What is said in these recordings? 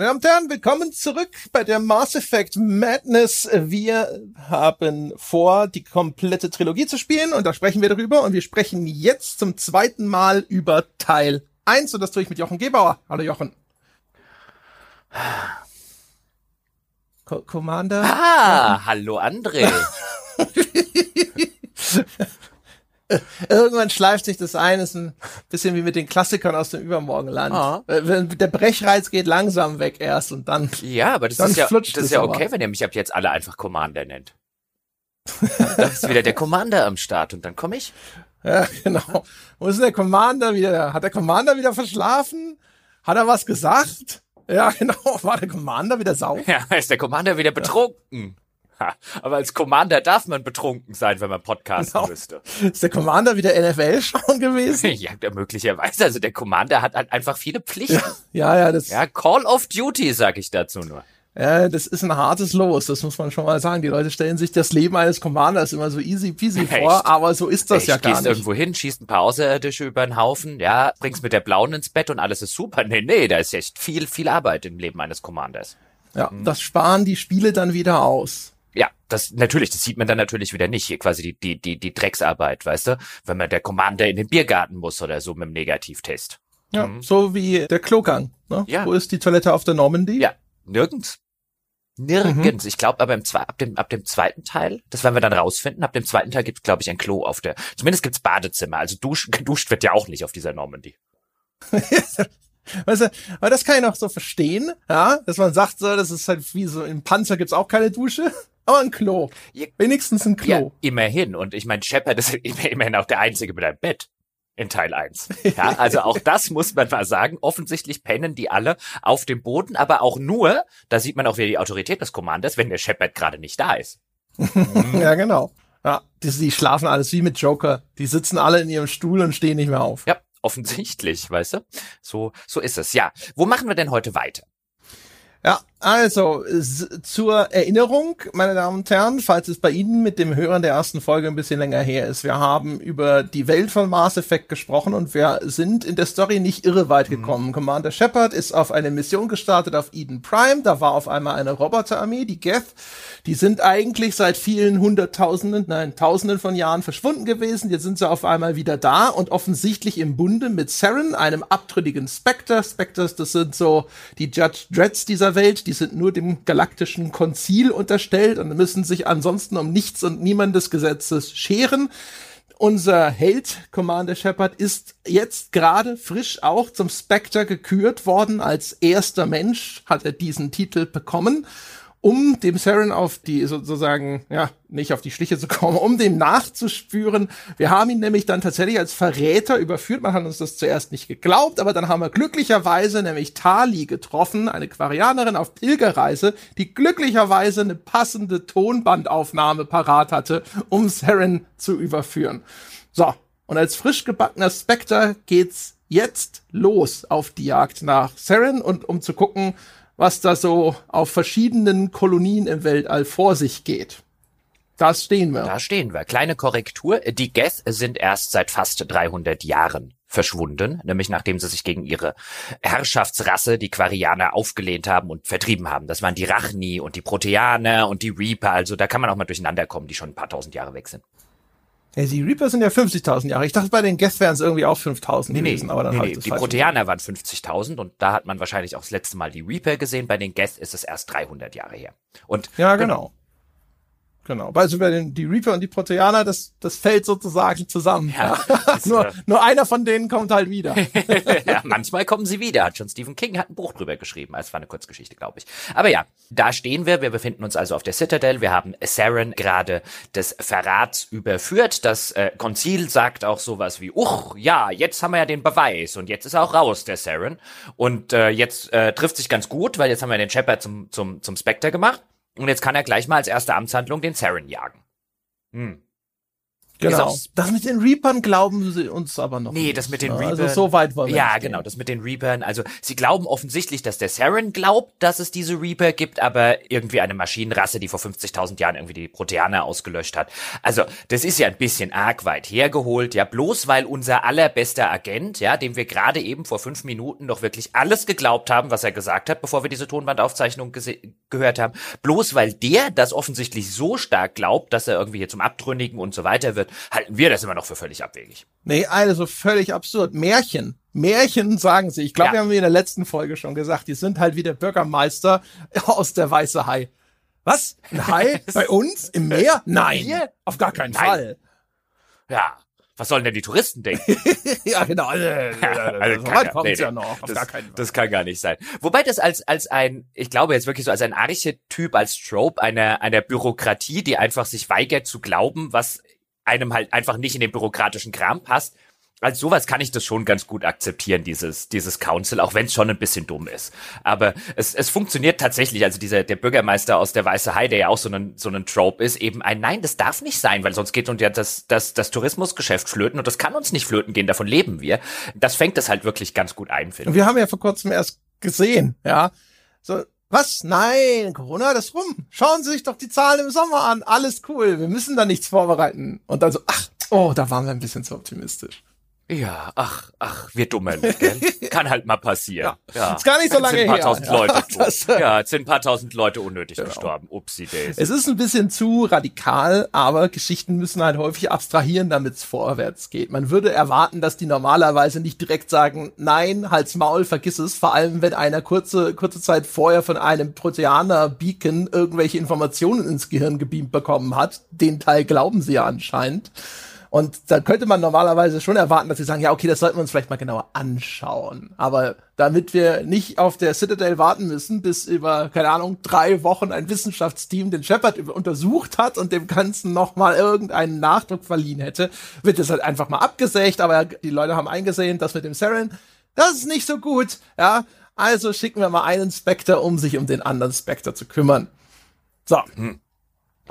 Meine Damen und Herren, willkommen zurück bei der Mass Effect Madness. Wir haben vor, die komplette Trilogie zu spielen und da sprechen wir darüber und wir sprechen jetzt zum zweiten Mal über Teil 1 und das tue ich mit Jochen Gebauer. Hallo Jochen. Co Commander? Ah, hallo André. Irgendwann schleift sich das ein, ist ein bisschen wie mit den Klassikern aus dem Übermorgenland. Ah. Äh, Der Brechreiz geht langsam weg erst und dann. Ja, aber das ist ja, das es ist ja aber. okay, wenn ihr mich ab jetzt alle einfach Commander nennt. da ist wieder der Commander am Start und dann komme ich. Ja, genau. Wo ist denn der Commander wieder? Hat der Commander wieder verschlafen? Hat er was gesagt? Ja, genau. War der Commander wieder sauer? Ja, ist der Commander wieder betrunken. Ha, aber als Commander darf man betrunken sein, wenn man podcasten Genau. müsste. Ist der Commander wieder NFL schauen gewesen? Ja, möglicherweise. Also der Commander hat halt einfach viele Pflichten. Ja, ja, das, Ja, Call of Duty, sag ich dazu nur. ja, das ist ein hartes Los. Das muss man schon mal sagen. Die Leute stellen sich das Leben eines Commanders immer so easy peasy vor, Echt? aber so ist das Echt, ja gar gehst nicht. irgendwo hin, schießt ein paar Außerirdische über den Haufen, ja, bringst mit der Blauen ins Bett und alles ist super. Nee, nee, da ist echt viel, viel Arbeit im Leben eines Commanders. Ja, das sparen die Spiele dann wieder aus. Ja, das natürlich, das sieht man dann natürlich wieder nicht. Hier quasi die, die, die, die Drecksarbeit, weißt du? Wenn man der Commander in den Biergarten muss oder so mit dem Negativtest. Ja, so wie der Klogang. Ne? Ja. Wo ist die Toilette auf der Normandy? Ja, nirgends. Nirgends. Ich glaube aber im Zwe ab dem, ab dem zweiten Teil, das werden wir dann rausfinden, ab dem zweiten Teil gibt es, glaube ich, ein Klo auf der, zumindest gibt's Badezimmer. Also dusch, geduscht wird ja auch nicht auf dieser Normandy. Weißt du, aber das kann ich noch so verstehen, ja, dass man sagt, so, das ist halt wie so, im Panzer gibt's auch keine Dusche, aber ein Klo. Wenigstens ein Klo. Ja, immerhin. Und ich meine, Shepard ist immerhin auch der Einzige mit einem Bett in Teil 1. Ja, also auch das muss man mal sagen. Offensichtlich pennen die alle auf dem Boden, aber auch nur, da sieht man auch wieder die Autorität des Commanders, wenn der Shepard gerade nicht da ist. Ja, genau. Ja, die, die schlafen alles wie mit Joker. Die sitzen alle in ihrem Stuhl und stehen nicht mehr auf. Ja, offensichtlich, weißt du? So, so ist es. Ja, wo machen wir denn heute weiter? Ja, also zur Erinnerung, meine Damen und Herren, falls es bei Ihnen mit dem Hören der ersten Folge ein bisschen länger her ist, wir haben über die Welt von Mass Effect gesprochen und wir sind in der Story nicht irre weit gekommen. Commander Shepard ist auf eine Mission gestartet auf Eden Prime, da war auf einmal eine Roboterarmee, die Geth, die sind eigentlich seit vielen hunderttausenden, nein, tausenden von Jahren verschwunden gewesen, jetzt sind sie auf einmal wieder da und offensichtlich im Bunde mit Saren, einem abtrünnigen Spectre. Spectres, das sind so die Judge Dredds dieser Welt, die sind nur dem galaktischen Konzil unterstellt und müssen sich ansonsten um nichts und niemand des Gesetzes scheren. Unser Held, Commander Shepard, ist jetzt gerade frisch auch zum Spectre gekürt worden. Als erster Mensch hat er diesen Titel bekommen, um dem Saren auf die sozusagen, ja, nicht auf die Schliche zu kommen, um dem nachzuspüren. Wir haben ihn nämlich dann tatsächlich als Verräter überführt. Man hat uns das zuerst nicht geglaubt, aber dann haben wir glücklicherweise nämlich Tali getroffen, eine Quarianerin auf Pilgerreise, die glücklicherweise eine passende Tonbandaufnahme parat hatte, um Saren zu überführen. So, und als frisch gebackener Spectre geht's jetzt los auf die Jagd nach Saren und um zu gucken, was da so auf verschiedenen Kolonien im Weltall vor sich geht. Da stehen wir. Da stehen wir. Kleine Korrektur. Die Geth sind erst seit fast 300 Jahren verschwunden, nämlich nachdem sie sich gegen ihre Herrschaftsrasse, die Quarianer, aufgelehnt haben und vertrieben haben. Das waren die Rachni und die Proteaner und die Reaper. Also da kann man auch mal durcheinander kommen, die schon ein paar tausend Jahre weg sind. Ja, die Reaper sind ja 50.000 Jahre. Ich dachte, bei den Geth wären es irgendwie auch 5.000 gewesen, aber dann nee, hab nee. Die Proteaner waren 50.000 und da hat man wahrscheinlich auch das letzte Mal die Reaper gesehen. Bei den Geth ist es erst 300 Jahre her. Und Ja, genau. Genau. Also bei den die Reaper und die Proteaner, das, das fällt sozusagen zusammen. Ja, nur, äh, nur einer von denen kommt halt wieder. ja, manchmal kommen sie wieder. Hat schon Stephen King hat ein Buch drüber geschrieben. Es war eine Kurzgeschichte, glaube ich. Aber ja, da stehen wir. Wir befinden uns also auf der Citadel. Wir haben Saren gerade des Verrats überführt. Das äh, Konzil sagt auch sowas wie, uch, ja, jetzt haben wir ja den Beweis und jetzt ist er auch raus, der Saren. Und äh, jetzt äh, trifft sich ganz gut, weil jetzt haben wir den Shepard zum, zum, zum Spectre gemacht. Und jetzt kann er gleich mal als erste Amtshandlung den Saren jagen. Hm. Genau. Das mit den Reapern glauben sie uns aber noch. Nee, nicht. das mit den Also Reapern. so weit wollen wir Ja, genau, gehen. das mit den Reapern. Also sie glauben offensichtlich, dass der Saren glaubt, dass es diese Reaper gibt, aber irgendwie eine Maschinenrasse, die vor 50.000 Jahren irgendwie die Proteaner ausgelöscht hat. Also das ist ja ein bisschen arg weit hergeholt, ja, bloß weil unser allerbester Agent, ja, dem wir gerade eben vor fünf Minuten noch wirklich alles geglaubt haben, was er gesagt hat, bevor wir diese Tonbandaufzeichnung gehört haben, bloß weil der das offensichtlich so stark glaubt, dass er irgendwie hier zum Abtrünnigen und so weiter wird, halten wir das immer noch für völlig abwegig. Nee, also völlig absurd. Märchen. Märchen sagen sie. Ich glaube, Ja. wir haben in der letzten Folge schon gesagt, die sind halt wie der Bürgermeister aus der Weiße Hai. Was? Ein Hai? Bei uns? Im Meer? Nein. Hier? Auf gar keinen Nein. Fall. Ja, was sollen denn die Touristen denken? ja, genau. Also, Also so kann gar- nee, ja noch. Das, das kann gar nicht sein. Wobei das als, als ein, ich glaube jetzt wirklich so als ein Archetyp, als Trope einer, einer Bürokratie, die einfach sich weigert zu glauben, was einem halt einfach nicht in den bürokratischen Kram passt. Als sowas kann ich das schon ganz gut akzeptieren, dieses, dieses Council, auch wenn es schon ein bisschen dumm ist. Aber es, es funktioniert tatsächlich. Also dieser, der Bürgermeister aus der Weiße Hai, der ja auch so ein, so ein Trope ist, eben ein Nein, das darf nicht sein, weil sonst geht uns ja das, das, das Tourismusgeschäft flöten und das kann uns nicht flöten gehen, davon leben wir. Das fängt das halt wirklich ganz gut ein, finde Und ich. wir haben ja vor kurzem erst gesehen, ja. So, was? Nein, Corona, das rum. Schauen Sie sich doch die Zahlen im Sommer an. Alles cool. Wir müssen da nichts vorbereiten. Und dann so, ach, oh, da waren wir ein bisschen zu optimistisch. Ja, ach, ach, wir dummen, gell? Kann halt mal passieren. Ja. Ist gar nicht so Jetzt sind lange ein paar her. tausend Ja, Leute tot. äh, ja, jetzt sind ein paar tausend Leute unnötig Genau. gestorben. Upsi days. Es ist ein bisschen zu radikal, aber Geschichten müssen halt häufig abstrahieren, damit es vorwärts geht. Man würde erwarten, dass die normalerweise nicht direkt sagen, nein, halt's Maul, vergiss es, vor allem wenn einer kurze, kurze Zeit vorher von einem Proteaner-Beacon irgendwelche Informationen ins Gehirn gebeamt bekommen hat. Den Teil glauben sie ja anscheinend. Und da könnte man normalerweise schon erwarten, dass sie sagen, ja, okay, das sollten wir uns vielleicht mal genauer anschauen. Aber damit wir nicht auf der Citadel warten müssen, bis über, keine Ahnung, drei Wochen ein Wissenschaftsteam den Shepard untersucht hat und dem Ganzen nochmal irgendeinen Nachdruck verliehen hätte, wird das halt einfach mal abgesägt. Aber die Leute haben eingesehen, dass mit dem Saren, das ist nicht so gut, ja. Also schicken wir mal einen Spectre, um sich um den anderen Spectre zu kümmern. So.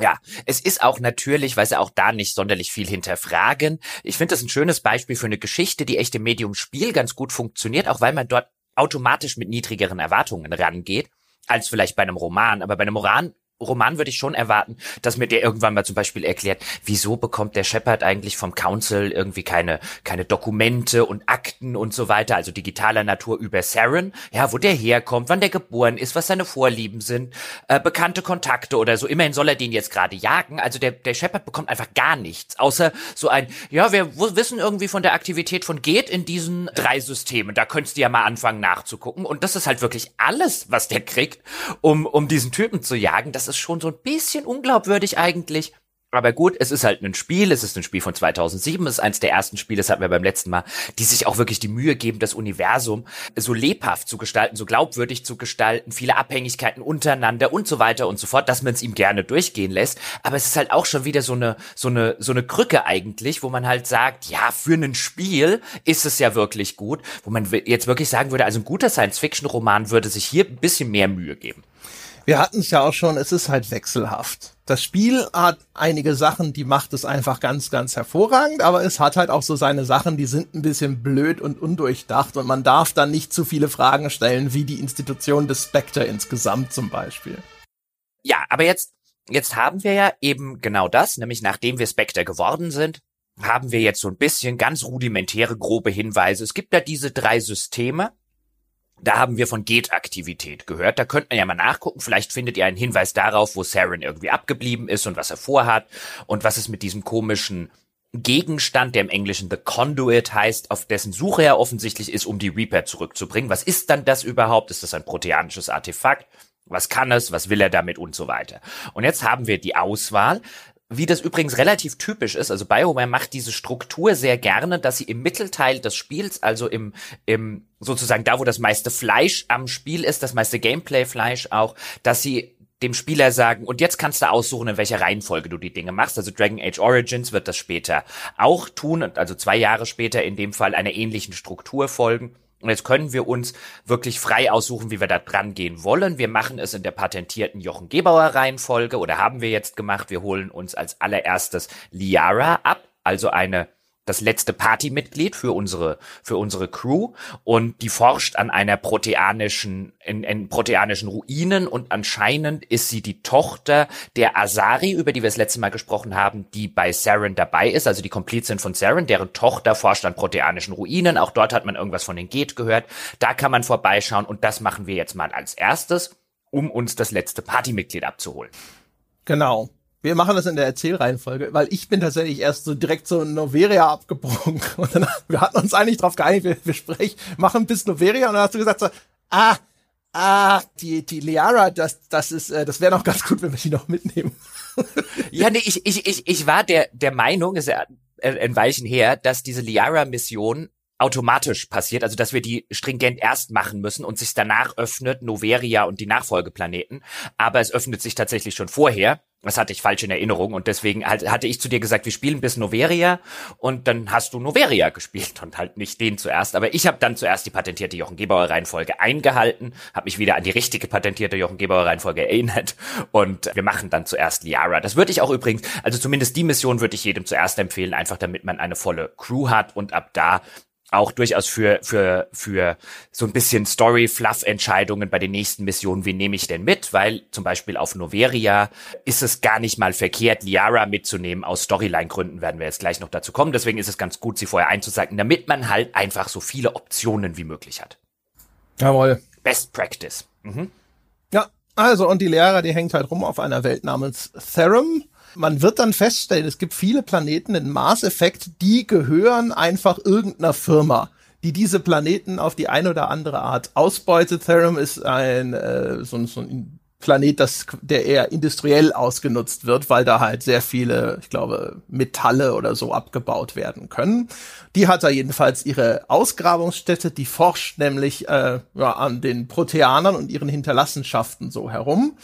Ja, es ist auch natürlich, weil sie auch da nicht sonderlich viel hinterfragen. Ich finde das ein schönes Beispiel für eine Geschichte, die echt im Medium Spiel ganz gut funktioniert, auch weil man dort automatisch mit niedrigeren Erwartungen rangeht, als vielleicht bei einem Roman. Aber bei einem Roman, Roman würde ich schon erwarten, dass mir der irgendwann mal zum Beispiel erklärt, wieso bekommt der Shepard eigentlich vom Council irgendwie keine, keine Dokumente und Akten und so weiter, also digitaler Natur über Saren, ja, wo der herkommt, wann der geboren ist, was seine Vorlieben sind, äh, bekannte Kontakte oder so. Immerhin soll er den jetzt gerade jagen. Also der, der Shepard bekommt einfach gar nichts, außer so ein, ja, wir wissen irgendwie von der Aktivität von Geht in diesen drei Systemen. Da könntest du ja mal anfangen nachzugucken. Und das ist halt wirklich alles, was der kriegt, um, um diesen Typen zu jagen. Das ist schon so ein bisschen unglaubwürdig eigentlich. Aber gut, es ist halt ein Spiel, es ist ein Spiel von 2007, es ist eins der ersten Spiele, das hatten wir beim letzten Mal, die sich auch wirklich die Mühe geben, das Universum so lebhaft zu gestalten, so glaubwürdig zu gestalten, viele Abhängigkeiten untereinander und so weiter und so fort, dass man es ihm gerne durchgehen lässt. Aber es ist halt auch schon wieder so eine, so eine, so eine Krücke eigentlich, wo man halt sagt, ja, für ein Spiel ist es ja wirklich gut, wo man jetzt wirklich sagen würde, also ein guter Science-Fiction-Roman würde sich hier ein bisschen mehr Mühe geben. Wir hatten es ja auch schon, es ist halt wechselhaft. Das Spiel hat einige Sachen, die macht es einfach ganz, ganz hervorragend, aber es hat halt auch so seine Sachen, die sind ein bisschen blöd und undurchdacht und man darf dann nicht zu viele Fragen stellen, wie die Institution des Spectre insgesamt zum Beispiel. Ja, aber jetzt, jetzt haben wir ja eben genau das, nämlich nachdem wir Spectre geworden sind, haben wir jetzt so ein bisschen ganz rudimentäre, grobe Hinweise. Es gibt da diese drei Systeme. Da haben wir von Geht-Aktivität gehört. Da könnte man ja mal nachgucken. Vielleicht findet ihr einen Hinweis darauf, wo Saren irgendwie abgeblieben ist und was er vorhat und was es mit diesem komischen Gegenstand, der im Englischen The Conduit heißt, auf dessen Suche er offensichtlich ist, um die Reaper zurückzubringen. Was ist dann das überhaupt? Ist das ein proteanisches Artefakt? Was kann es? Was will er damit und so weiter? Und jetzt haben wir die Auswahl. Wie das übrigens relativ typisch ist, also BioWare macht diese Struktur sehr gerne, dass sie im Mittelteil des Spiels, also im, im sozusagen da, wo das meiste Fleisch am Spiel ist, das meiste Gameplay-Fleisch auch, dass sie dem Spieler sagen, und jetzt kannst du aussuchen, in welcher Reihenfolge du die Dinge machst. Also Dragon Age Origins wird das später auch tun, also zwei Jahre später in dem Fall einer ähnlichen Struktur folgen. Und jetzt können wir uns wirklich frei aussuchen, wie wir da dran gehen wollen. Wir machen es in der patentierten Jochen Gebauer Reihenfolge oder haben wir jetzt gemacht. Wir holen uns als allererstes Liara ab also eine das letzte Partymitglied für unsere für unsere Crew und die forscht an einer proteanischen in, in proteanischen Ruinen und anscheinend ist sie die Tochter der Asari, über die wir das letzte Mal gesprochen haben, die bei Saren dabei ist, also die Komplizin von Saren, deren Tochter forscht an proteanischen Ruinen. Auch dort hat man irgendwas von den Geht gehört. Da kann man vorbeischauen und das machen wir jetzt mal als erstes, um uns das letzte Partymitglied abzuholen. Genau. Wir machen das in der Erzählreihenfolge, weil ich bin tatsächlich erst so direkt so Noveria abgebrochen. Und dann, wir hatten uns eigentlich darauf geeinigt, wir, wir sprechen, machen bis Noveria und dann hast du gesagt so, ah, ah, die, die Liara, das, das ist, äh, das wäre noch ganz gut, wenn wir die noch mitnehmen. ja, nee, ich, ich, ich, ich war der, der Meinung, ist ja ein Weilchen her, dass diese Liara-Mission automatisch passiert, also dass wir die stringent erst machen müssen und sich danach öffnet Noveria und die Nachfolgeplaneten. Aber es öffnet sich tatsächlich schon vorher. Das hatte ich falsch in Erinnerung und deswegen halt, hatte ich zu dir gesagt, wir spielen bis Noveria und dann hast du Noveria gespielt und halt nicht den zuerst. Aber ich habe dann zuerst die patentierte Jochen Gebauer Reihenfolge eingehalten, habe mich wieder an die richtige patentierte Jochen Gebauer Reihenfolge erinnert und wir machen dann zuerst Liara. Das würde ich auch übrigens, also zumindest die Mission würde ich jedem zuerst empfehlen, einfach damit man eine volle Crew hat und ab da auch durchaus für, für, für so ein bisschen Story-Fluff-Entscheidungen bei den nächsten Missionen, wie nehme ich denn mit? Weil zum Beispiel auf Noveria ist es gar nicht mal verkehrt, Liara mitzunehmen. Aus Storyline-Gründen werden wir jetzt gleich noch dazu kommen. Deswegen ist es ganz gut, sie vorher einzusagen, damit man halt einfach so viele Optionen wie möglich hat. Jawohl. Best Practice. Mhm. Ja, also und die Liara, die hängt halt rum auf einer Welt namens Therum man wird dann feststellen, es gibt viele Planeten in Mass Effect, die gehören einfach irgendeiner Firma die diese Planeten auf die eine oder andere Art ausbeutet. Therum ist ein äh, so, so ein Planet, das, der eher industriell ausgenutzt wird, weil da halt sehr viele, ich glaube, Metalle oder so abgebaut werden können. Die hat da jedenfalls ihre Ausgrabungsstätte, die forscht nämlich äh, ja, an den Proteanern und ihren Hinterlassenschaften so herum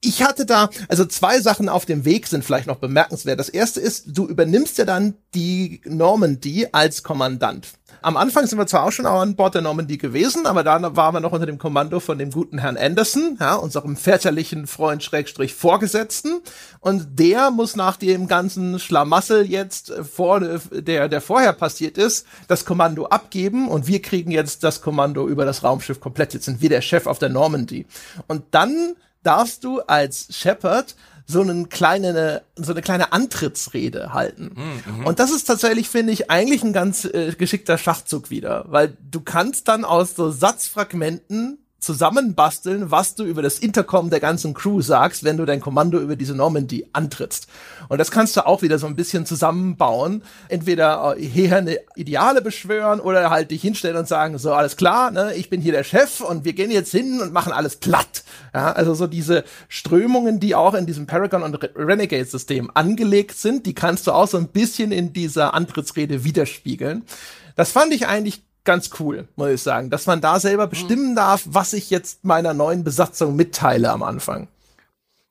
ich hatte da, also zwei Sachen auf dem Weg sind vielleicht noch bemerkenswert. Das erste ist, du übernimmst ja dann die Normandy als Kommandant. Am Anfang sind wir zwar auch schon an Bord der Normandy gewesen, aber da waren wir noch unter dem Kommando von dem guten Herrn Anderson, ja, unserem väterlichen Freund Schrägstrich Vorgesetzten. Und der muss nach dem ganzen Schlamassel jetzt vor, der, der vorher passiert ist, das Kommando abgeben und wir kriegen jetzt das Kommando über das Raumschiff komplett. Jetzt sind wir der Chef auf der Normandy. Und dann darfst du als Shepard so einen kleine, so eine kleine Antrittsrede halten. Mhm. Und das ist tatsächlich, finde ich, eigentlich ein ganz äh, geschickter Schachzug wieder, weil du kannst dann aus so Satzfragmenten zusammenbasteln, was du über das Intercom der ganzen Crew sagst, wenn du dein Kommando über diese Normandy antrittst. Und das kannst du auch wieder so ein bisschen zusammenbauen. Entweder äh, hier eine Ideale beschwören oder halt dich hinstellen und sagen, so alles klar, ne, ich bin hier der Chef und wir gehen jetzt hin und machen alles platt. Ja, also so diese Strömungen, die auch in diesem Paragon und Renegade System angelegt sind, die kannst du auch so ein bisschen in dieser Antrittsrede widerspiegeln. Das fand ich eigentlich ganz cool, muss ich sagen, dass man da selber bestimmen darf, was ich jetzt meiner neuen Besatzung mitteile am Anfang.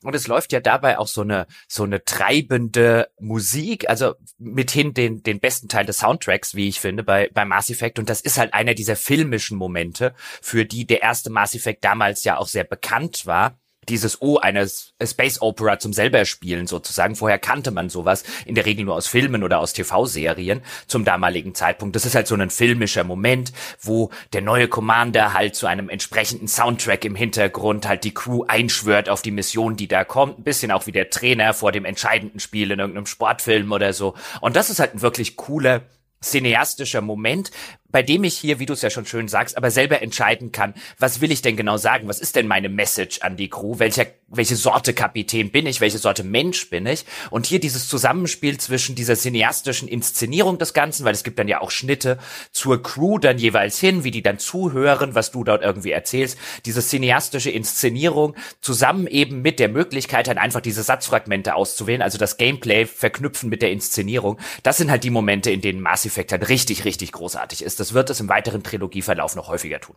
Und es läuft ja dabei auch so eine so eine treibende Musik, also mithin den den besten Teil des Soundtracks, wie ich finde, bei bei Mass Effect. Und das ist halt einer dieser filmischen Momente, für die der erste Mass Effect damals ja auch sehr bekannt war dieses Oh, eine Space Opera zum selber spielen sozusagen. Vorher kannte man sowas in der Regel nur aus Filmen oder aus TV-Serien zum damaligen Zeitpunkt. Das ist halt so ein filmischer Moment, wo der neue Commander halt zu einem entsprechenden Soundtrack im Hintergrund halt die Crew einschwört auf die Mission, die da kommt. Ein bisschen auch wie der Trainer vor dem entscheidenden Spiel in irgendeinem Sportfilm oder so. Und das ist halt ein wirklich cooler cineastischer Moment, bei dem ich hier, wie du es ja schon schön sagst, aber selber entscheiden kann, was will ich denn genau sagen? Was ist denn meine Message an die Crew? Welcher, welche Sorte Kapitän bin ich? Welche Sorte Mensch bin ich? Und hier dieses Zusammenspiel zwischen dieser cineastischen Inszenierung des Ganzen, weil es gibt dann ja auch Schnitte zur Crew dann jeweils hin, wie die dann zuhören, was du dort irgendwie erzählst. Diese cineastische Inszenierung zusammen eben mit der Möglichkeit, dann einfach diese Satzfragmente auszuwählen, also das Gameplay verknüpfen mit der Inszenierung. Das sind halt die Momente, in denen Mass Effect halt richtig, richtig großartig ist das wird es im weiteren Trilogieverlauf noch häufiger tun.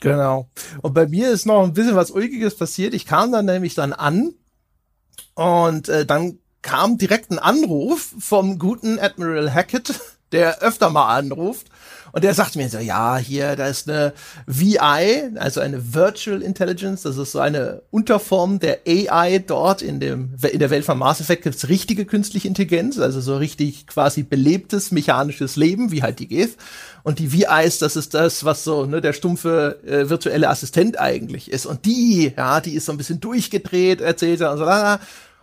Genau. Und bei mir ist noch ein bisschen was Ulkiges passiert. Ich kam dann nämlich dann an und äh, dann kam direkt ein Anruf vom guten Admiral Hackett, der öfter mal anruft. Und der sagt mir so, ja, hier, da ist eine VI, also eine Virtual Intelligence, das ist so eine Unterform der AI dort in dem, in der Welt von Mass Effect gibt's richtige künstliche Intelligenz, also so richtig quasi belebtes mechanisches Leben, wie halt die Geth. Und die VIs, das ist das, was so ne, der stumpfe äh, virtuelle Assistent eigentlich ist. Und die, ja, die ist so ein bisschen durchgedreht, erzählt er und so.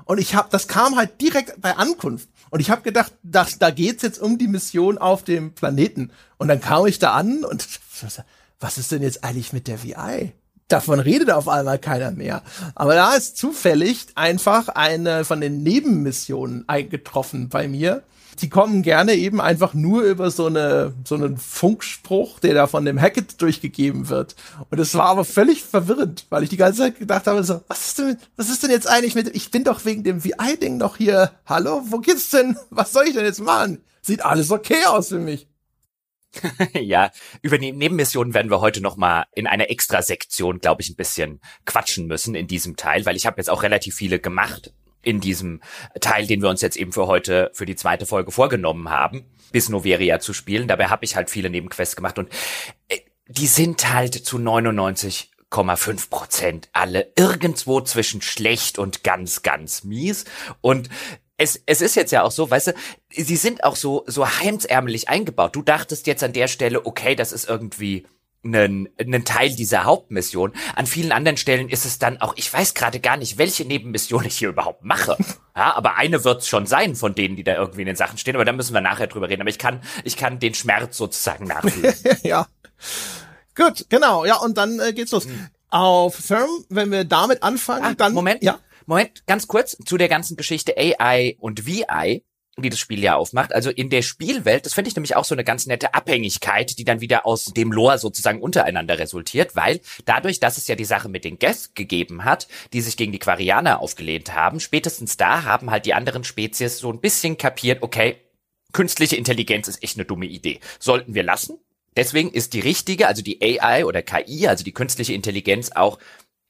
Und ich habe, das kam halt direkt bei Ankunft. Und ich habe gedacht, das, da geht's jetzt um die Mission auf dem Planeten. Und dann kam ich da an und was ist denn jetzt eigentlich mit der VI? Davon redet auf einmal keiner mehr. Aber da ist zufällig einfach eine von den Nebenmissionen eingetroffen bei mir die kommen gerne eben einfach nur über so eine so einen Funkspruch, der da von dem Hackett durchgegeben wird. Und es war aber völlig verwirrend, weil ich die ganze Zeit gedacht habe so, was ist denn was ist denn jetzt eigentlich mit ich bin doch wegen dem VI Ding noch hier. Hallo, wo geht's denn? Was soll ich denn jetzt machen? Sieht alles okay aus für mich. ja, über die Nebenmissionen werden wir heute noch mal in einer Extra-Sektion, glaube ich, ein bisschen quatschen müssen in diesem Teil, weil ich habe jetzt auch relativ viele gemacht in diesem Teil, den wir uns jetzt eben für heute, für die zweite Folge vorgenommen haben, bis Noveria zu spielen. Dabei habe ich halt viele Nebenquests gemacht und äh, die sind halt zu 99,5 Prozent alle irgendwo zwischen schlecht und ganz, ganz mies. Und es, es ist jetzt ja auch so, weißt du, sie sind auch so, so heimsärmelig eingebaut. Du dachtest jetzt an der Stelle, okay, das ist irgendwie einen, einen Teil dieser Hauptmission. An vielen anderen Stellen ist es dann auch, ich weiß gerade gar nicht, welche Nebenmission ich hier überhaupt mache. Ja, aber eine wird es schon sein von denen, die da irgendwie in den Sachen stehen, aber da müssen wir nachher drüber reden. Aber ich kann, ich kann den Schmerz sozusagen nachfühlen. ja. Gut, genau. Ja, und dann äh, geht's los. Mhm. Auf Firm, wenn wir damit anfangen, ah, dann. Moment, ja. Moment, ganz kurz zu der ganzen Geschichte AI und VI die das Spiel ja aufmacht. Also in der Spielwelt, das finde ich nämlich auch so eine ganz nette Abhängigkeit, die dann wieder aus dem Lore sozusagen untereinander resultiert, weil dadurch, dass es ja die Sache mit den Guests gegeben hat, die sich gegen die Quarianer aufgelehnt haben, spätestens da haben halt die anderen Spezies so ein bisschen kapiert, okay, künstliche Intelligenz ist echt eine dumme Idee. Sollten wir lassen? Deswegen ist die richtige, also die AI oder KI, also die künstliche Intelligenz auch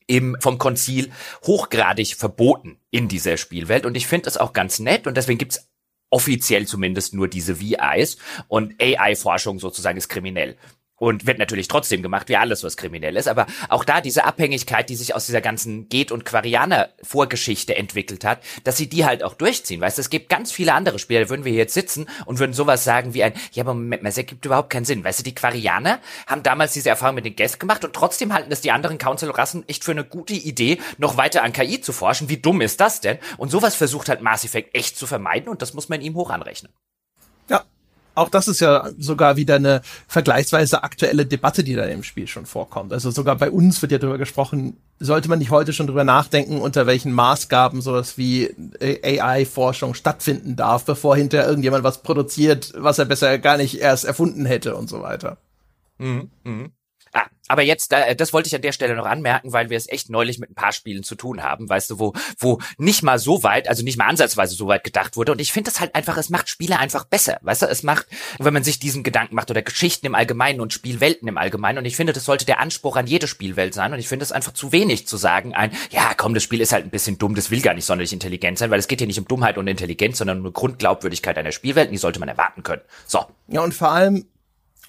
im, vom Konzil hochgradig verboten in dieser Spielwelt. Und ich finde das auch ganz nett und deswegen gibt's offiziell zumindest nur diese VIs und AI-Forschung sozusagen ist kriminell und wird natürlich trotzdem gemacht, wie alles, was kriminell ist. Aber auch da diese Abhängigkeit, die sich aus dieser ganzen Geht- und Quarianer-Vorgeschichte entwickelt hat, dass sie die halt auch durchziehen. Weißt du, es gibt ganz viele andere Spiele, da würden wir jetzt sitzen und würden sowas sagen wie ein, ja, aber Moment mal, das ergibt überhaupt keinen Sinn. Weißt du, die Quarianer haben damals diese Erfahrung mit den Guests gemacht und trotzdem halten das die anderen Council-Rassen echt für eine gute Idee, noch weiter an KI zu forschen. Wie dumm ist das denn? Und sowas versucht halt Mass Effect echt zu vermeiden und das muss man ihm hoch anrechnen. Ja, auch das ist ja sogar wieder eine vergleichsweise aktuelle Debatte, die da im Spiel schon vorkommt. Also sogar bei uns wird ja darüber gesprochen, sollte man nicht heute schon drüber nachdenken, unter welchen Maßgaben sowas wie AI-Forschung stattfinden darf, bevor hinterher irgendjemand was produziert, was er besser gar nicht erst erfunden hätte und so weiter. Mhm, mh. Ah, aber jetzt, äh, das wollte ich an der Stelle noch anmerken, weil wir es echt neulich mit ein paar Spielen zu tun haben, weißt du, wo, wo nicht mal so weit, also nicht mal ansatzweise so weit gedacht wurde. Und ich finde das halt einfach, es macht Spiele einfach besser, weißt du, es macht, wenn man sich diesen Gedanken macht oder Geschichten im Allgemeinen und Spielwelten im Allgemeinen. Und ich finde, das sollte der Anspruch an jede Spielwelt sein. Und ich finde es einfach zu wenig zu sagen, ein, ja, komm, das Spiel ist halt ein bisschen dumm, das will gar nicht sonderlich intelligent sein, weil es geht hier nicht um Dummheit und Intelligenz, sondern um eine Grundglaubwürdigkeit einer Spielwelt, und die sollte man erwarten können. So. Ja, und vor allem,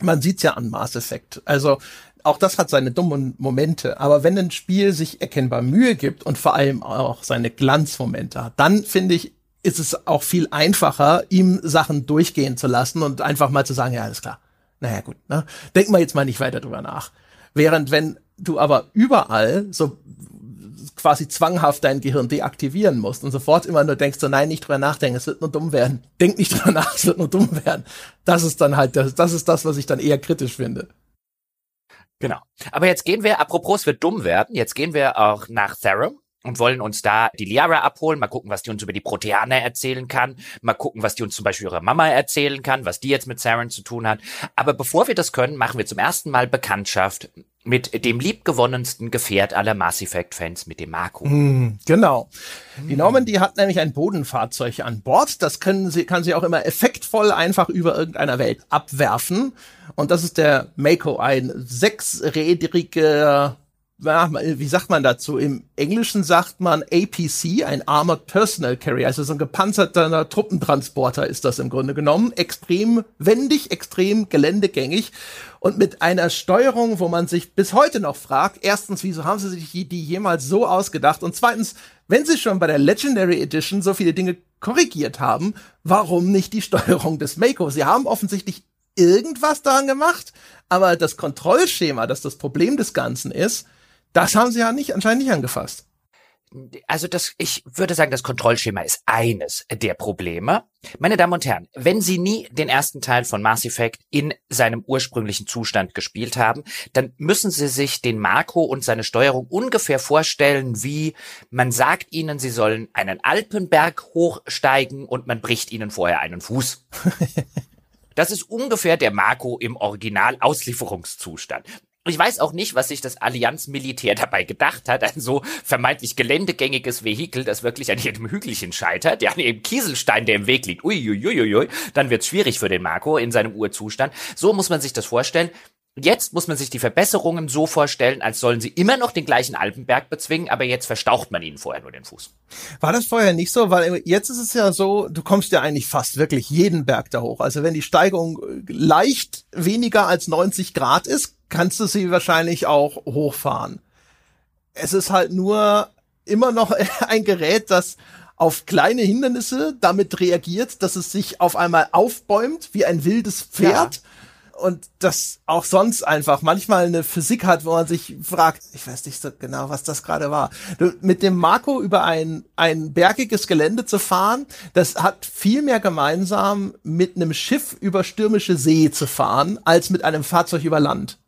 man sieht's ja an Mass Effect. Also auch das hat seine dummen Momente. Aber wenn ein Spiel sich erkennbar Mühe gibt und vor allem auch seine Glanzmomente hat, dann finde ich, ist es auch viel einfacher, ihm Sachen durchgehen zu lassen und einfach mal zu sagen, ja, alles klar. Naja, gut, ne? Denk mal jetzt mal nicht weiter drüber nach. Während wenn du aber überall so quasi zwanghaft dein Gehirn deaktivieren musst und sofort immer nur denkst, so nein, nicht drüber nachdenken, es wird nur dumm werden. Denk nicht drüber nach, es wird nur dumm werden. Das ist dann halt, das, das ist das, was ich dann eher kritisch finde. Genau. Aber jetzt gehen wir, apropos, es wird dumm werden, jetzt gehen wir auch nach Therum und wollen uns da die Liara abholen, mal gucken, was die uns über die Proteaner erzählen kann, mal gucken, was die uns zum Beispiel ihre Mama erzählen kann, was die jetzt mit Saren zu tun hat. Aber bevor wir das können, machen wir zum ersten Mal Bekanntschaft mit dem liebgewonnensten Gefährt aller Mass Effect Fans, mit dem Marco. Mm, genau. Mm. Die Normandy hat nämlich ein Bodenfahrzeug an Bord. Das können sie, kann sie auch immer effektvoll einfach über irgendeiner Welt abwerfen. Und das ist der Mako, ein sechsrädriger wie sagt man dazu? Im Englischen sagt man APC, ein Armored Personal Carrier, also so ein gepanzerter Truppentransporter ist das im Grunde genommen. Extrem wendig, extrem geländegängig und mit einer Steuerung, wo man sich bis heute noch fragt, erstens, wieso haben sie sich die jemals so ausgedacht? Und zweitens, wenn sie schon bei der Legendary Edition so viele Dinge korrigiert haben, warum nicht die Steuerung des Mako? Sie haben offensichtlich irgendwas daran gemacht, aber das Kontrollschema, das das Problem des Ganzen ist, das haben sie ja nicht, anscheinend nicht angefasst. Also das, ich würde sagen, das Kontrollschema ist eines der Probleme. Meine Damen und Herren, wenn Sie nie den ersten Teil von Mass Effect in seinem ursprünglichen Zustand gespielt haben, dann müssen Sie sich den Marco und seine Steuerung ungefähr vorstellen, wie man sagt Ihnen, Sie sollen einen Alpenberg hochsteigen und man bricht Ihnen vorher einen Fuß. Das ist ungefähr der Marco im Original-Auslieferungszustand. Ich weiß auch nicht, was sich das Allianz-Militär dabei gedacht hat, ein so vermeintlich geländegängiges Vehikel, das wirklich an jedem Hügelchen scheitert, ja, an jedem Kieselstein, der im Weg liegt, uiuiuiui, dann wird's schwierig für den Marco in seinem Urzustand. So muss man sich das vorstellen. Jetzt muss man sich die Verbesserungen so vorstellen, als sollen sie immer noch den gleichen Alpenberg bezwingen, aber jetzt verstaucht man ihnen vorher nur den Fuß. War das vorher nicht so? Weil jetzt ist es ja so, du kommst ja eigentlich fast wirklich jeden Berg da hoch. Also wenn die Steigung leicht weniger als 90 Grad ist, kannst du sie wahrscheinlich auch hochfahren. Es ist halt nur immer noch ein Gerät, das auf kleine Hindernisse damit reagiert, dass es sich auf einmal aufbäumt wie ein wildes Pferd. Ja und das auch sonst einfach manchmal eine Physik hat, wo man sich fragt, ich weiß nicht so genau, was das gerade war. Mit dem Marco über ein, ein bergiges Gelände zu fahren, das hat viel mehr gemeinsam mit einem Schiff über stürmische See zu fahren, als mit einem Fahrzeug über Land.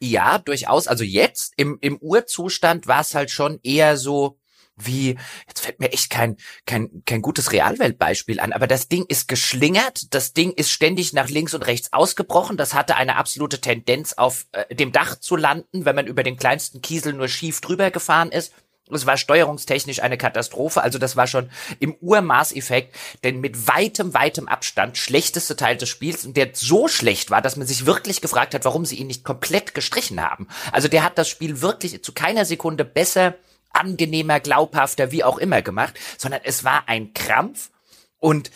Ja, durchaus. Also jetzt im, im Urzustand war es halt schon eher so, wie, jetzt fällt mir echt kein, kein, kein gutes Realweltbeispiel an, aber das Ding ist geschlingert, das Ding ist ständig nach links und rechts ausgebrochen, das hatte eine absolute Tendenz auf äh, dem Dach zu landen, wenn man über den kleinsten Kiesel nur schief drüber gefahren ist. Es war steuerungstechnisch eine Katastrophe, also das war schon im Urmaßeffekt, denn mit weitem, weitem Abstand schlechteste Teil des Spiels. Und der so schlecht war, dass man sich wirklich gefragt hat, warum sie ihn nicht komplett gestrichen haben. Also der hat das Spiel wirklich zu keiner Sekunde besser angenehmer, glaubhafter, wie auch immer gemacht, sondern es war ein Krampf. Und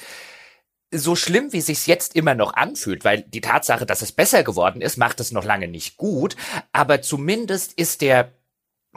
so schlimm, wie sich's jetzt immer noch anfühlt, weil die Tatsache, dass es besser geworden ist, macht es noch lange nicht gut, aber zumindest ist der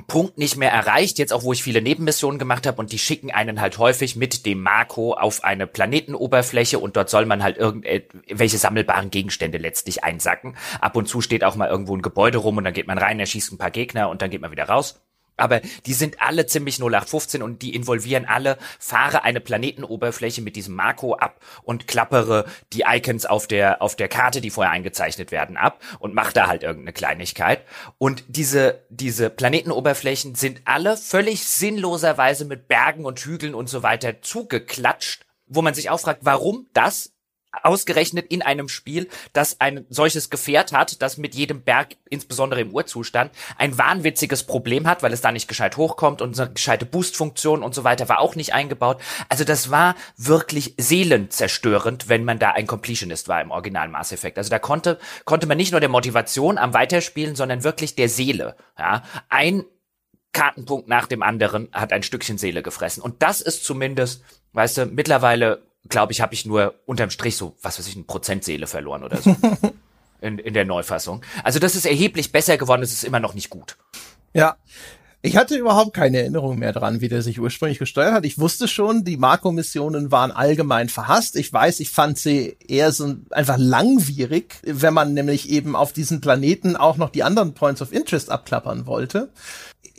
Punkt nicht mehr erreicht, jetzt auch wo ich viele Nebenmissionen gemacht habe und die schicken einen halt häufig mit dem Marco auf eine Planetenoberfläche und dort soll man halt irgendwelche sammelbaren Gegenstände letztlich einsacken. Ab und zu steht auch mal irgendwo ein Gebäude rum und dann geht man rein, erschießt ein paar Gegner und dann geht man wieder raus. Aber die sind alle ziemlich 0815 und die involvieren alle, fahre eine Planetenoberfläche mit diesem Marco ab und klappere die Icons auf der, auf der Karte, die vorher eingezeichnet werden, ab und mach da halt irgendeine Kleinigkeit. Und diese, diese Planetenoberflächen sind alle völlig sinnloserweise mit Bergen und Hügeln und so weiter zugeklatscht, wo man sich auch fragt, warum das? Ausgerechnet in einem Spiel, das ein solches Gefährt hat, das mit jedem Berg, insbesondere im Urzustand, ein wahnwitziges Problem hat, weil es da nicht gescheit hochkommt und eine gescheite Boostfunktion und so weiter war auch nicht eingebaut. Also das war wirklich seelenzerstörend, wenn man da ein Completionist war im Original Mass Effect. Also da konnte, konnte man nicht nur der Motivation am Weiterspielen, sondern wirklich der Seele, ja, ein Kartenpunkt nach dem anderen hat ein Stückchen Seele gefressen. Und das ist zumindest, weißt du, mittlerweile glaube ich, habe ich nur unterm Strich so, was weiß ich, ein Prozent Seele verloren oder so. in, in der Neufassung. Also das ist erheblich besser geworden, es ist immer noch nicht gut. Ja. Ich hatte überhaupt keine Erinnerung mehr dran, wie der sich ursprünglich gesteuert hat. Ich wusste schon, die Marco-Missionen waren allgemein verhasst. Ich weiß, ich fand sie eher so einfach langwierig, wenn man nämlich eben auf diesen Planeten auch noch die anderen Points of Interest abklappern wollte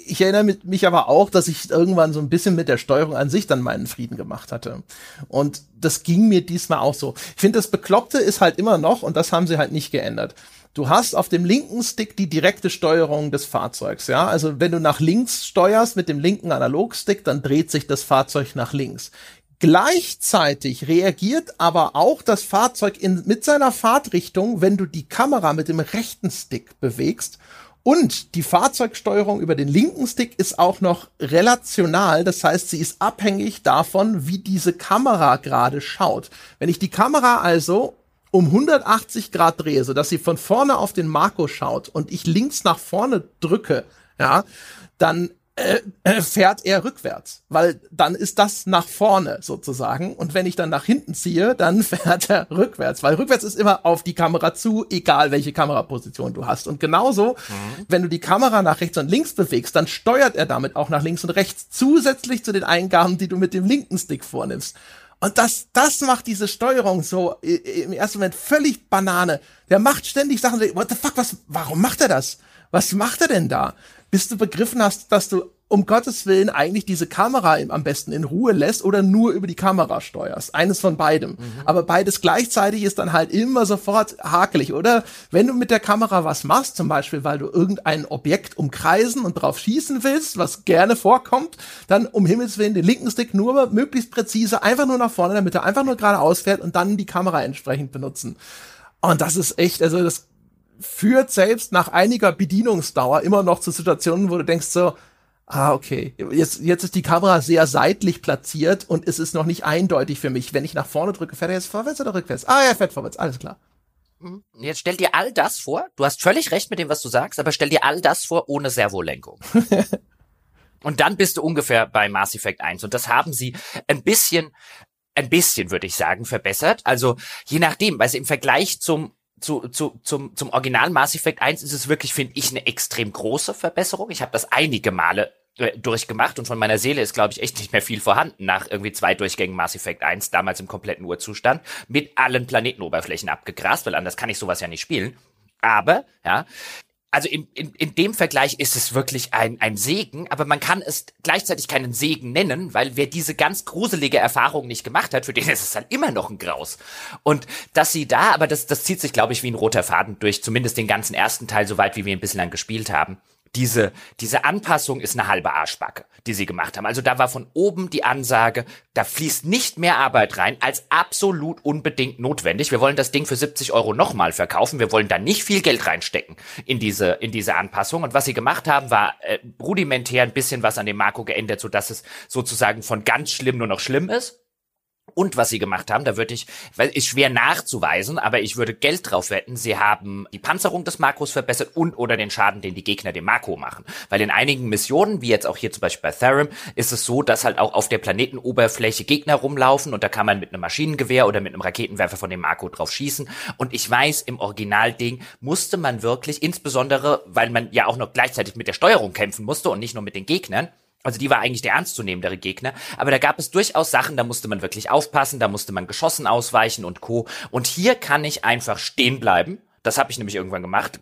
ich erinnere mich aber auch, dass ich irgendwann so ein bisschen mit der Steuerung an sich dann meinen Frieden gemacht hatte. Und das ging mir diesmal auch so. Ich finde, das Bekloppte ist halt immer noch, und das haben sie halt nicht geändert. Du hast auf dem linken Stick die direkte Steuerung des Fahrzeugs, ja. Also wenn du nach links steuerst mit dem linken Analogstick, dann dreht sich das Fahrzeug nach links. Gleichzeitig reagiert aber auch das Fahrzeug in, mit seiner Fahrtrichtung, wenn du die Kamera mit dem rechten Stick bewegst und die Fahrzeugsteuerung über den linken Stick ist auch noch relational. Das heißt, sie ist abhängig davon, wie diese Kamera gerade schaut. Wenn ich die Kamera also um 180 Grad drehe, so dass sie von vorne auf den Marco schaut und ich links nach vorne drücke, ja, dann äh, äh, fährt er rückwärts, weil dann ist das nach vorne sozusagen und wenn ich dann nach hinten ziehe, dann fährt er rückwärts, weil rückwärts ist immer auf die Kamera zu, egal welche Kameraposition du hast und genauso, mhm. wenn du die Kamera nach rechts und links bewegst, dann steuert er damit auch nach links und rechts zusätzlich zu den Eingaben, die du mit dem linken Stick vornimmst. Und das, das macht diese Steuerung so im ersten Moment völlig Banane. Der macht ständig Sachen, what the fuck, was, warum macht er das? Was macht er denn da? bis du begriffen hast, dass du um Gottes Willen eigentlich diese Kamera am besten in Ruhe lässt oder nur über die Kamera steuerst. Eines von beidem. Mhm. Aber beides gleichzeitig ist dann halt immer sofort hakelig, oder? Wenn du mit der Kamera was machst, zum Beispiel, weil du irgendein Objekt umkreisen und drauf schießen willst, was gerne vorkommt, dann um Himmels Willen den linken Stick nur möglichst präzise einfach nur nach vorne, damit er einfach nur geradeaus fährt und dann die Kamera entsprechend benutzen. Und das ist echt, also das führt selbst nach einiger Bedienungsdauer immer noch zu Situationen, wo du denkst so, ah, okay, jetzt, jetzt ist die Kamera sehr seitlich platziert und es ist noch nicht eindeutig für mich. Wenn ich nach vorne drücke, fährt er jetzt vorwärts oder rückwärts? Ah, er fährt vorwärts, alles klar. Mhm. Jetzt stell dir all das vor. Du hast völlig recht mit dem, was du sagst, aber stell dir all das vor ohne Servolenkung. und dann bist du ungefähr bei Mass Effect 1. Und das haben sie ein bisschen, ein bisschen, würde ich sagen, verbessert. Also je nachdem, weil sie im Vergleich zum zu, zu, zum, zum Original Mass Effect 1 ist es wirklich, finde ich, eine extrem große Verbesserung. Ich habe das einige Male äh, durchgemacht und von meiner Seele ist, glaube ich, echt nicht mehr viel vorhanden nach irgendwie zwei Durchgängen Mass Effect 1, damals im kompletten Urzustand, mit allen Planetenoberflächen abgegrast, weil anders kann ich sowas ja nicht spielen. Aber, ja, also in, in, in dem Vergleich ist es wirklich ein, ein Segen, aber man kann es gleichzeitig keinen Segen nennen, weil wer diese ganz gruselige Erfahrung nicht gemacht hat, für den ist es dann immer noch ein Graus. Und dass sie da, aber das, das zieht sich, glaube ich, wie ein roter Faden durch, zumindest den ganzen ersten Teil, soweit wie wir ihn bislang gespielt haben diese, diese Anpassung ist eine halbe Arschbacke, die sie gemacht haben. Also da war von oben die Ansage, da fließt nicht mehr Arbeit rein als absolut unbedingt notwendig. Wir wollen das Ding für 70 Euro nochmal verkaufen. Wir wollen da nicht viel Geld reinstecken in diese, in diese Anpassung. Und was sie gemacht haben, war äh, rudimentär ein bisschen was an dem Marco geändert, so dass es sozusagen von ganz schlimm nur noch schlimm ist und was sie gemacht haben, da würde ich, weil ist schwer nachzuweisen, aber ich würde Geld drauf wetten, sie haben die Panzerung des Makros verbessert und oder den Schaden, den die Gegner dem Makro machen. Weil in einigen Missionen, wie jetzt auch hier zum Beispiel bei Therum, ist es so, dass halt auch auf der Planetenoberfläche Gegner rumlaufen und da kann man mit einem Maschinengewehr oder mit einem Raketenwerfer von dem Makro drauf schießen. Und ich weiß, im Originalding musste man wirklich, insbesondere, weil man ja auch noch gleichzeitig mit der Steuerung kämpfen musste und nicht nur mit den Gegnern, also die war eigentlich der ernstzunehmendere Gegner, aber da gab es durchaus Sachen, da musste man wirklich aufpassen, da musste man Geschossen ausweichen und Co. Und hier kann ich einfach stehen bleiben. Das habe ich nämlich irgendwann gemacht,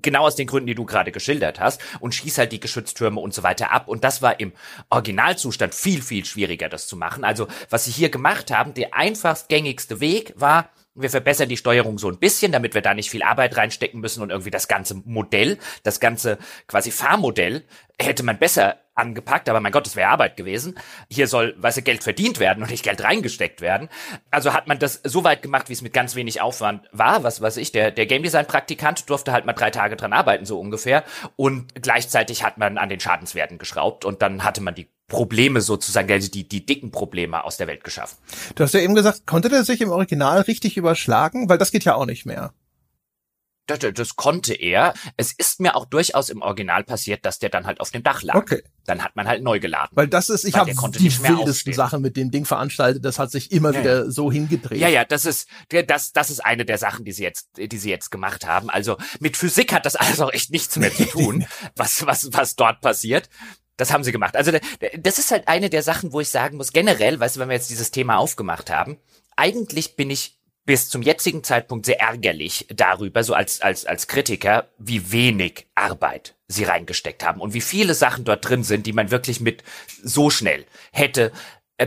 genau aus den Gründen, die du gerade geschildert hast, und schieß halt die Geschütztürme und so weiter ab. Und das war im Originalzustand viel, viel schwieriger, das zu machen. Also was sie hier gemacht haben, der einfachst gängigste Weg war, wir verbessern die Steuerung so ein bisschen, damit wir da nicht viel Arbeit reinstecken müssen und irgendwie das ganze Modell, das ganze quasi Fahrmodell hätte man besser angepackt, aber mein Gott, das wäre Arbeit gewesen. Hier soll, weißt du, Geld verdient werden und nicht Geld reingesteckt werden. Also hat man das so weit gemacht, wie es mit ganz wenig Aufwand war. Was weiß ich, der, der Game Design Praktikant durfte halt mal drei Tage dran arbeiten, so ungefähr. Und gleichzeitig hat man an den Schadenswerten geschraubt und dann hatte man die Probleme sozusagen, also die, die dicken Probleme aus der Welt geschaffen. Du hast ja eben gesagt, konnte der sich im Original richtig überschlagen? Weil das geht ja auch nicht mehr. Das, das konnte er. Es ist mir auch durchaus im Original passiert, dass der dann halt auf dem Dach lag. Okay. Dann hat man halt neu geladen. Weil das ist, ich habe die wildesten Sachen mit dem Ding veranstaltet. Das hat sich immer ja, wieder so hingedreht. Ja, ja, das ist, das, das ist eine der Sachen, die sie jetzt, die sie jetzt gemacht haben. Also mit Physik hat das alles auch echt nichts mehr zu tun, was, was, was dort passiert. Das haben sie gemacht. Also das ist halt eine der Sachen, wo ich sagen muss, generell, weißt du, wenn wir jetzt dieses Thema aufgemacht haben, eigentlich bin ich bis zum jetzigen Zeitpunkt sehr ärgerlich darüber, so als, als, als Kritiker, wie wenig Arbeit sie reingesteckt haben und wie viele Sachen dort drin sind, die man wirklich mit so schnell hätte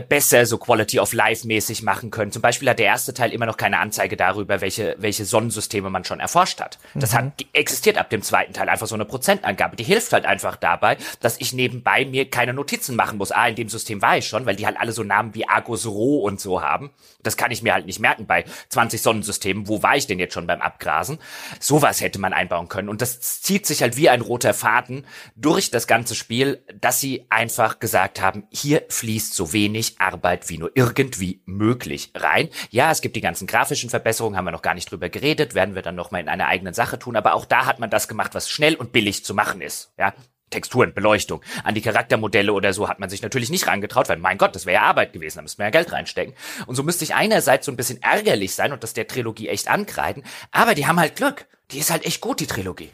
besser so Quality of Life mäßig machen können. Zum Beispiel hat der erste Teil immer noch keine Anzeige darüber, welche, welche Sonnensysteme man schon erforscht hat. Das mhm. hat existiert ab dem zweiten Teil einfach so eine Prozentangabe. Die hilft halt einfach dabei, dass ich nebenbei mir keine Notizen machen muss. Ah, in dem System war ich schon, weil die halt alle so Namen wie Argus Rho und so haben. Das kann ich mir halt nicht merken bei 20 Sonnensystemen. Wo war ich denn jetzt schon beim Abgrasen? Sowas hätte man einbauen können. Und das zieht sich halt wie ein roter Faden durch das ganze Spiel, dass sie einfach gesagt haben, hier fließt so wenig Arbeit wie nur irgendwie möglich rein. Ja, es gibt die ganzen grafischen Verbesserungen, haben wir noch gar nicht drüber geredet, werden wir dann noch mal in einer eigenen Sache tun. Aber auch da hat man das gemacht, was schnell und billig zu machen ist. Ja, Texturen, Beleuchtung. An die Charaktermodelle oder so hat man sich natürlich nicht rangetraut, weil mein Gott, das wäre ja Arbeit gewesen, da müsste man ja Geld reinstecken. Und so müsste ich einerseits so ein bisschen ärgerlich sein und das der Trilogie echt ankreiden, aber die haben halt Glück. Die ist halt echt gut, die Trilogie.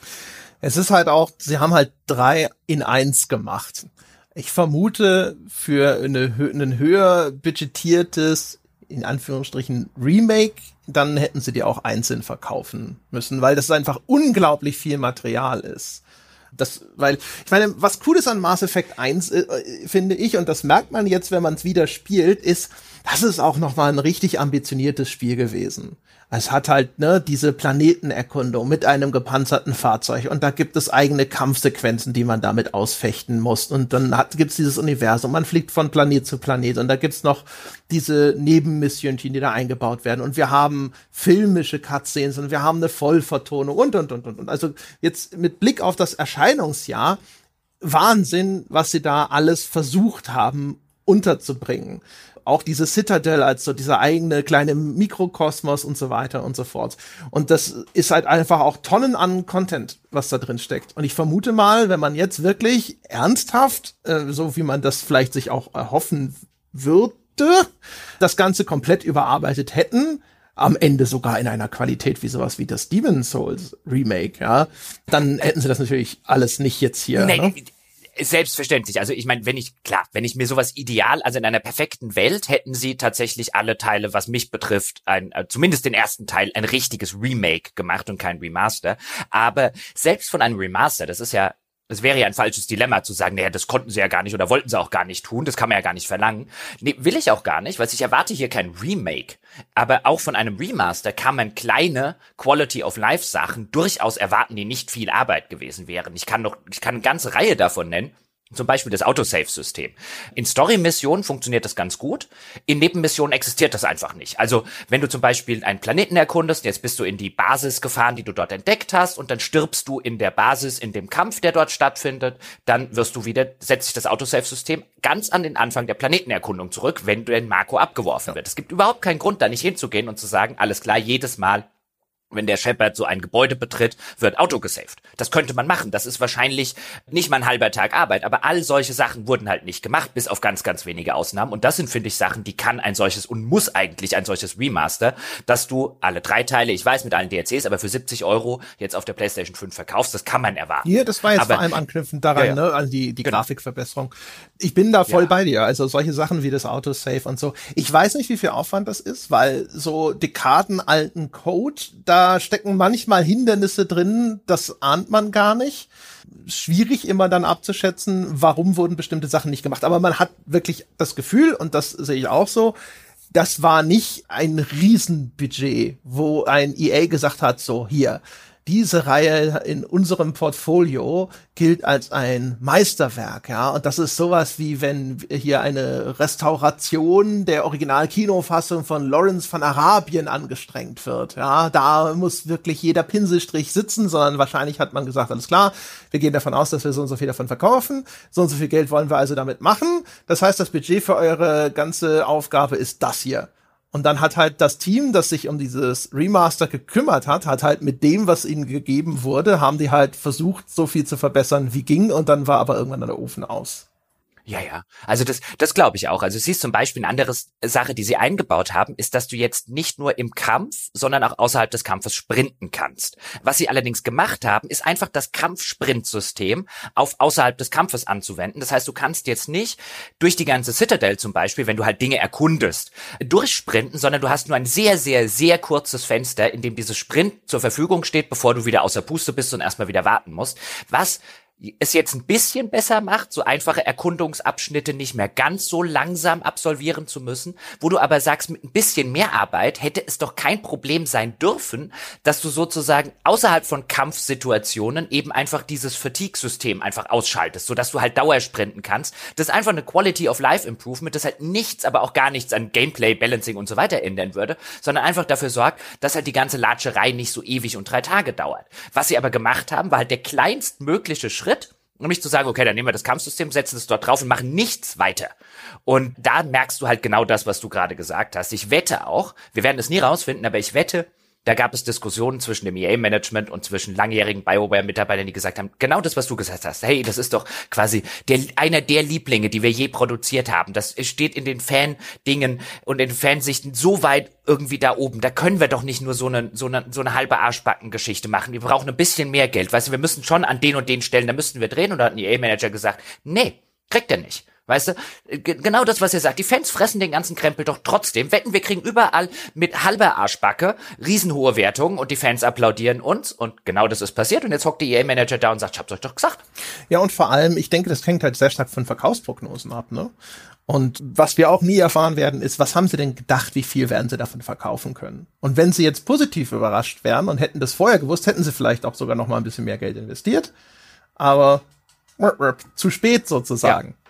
Es ist halt auch, sie haben halt drei in eins gemacht. Ich vermute, für eine, ein höher budgetiertes, in Anführungsstrichen, Remake, dann hätten sie die auch einzeln verkaufen müssen, weil das einfach unglaublich viel Material ist. Das, weil, ich meine, was cool ist an Mass Effect 1, äh, finde ich, und das merkt man jetzt, wenn man es wieder spielt, ist, das ist auch noch mal ein richtig ambitioniertes Spiel gewesen. Es hat halt ne, diese Planetenerkundung mit einem gepanzerten Fahrzeug und da gibt es eigene Kampfsequenzen, die man damit ausfechten muss. Und dann hat, gibt's dieses Universum, man fliegt von Planet zu Planet und da gibt's noch diese Nebenmissionchen, die da eingebaut werden. Und wir haben filmische Cutscenes und wir haben eine Vollvertonung und und und und. und. Also jetzt mit Blick auf das Erscheinungsjahr, Wahnsinn, was sie da alles versucht haben unterzubringen auch diese Citadel als so dieser eigene kleine Mikrokosmos und so weiter und so fort. Und das ist halt einfach auch Tonnen an Content, was da drin steckt. Und ich vermute mal, wenn man jetzt wirklich ernsthaft, äh, so wie man das vielleicht sich auch erhoffen würde, das Ganze komplett überarbeitet hätten, am Ende sogar in einer Qualität wie sowas wie das Demon Souls Remake, ja, dann hätten sie das natürlich alles nicht jetzt hier. Nee, ne? Selbstverständlich. Also ich meine, wenn ich, klar, wenn ich mir sowas ideal, also in einer perfekten Welt hätten sie tatsächlich alle Teile, was mich betrifft, ein, äh, zumindest den ersten Teil, ein richtiges Remake gemacht und kein Remaster. Aber selbst von einem Remaster, das ist ja es wäre ja ein falsches Dilemma zu sagen, naja, das konnten sie ja gar nicht oder wollten sie auch gar nicht tun, das kann man ja gar nicht verlangen. Nee, will ich auch gar nicht, weil ich erwarte hier kein Remake. Aber auch von einem Remaster kann man kleine Quality of Life Sachen durchaus erwarten, die nicht viel Arbeit gewesen wären. Ich kann noch, ich kann eine ganze Reihe davon nennen. Zum Beispiel das Autosave-System. In Story-Missionen funktioniert das ganz gut. In Nebenmissionen existiert das einfach nicht. Also, wenn du zum Beispiel einen Planeten erkundest, jetzt bist du in die Basis gefahren, die du dort entdeckt hast, und dann stirbst du in der Basis, in dem Kampf, der dort stattfindet, dann wirst du wieder, setzt sich das Autosave-System ganz an den Anfang der Planetenerkundung zurück, wenn du in Marco abgeworfen wird. Es gibt überhaupt keinen Grund, da nicht hinzugehen und zu sagen, alles klar, jedes Mal wenn der Shepard so ein Gebäude betritt, wird Auto gesaved. Das könnte man machen. Das ist wahrscheinlich nicht mal ein halber Tag Arbeit, aber all solche Sachen wurden halt nicht gemacht, bis auf ganz, ganz wenige Ausnahmen. Und das sind, finde ich, Sachen, die kann ein solches und muss eigentlich ein solches Remaster, dass du alle drei Teile, ich weiß mit allen DLCs, aber für 70 Euro jetzt auf der PlayStation 5 verkaufst, das kann man erwarten. Hier, das war jetzt aber, vor allem anknüpfend daran, ja, ja. ne, an die, die genau. Grafikverbesserung. Ich bin da voll ja. bei dir. Also solche Sachen wie das Autosave und so. Ich weiß nicht, wie viel Aufwand das ist, weil so dekadenalten Code, da stecken manchmal Hindernisse drin, das ahnt man gar nicht. Schwierig immer dann abzuschätzen, warum wurden bestimmte Sachen nicht gemacht. Aber man hat wirklich das Gefühl, und das sehe ich auch so, das war nicht ein Riesenbudget, wo ein EA gesagt hat, so hier, diese Reihe in unserem Portfolio gilt als ein Meisterwerk, ja. Und das ist sowas wie wenn hier eine Restauration der Original-Kinofassung von Lawrence von Arabien angestrengt wird, ja. Da muss wirklich jeder Pinselstrich sitzen, sondern wahrscheinlich hat man gesagt, alles klar, wir gehen davon aus, dass wir so und so viel davon verkaufen, so und so viel Geld wollen wir also damit machen. Das heißt, das Budget für eure ganze Aufgabe ist das hier. Und dann hat halt das Team, das sich um dieses Remaster gekümmert hat, hat halt mit dem, was ihnen gegeben wurde, haben die halt versucht, so viel zu verbessern, wie ging. Und dann war aber irgendwann der Ofen aus. Ja, ja. Also das, das glaube ich auch. Also siehst zum Beispiel eine andere Sache, die sie eingebaut haben, ist, dass du jetzt nicht nur im Kampf, sondern auch außerhalb des Kampfes sprinten kannst. Was sie allerdings gemacht haben, ist einfach das Kampfsprintsystem auf außerhalb des Kampfes anzuwenden. Das heißt, du kannst jetzt nicht durch die ganze Citadel zum Beispiel, wenn du halt Dinge erkundest, durchsprinten, sondern du hast nur ein sehr, sehr, sehr kurzes Fenster, in dem dieses Sprint zur Verfügung steht, bevor du wieder außer Puste bist und erstmal wieder warten musst. Was es jetzt ein bisschen besser macht, so einfache Erkundungsabschnitte nicht mehr ganz so langsam absolvieren zu müssen, wo du aber sagst, mit ein bisschen mehr Arbeit hätte es doch kein Problem sein dürfen, dass du sozusagen außerhalb von Kampfsituationen eben einfach dieses Fatigue-System einfach ausschaltest, sodass du halt Dauersprinten kannst. Das ist einfach eine Quality of Life Improvement, das halt nichts, aber auch gar nichts an Gameplay, Balancing und so weiter ändern würde, sondern einfach dafür sorgt, dass halt die ganze Latscherei nicht so ewig und drei Tage dauert. Was sie aber gemacht haben, war halt der kleinstmögliche Schritt, Schritt, nämlich zu sagen, okay, dann nehmen wir das Kampfsystem, setzen es dort drauf und machen nichts weiter. Und da merkst du halt genau das, was du gerade gesagt hast. Ich wette auch, wir werden es nie rausfinden, aber ich wette, da gab es Diskussionen zwischen dem EA-Management und zwischen langjährigen BioWare-Mitarbeitern, die gesagt haben, genau das, was du gesagt hast. Hey, das ist doch quasi der, einer der Lieblinge, die wir je produziert haben. Das steht in den Fan-Dingen und in Fansichten so weit irgendwie da oben. Da können wir doch nicht nur so eine, so eine, so eine halbe Arschbacken-Geschichte machen. Wir brauchen ein bisschen mehr Geld. Weißt du, wir müssen schon an den und den Stellen, da müssten wir drehen. Und da hat ein EA-Manager gesagt, nee, kriegt er nicht. Weißt du, G genau das, was ihr sagt. Die Fans fressen den ganzen Krempel doch trotzdem. Wetten, wir kriegen überall mit halber Arschbacke riesenhohe Wertungen und die Fans applaudieren uns. Und genau das ist passiert. Und jetzt hockt die EA-Manager da und sagt, ich hab's euch doch gesagt. Ja, und vor allem, ich denke, das hängt halt sehr stark von Verkaufsprognosen ab, ne? Und was wir auch nie erfahren werden, ist, was haben sie denn gedacht, wie viel werden sie davon verkaufen können? Und wenn sie jetzt positiv überrascht wären und hätten das vorher gewusst, hätten sie vielleicht auch sogar noch mal ein bisschen mehr Geld investiert. Aber zu spät sozusagen. Ja.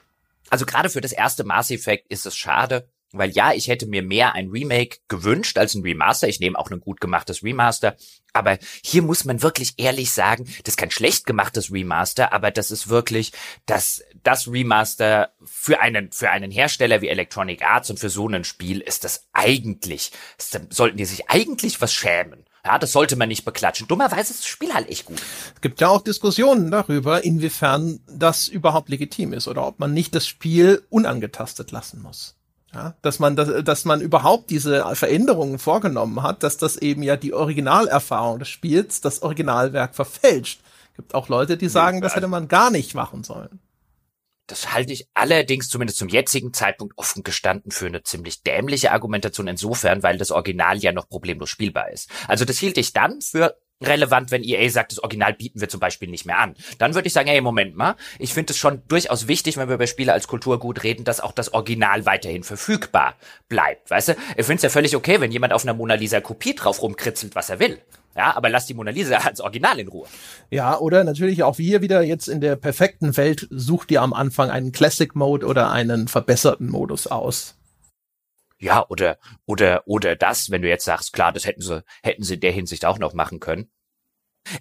Also gerade für das erste Mass Effect ist es schade, weil ja, ich hätte mir mehr ein Remake gewünscht als ein Remaster. Ich nehme auch ein gut gemachtes Remaster. Aber hier muss man wirklich ehrlich sagen, das ist kein schlecht gemachtes Remaster, aber das ist wirklich das, das Remaster für einen, für einen Hersteller wie Electronic Arts und für so ein Spiel ist das eigentlich, sollten die sich eigentlich was schämen. Ja, das sollte man nicht beklatschen. Dummerweise ist das Spiel halt echt gut. Es gibt ja auch Diskussionen darüber, inwiefern das überhaupt legitim ist oder ob man nicht das Spiel unangetastet lassen muss. Ja, dass man, dass, dass man überhaupt diese Veränderungen vorgenommen hat, dass das eben ja die Originalerfahrung des Spiels, das Originalwerk verfälscht. Es gibt auch Leute, die sagen, das hätte man gar nicht machen sollen. Das halte ich allerdings zumindest zum jetzigen Zeitpunkt offen gestanden für eine ziemlich dämliche Argumentation insofern, weil das Original ja noch problemlos spielbar ist. Also das hielt ich dann für relevant, wenn EA sagt, das Original bieten wir zum Beispiel nicht mehr an. Dann würde ich sagen, hey, Moment mal, ich finde es schon durchaus wichtig, wenn wir über Spiele als Kulturgut reden, dass auch das Original weiterhin verfügbar bleibt. Weißt du, ich finde es ja völlig okay, wenn jemand auf einer Mona Lisa Kopie drauf rumkritzelt, was er will. Ja, aber lass die Mona Lisa als Original in Ruhe. Ja, oder natürlich auch wir wieder jetzt in der perfekten Welt sucht ihr am Anfang einen Classic Mode oder einen verbesserten Modus aus. Ja, oder, oder, oder das, wenn du jetzt sagst, klar, das hätten sie, hätten sie in der Hinsicht auch noch machen können.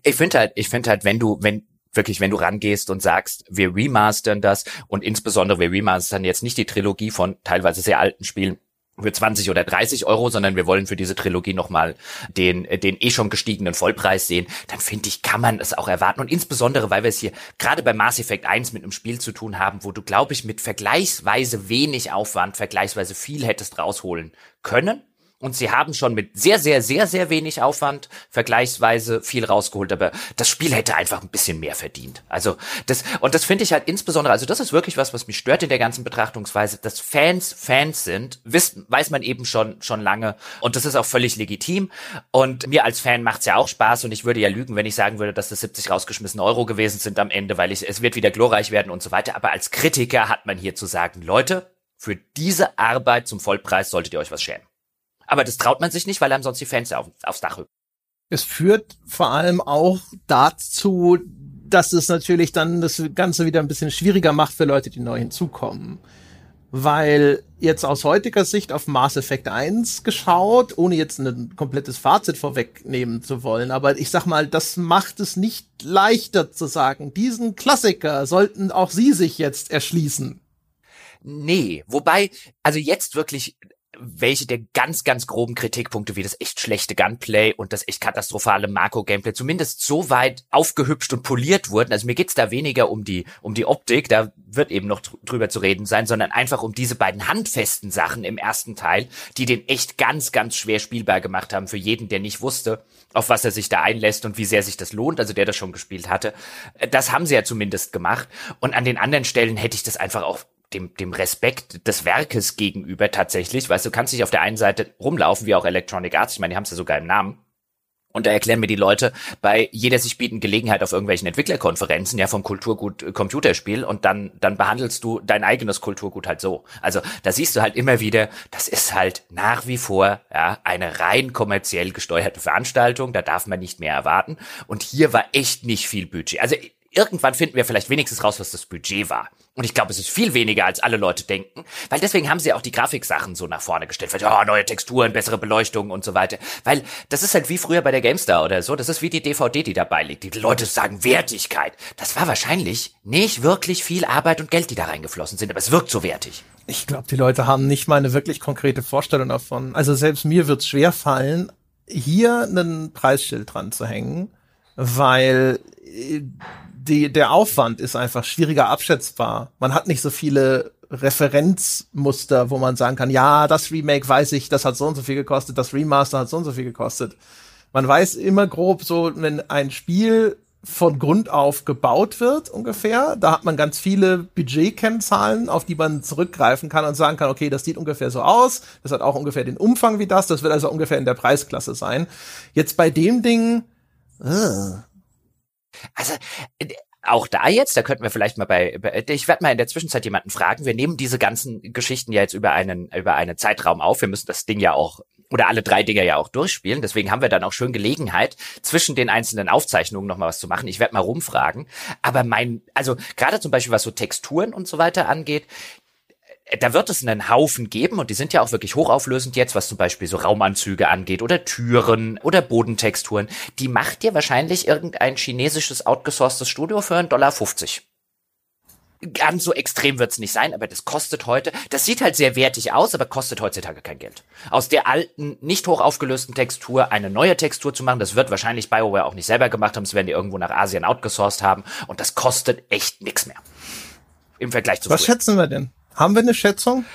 Ich finde halt, ich finde halt, wenn du, wenn, wirklich, wenn du rangehst und sagst, wir remastern das und insbesondere wir remastern jetzt nicht die Trilogie von teilweise sehr alten Spielen, für 20 oder 30 Euro, sondern wir wollen für diese Trilogie nochmal den, den eh schon gestiegenen Vollpreis sehen, dann finde ich, kann man es auch erwarten. Und insbesondere, weil wir es hier gerade bei Mass Effect 1 mit einem Spiel zu tun haben, wo du, glaube ich, mit vergleichsweise wenig Aufwand, vergleichsweise viel hättest rausholen können und sie haben schon mit sehr, sehr, sehr, sehr wenig Aufwand vergleichsweise viel rausgeholt, aber das Spiel hätte einfach ein bisschen mehr verdient. Also das, und das finde ich halt insbesondere, also das ist wirklich was, was mich stört in der ganzen Betrachtungsweise, dass Fans Fans sind, wissen, weiß man eben schon, schon lange. Und das ist auch völlig legitim. Und mir als Fan macht's ja auch Spaß. Und ich würde ja lügen, wenn ich sagen würde, dass das 70 rausgeschmissene Euro gewesen sind am Ende, weil ich, es wird wieder glorreich werden und so weiter, aber als Kritiker hat man hier zu sagen, Leute, für diese Arbeit zum Vollpreis solltet ihr euch was schämen. Aber das traut man sich nicht, weil einem sonst die Fans auf, aufs Dach rücken. Es führt vor allem auch dazu, dass es natürlich dann das Ganze wieder ein bisschen schwieriger macht für Leute, die neu hinzukommen. Weil jetzt aus heutiger Sicht auf Mass Effect 1 geschaut, ohne jetzt ein komplettes Fazit vorwegnehmen zu wollen, aber ich sag mal, das macht es nicht leichter zu sagen, diesen Klassiker sollten auch Sie sich jetzt erschließen. Nee, wobei, also jetzt wirklich welche der ganz, ganz groben Kritikpunkte wie das echt schlechte Gunplay und das echt katastrophale Marco-Gameplay zumindest so weit aufgehübscht und poliert wurden. Also mir geht's da weniger um die, um die Optik, da wird eben noch drüber zu reden sein, sondern einfach um diese beiden handfesten Sachen im ersten Teil, die den echt ganz, ganz schwer spielbar gemacht haben für jeden, der nicht wusste, auf was er sich da einlässt und wie sehr sich das lohnt, also der das schon gespielt hatte. Das haben sie ja zumindest gemacht. Und an den anderen Stellen hätte ich das einfach auch dem, dem Respekt des Werkes gegenüber tatsächlich. Weißt du, kannst dich auf der einen Seite rumlaufen, wie auch Electronic Arts, ich meine, die haben es ja sogar im Namen. Und da erklären mir die Leute bei jeder sich bieten Gelegenheit auf irgendwelchen Entwicklerkonferenzen, ja, vom Kulturgut äh, Computerspiel und dann, dann behandelst du dein eigenes Kulturgut halt so. Also da siehst du halt immer wieder, das ist halt nach wie vor, ja, eine rein kommerziell gesteuerte Veranstaltung, da darf man nicht mehr erwarten. Und hier war echt nicht viel Budget. Also irgendwann finden wir vielleicht wenigstens raus, was das Budget war. Und ich glaube, es ist viel weniger, als alle Leute denken, weil deswegen haben sie auch die Grafiksachen so nach vorne gestellt, weil, ja, neue Texturen, bessere Beleuchtung und so weiter. Weil das ist halt wie früher bei der GameStar oder so, das ist wie die DVD, die dabei liegt. Die Leute sagen Wertigkeit. Das war wahrscheinlich nicht wirklich viel Arbeit und Geld, die da reingeflossen sind, aber es wirkt so wertig. Ich glaube, die Leute haben nicht mal eine wirklich konkrete Vorstellung davon. Also selbst mir wird es schwer fallen, hier einen Preisschild dran zu hängen, weil äh, die, der Aufwand ist einfach schwieriger abschätzbar. Man hat nicht so viele Referenzmuster, wo man sagen kann, ja, das Remake weiß ich, das hat so und so viel gekostet, das Remaster hat so und so viel gekostet. Man weiß immer grob so, wenn ein Spiel von Grund auf gebaut wird ungefähr. Da hat man ganz viele Budgetkennzahlen, auf die man zurückgreifen kann und sagen kann, okay, das sieht ungefähr so aus, das hat auch ungefähr den Umfang wie das, das wird also ungefähr in der Preisklasse sein. Jetzt bei dem Ding. Uh. Also auch da jetzt, da könnten wir vielleicht mal bei, ich werde mal in der Zwischenzeit jemanden fragen. Wir nehmen diese ganzen Geschichten ja jetzt über einen über einen Zeitraum auf. Wir müssen das Ding ja auch oder alle drei Dinger ja auch durchspielen. Deswegen haben wir dann auch schön Gelegenheit, zwischen den einzelnen Aufzeichnungen noch mal was zu machen. Ich werde mal rumfragen. Aber mein, also gerade zum Beispiel was so Texturen und so weiter angeht, da wird es einen Haufen geben und die sind ja auch wirklich hochauflösend jetzt, was zum Beispiel so Raumanzüge angeht oder Türen oder Bodentexturen. Die macht dir wahrscheinlich irgendein chinesisches outgesourcetes Studio für einen Dollar 50 ganz so extrem wird's nicht sein, aber das kostet heute, das sieht halt sehr wertig aus, aber kostet heutzutage kein Geld. Aus der alten, nicht hoch aufgelösten Textur eine neue Textur zu machen, das wird wahrscheinlich BioWare auch nicht selber gemacht haben, das werden die irgendwo nach Asien outgesourced haben und das kostet echt nix mehr. Im Vergleich zu Was früher. schätzen wir denn? Haben wir eine Schätzung?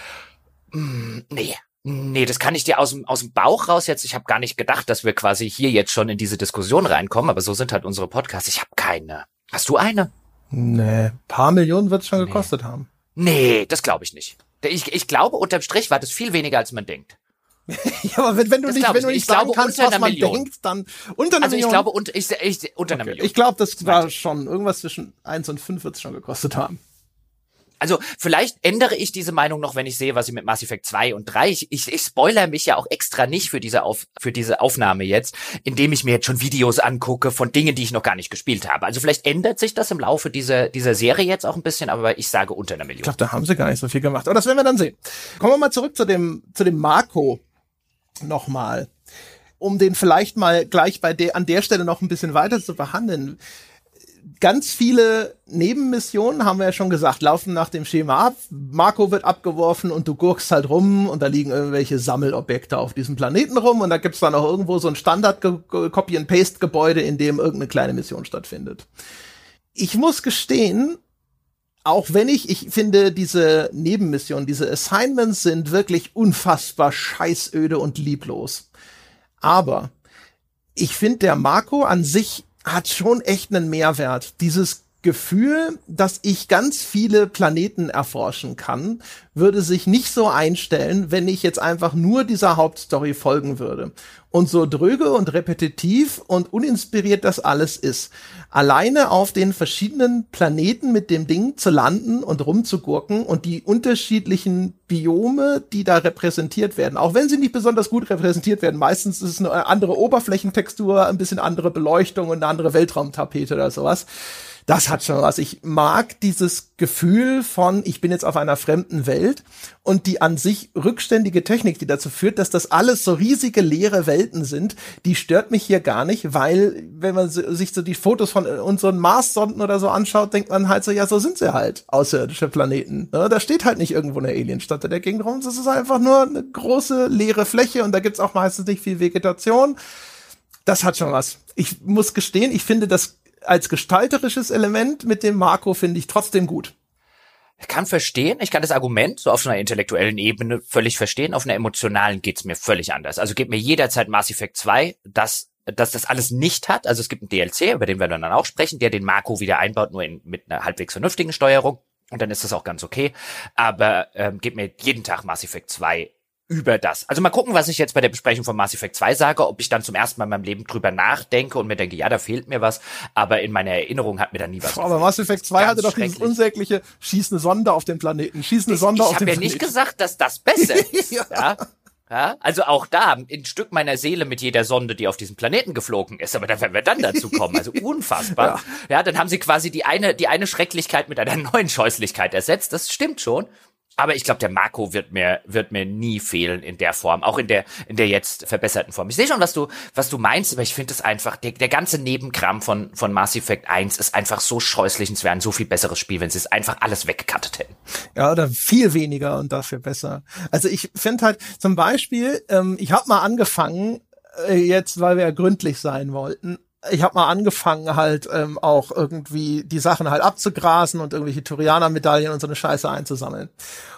Mm, nee. Nee, das kann ich dir aus dem, aus dem Bauch raus jetzt. Ich habe gar nicht gedacht, dass wir quasi hier jetzt schon in diese Diskussion reinkommen, aber so sind halt unsere Podcasts. Ich habe keine. Hast du eine? Nee, paar Millionen wird es schon nee. gekostet haben. Nee, das glaube ich nicht. Ich, ich glaube, unterm Strich war das viel weniger, als man denkt. ja, aber wenn, wenn du das nicht, wenn du nicht sagen kannst, was man Million. denkt, dann unter einer also Million. Also ich glaube, unter, ich, ich, unter okay. einer Million. Ich glaube, das war schon irgendwas zwischen eins und fünf wird es schon gekostet haben also vielleicht ändere ich diese Meinung noch, wenn ich sehe, was ich mit Mass Effect 2 und 3, ich, ich, ich spoiler mich ja auch extra nicht für diese, Auf, für diese Aufnahme jetzt, indem ich mir jetzt schon Videos angucke von Dingen, die ich noch gar nicht gespielt habe. Also vielleicht ändert sich das im Laufe dieser, dieser Serie jetzt auch ein bisschen, aber ich sage unter einer Million. Ich glaube, da haben sie gar nicht so viel gemacht. Aber das werden wir dann sehen. Kommen wir mal zurück zu dem, zu dem Marco nochmal. Um den vielleicht mal gleich bei der, an der Stelle noch ein bisschen weiter zu behandeln ganz viele Nebenmissionen, haben wir ja schon gesagt, laufen nach dem Schema ab. Marco wird abgeworfen und du gurkst halt rum und da liegen irgendwelche Sammelobjekte auf diesem Planeten rum und da gibt's dann auch irgendwo so ein Standard-Copy-and-Paste-Gebäude, in dem irgendeine kleine Mission stattfindet. Ich muss gestehen, auch wenn ich, ich finde, diese Nebenmissionen, diese Assignments sind wirklich unfassbar scheißöde und lieblos. Aber ich finde, der Marco an sich hat schon echt einen Mehrwert. Dieses Gefühl, dass ich ganz viele Planeten erforschen kann, würde sich nicht so einstellen, wenn ich jetzt einfach nur dieser Hauptstory folgen würde. Und so dröge und repetitiv und uninspiriert das alles ist. Alleine auf den verschiedenen Planeten mit dem Ding zu landen und rumzugurken und die unterschiedlichen Biome, die da repräsentiert werden, auch wenn sie nicht besonders gut repräsentiert werden, meistens ist es eine andere Oberflächentextur, ein bisschen andere Beleuchtung und eine andere Weltraumtapete oder sowas das hat schon was. Ich mag dieses Gefühl von, ich bin jetzt auf einer fremden Welt und die an sich rückständige Technik, die dazu führt, dass das alles so riesige leere Welten sind, die stört mich hier gar nicht, weil wenn man sich so die Fotos von unseren Mars-Sonden oder so anschaut, denkt man halt so, ja, so sind sie halt, außerirdische Planeten. Ne? Da steht halt nicht irgendwo eine Alienstadt in der Gegend rum, das ist einfach nur eine große leere Fläche und da gibt's auch meistens nicht viel Vegetation. Das hat schon was. Ich muss gestehen, ich finde das als gestalterisches Element mit dem Marco finde ich trotzdem gut. Ich kann verstehen, ich kann das Argument so auf einer intellektuellen Ebene völlig verstehen, auf einer emotionalen geht's mir völlig anders. Also gibt mir jederzeit Mass Effect 2, dass, dass das alles nicht hat. Also es gibt einen DLC, über den wir dann auch sprechen, der den Marco wieder einbaut, nur in, mit einer halbwegs vernünftigen Steuerung. Und dann ist das auch ganz okay. Aber ähm, gibt mir jeden Tag Mass Effect 2 über das. Also mal gucken, was ich jetzt bei der Besprechung von Mass Effect 2 sage, ob ich dann zum ersten Mal in meinem Leben drüber nachdenke und mir denke, ja, da fehlt mir was, aber in meiner Erinnerung hat mir da nie was. Aber Mass Effect 2 hatte doch dieses unsägliche schieß eine Sonde auf den Planeten, schieß eine Sonde ich, auf den Planeten. Ich habe ja nicht gesagt, dass das besser ist. ja. ja. Ja, also auch da ein Stück meiner Seele mit jeder Sonde, die auf diesem Planeten geflogen ist, aber da werden wir dann dazu kommen, also unfassbar. ja. ja, dann haben sie quasi die eine die eine Schrecklichkeit mit einer neuen Scheußlichkeit ersetzt. Das stimmt schon. Aber ich glaube, der Marco wird mir, wird mir nie fehlen in der Form, auch in der, in der jetzt verbesserten Form. Ich sehe schon, was du, was du meinst, aber ich finde es einfach, der, der ganze Nebenkram von, von Mass Effect 1 ist einfach so scheußlich und es wäre ein so viel besseres Spiel, wenn sie es einfach alles weggekattet hätten. Ja, oder viel weniger und dafür besser. Also ich finde halt zum Beispiel, ähm, ich habe mal angefangen, äh, jetzt, weil wir ja gründlich sein wollten, ich habe mal angefangen halt ähm, auch irgendwie die Sachen halt abzugrasen und irgendwelche Turianer-Medaillen und so eine Scheiße einzusammeln.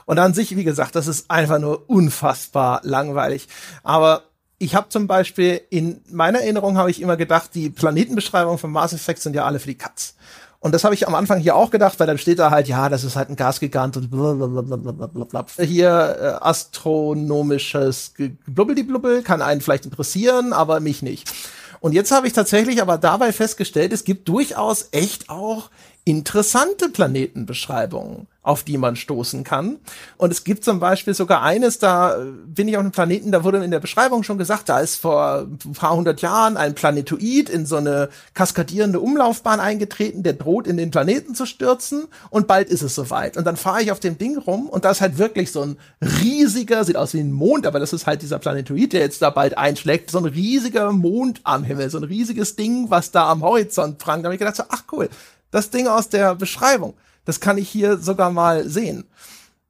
Und an sich, wie gesagt, das ist einfach nur unfassbar langweilig. Aber ich habe zum Beispiel in meiner Erinnerung habe ich immer gedacht, die Planetenbeschreibungen von Mass Effect sind ja alle für die Katz. Und das habe ich am Anfang hier auch gedacht, weil dann steht da halt, ja, das ist halt ein Gasgigant und blablabla. Hier äh, astronomisches Blubbeldi-Blubbel kann einen vielleicht interessieren, aber mich nicht. Und jetzt habe ich tatsächlich aber dabei festgestellt, es gibt durchaus echt auch interessante Planetenbeschreibungen, auf die man stoßen kann. Und es gibt zum Beispiel sogar eines, da bin ich auf einem Planeten, da wurde in der Beschreibung schon gesagt, da ist vor ein paar hundert Jahren ein Planetoid in so eine kaskadierende Umlaufbahn eingetreten, der droht in den Planeten zu stürzen und bald ist es soweit. Und dann fahre ich auf dem Ding rum und da ist halt wirklich so ein riesiger, sieht aus wie ein Mond, aber das ist halt dieser Planetoid, der jetzt da bald einschlägt, so ein riesiger Mond am Himmel, so ein riesiges Ding, was da am Horizont prangt. Da habe ich gedacht, so, ach cool, das Ding aus der Beschreibung. Das kann ich hier sogar mal sehen.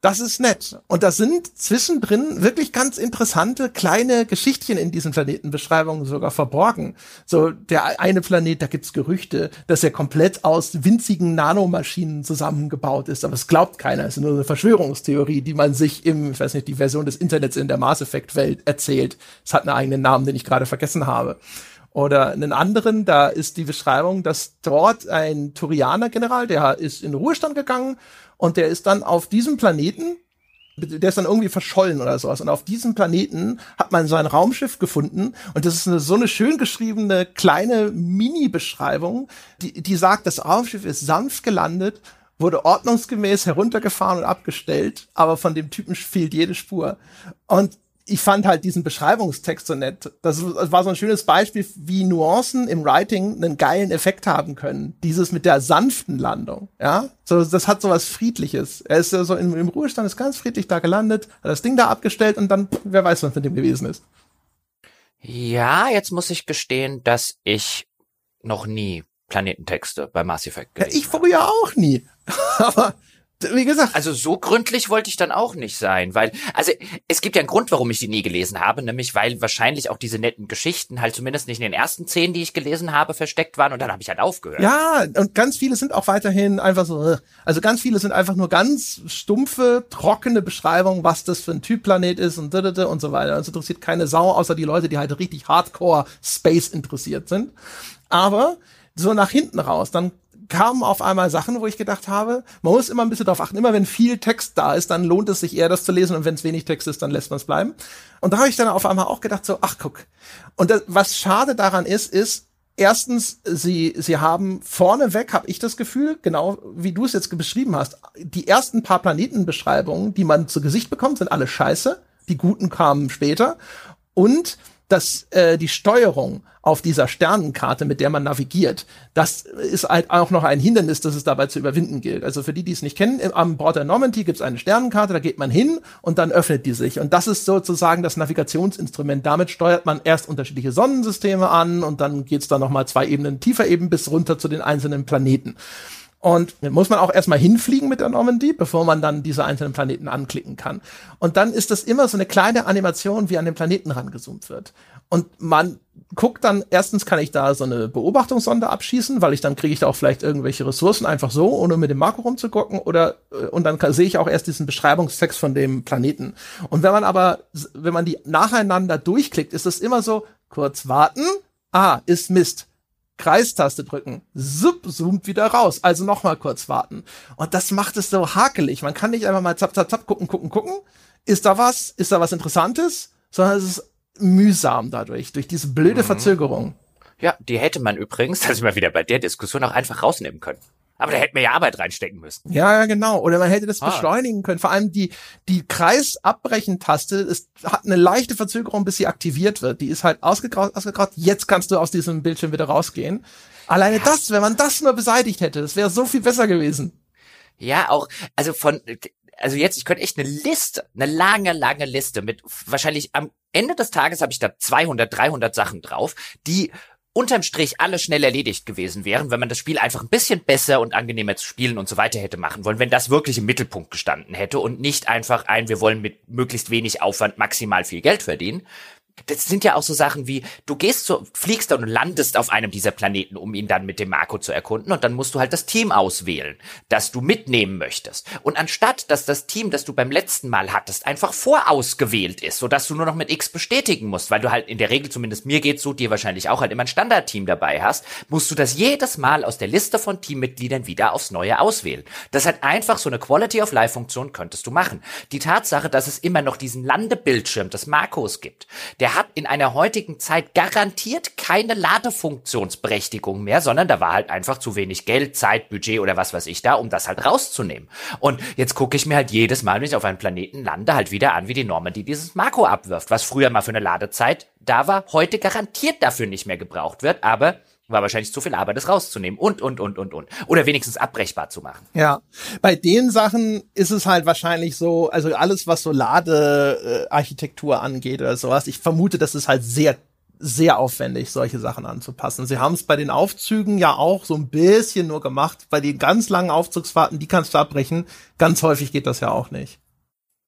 Das ist nett. Und da sind zwischendrin wirklich ganz interessante kleine Geschichtchen in diesen Planetenbeschreibungen sogar verborgen. So, der eine Planet, da gibt's Gerüchte, dass er komplett aus winzigen Nanomaschinen zusammengebaut ist. Aber es glaubt keiner. Es ist nur eine Verschwörungstheorie, die man sich im, ich weiß nicht, die Version des Internets in der Mass Effect Welt erzählt. Es hat einen eigenen Namen, den ich gerade vergessen habe. Oder einen anderen, da ist die Beschreibung, dass dort ein Turianer-General, der ist in Ruhestand gegangen und der ist dann auf diesem Planeten, der ist dann irgendwie verschollen oder sowas. Und auf diesem Planeten hat man so ein Raumschiff gefunden. Und das ist eine, so eine schön geschriebene kleine Mini-Beschreibung, die, die sagt, das Raumschiff ist sanft gelandet, wurde ordnungsgemäß heruntergefahren und abgestellt, aber von dem Typen fehlt jede Spur. Und ich fand halt diesen Beschreibungstext so nett. Das war so ein schönes Beispiel, wie Nuancen im Writing einen geilen Effekt haben können. Dieses mit der sanften Landung, ja. So, das hat so was Friedliches. Er ist so im, im Ruhestand, ist ganz friedlich da gelandet, hat das Ding da abgestellt und dann, wer weiß, was mit dem gewesen ist. Ja, jetzt muss ich gestehen, dass ich noch nie Planetentexte bei Mass Effect gelesen ja, Ich früher auch nie. Aber wie gesagt. Also so gründlich wollte ich dann auch nicht sein, weil, also es gibt ja einen Grund, warum ich die nie gelesen habe, nämlich weil wahrscheinlich auch diese netten Geschichten halt zumindest nicht in den ersten zehn, die ich gelesen habe, versteckt waren und dann habe ich halt aufgehört. Ja, und ganz viele sind auch weiterhin einfach so, also ganz viele sind einfach nur ganz stumpfe, trockene Beschreibungen, was das für ein Typplanet ist und und so weiter. Das interessiert keine Sau, außer die Leute, die halt richtig hardcore Space interessiert sind. Aber so nach hinten raus, dann kamen auf einmal Sachen, wo ich gedacht habe, man muss immer ein bisschen darauf achten, immer wenn viel Text da ist, dann lohnt es sich eher, das zu lesen und wenn es wenig Text ist, dann lässt man es bleiben. Und da habe ich dann auf einmal auch gedacht, so, ach guck. Und das, was schade daran ist, ist, erstens, sie, sie haben vorneweg, habe ich das Gefühl, genau wie du es jetzt beschrieben hast, die ersten paar Planetenbeschreibungen, die man zu Gesicht bekommt, sind alle scheiße. Die guten kamen später. Und dass äh, die Steuerung auf dieser Sternenkarte, mit der man navigiert, das ist halt auch noch ein Hindernis, das es dabei zu überwinden gilt. Also für die, die es nicht kennen, am Bord der Normandy gibt es eine Sternenkarte, da geht man hin und dann öffnet die sich. Und das ist sozusagen das Navigationsinstrument. Damit steuert man erst unterschiedliche Sonnensysteme an und dann geht's da nochmal zwei Ebenen tiefer eben bis runter zu den einzelnen Planeten. Und muss man auch erstmal hinfliegen mit der Normandy, bevor man dann diese einzelnen Planeten anklicken kann. Und dann ist das immer so eine kleine Animation, wie an den Planeten rangezoomt wird. Und man guckt dann, erstens kann ich da so eine Beobachtungssonde abschießen, weil ich dann kriege ich da auch vielleicht irgendwelche Ressourcen einfach so, ohne mit dem Makro rumzugucken, oder äh, und dann sehe ich auch erst diesen Beschreibungstext von dem Planeten. Und wenn man aber, wenn man die nacheinander durchklickt, ist es immer so, kurz warten, ah, ist Mist Kreistaste drücken, zup, zoomt wieder raus. Also nochmal kurz warten. Und das macht es so hakelig. Man kann nicht einfach mal zap, zap, zap, gucken, gucken, gucken. Ist da was? Ist da was Interessantes? Sondern es ist mühsam dadurch, durch diese blöde mhm. Verzögerung. Ja, die hätte man übrigens, dass wir wieder bei der Diskussion auch einfach rausnehmen können. Aber da hätten wir ja Arbeit reinstecken müssen. Ja, genau. Oder man hätte das ah. beschleunigen können. Vor allem die, die Kreisabbrechen-Taste ist, hat eine leichte Verzögerung, bis sie aktiviert wird. Die ist halt ausgegraut, ausgegraut. Jetzt kannst du aus diesem Bildschirm wieder rausgehen. Alleine ja. das, wenn man das nur beseitigt hätte, das wäre so viel besser gewesen. Ja, auch, also von, also jetzt, ich könnte echt eine Liste, eine lange, lange Liste mit wahrscheinlich am Ende des Tages habe ich da 200, 300 Sachen drauf, die unterm Strich alle schnell erledigt gewesen wären, wenn man das Spiel einfach ein bisschen besser und angenehmer zu spielen und so weiter hätte machen wollen, wenn das wirklich im Mittelpunkt gestanden hätte und nicht einfach ein, wir wollen mit möglichst wenig Aufwand maximal viel Geld verdienen. Das sind ja auch so Sachen wie, du gehst so, fliegst und landest auf einem dieser Planeten, um ihn dann mit dem Marco zu erkunden und dann musst du halt das Team auswählen, das du mitnehmen möchtest. Und anstatt, dass das Team, das du beim letzten Mal hattest, einfach vorausgewählt ist, sodass du nur noch mit X bestätigen musst, weil du halt in der Regel, zumindest mir geht's so, dir wahrscheinlich auch halt immer ein Standardteam dabei hast, musst du das jedes Mal aus der Liste von Teammitgliedern wieder aufs Neue auswählen. Das hat einfach so eine Quality of Life Funktion könntest du machen. Die Tatsache, dass es immer noch diesen Landebildschirm des Marcos gibt, der hat in einer heutigen Zeit garantiert keine Ladefunktionsberechtigung mehr, sondern da war halt einfach zu wenig Geld, Zeit, Budget oder was weiß ich da, um das halt rauszunehmen. Und jetzt gucke ich mir halt jedes Mal, wenn ich auf einem Planeten lande, halt wieder an, wie die Normandy dieses Marco abwirft, was früher mal für eine Ladezeit da war, heute garantiert dafür nicht mehr gebraucht wird, aber war wahrscheinlich zu viel Arbeit, das rauszunehmen und, und, und, und, und. Oder wenigstens abbrechbar zu machen. Ja. Bei den Sachen ist es halt wahrscheinlich so, also alles, was so Ladearchitektur angeht oder sowas, ich vermute, das ist halt sehr sehr aufwendig, solche Sachen anzupassen. Sie haben es bei den Aufzügen ja auch so ein bisschen nur gemacht. Bei den ganz langen Aufzugsfahrten, die kannst du abbrechen. Ganz häufig geht das ja auch nicht.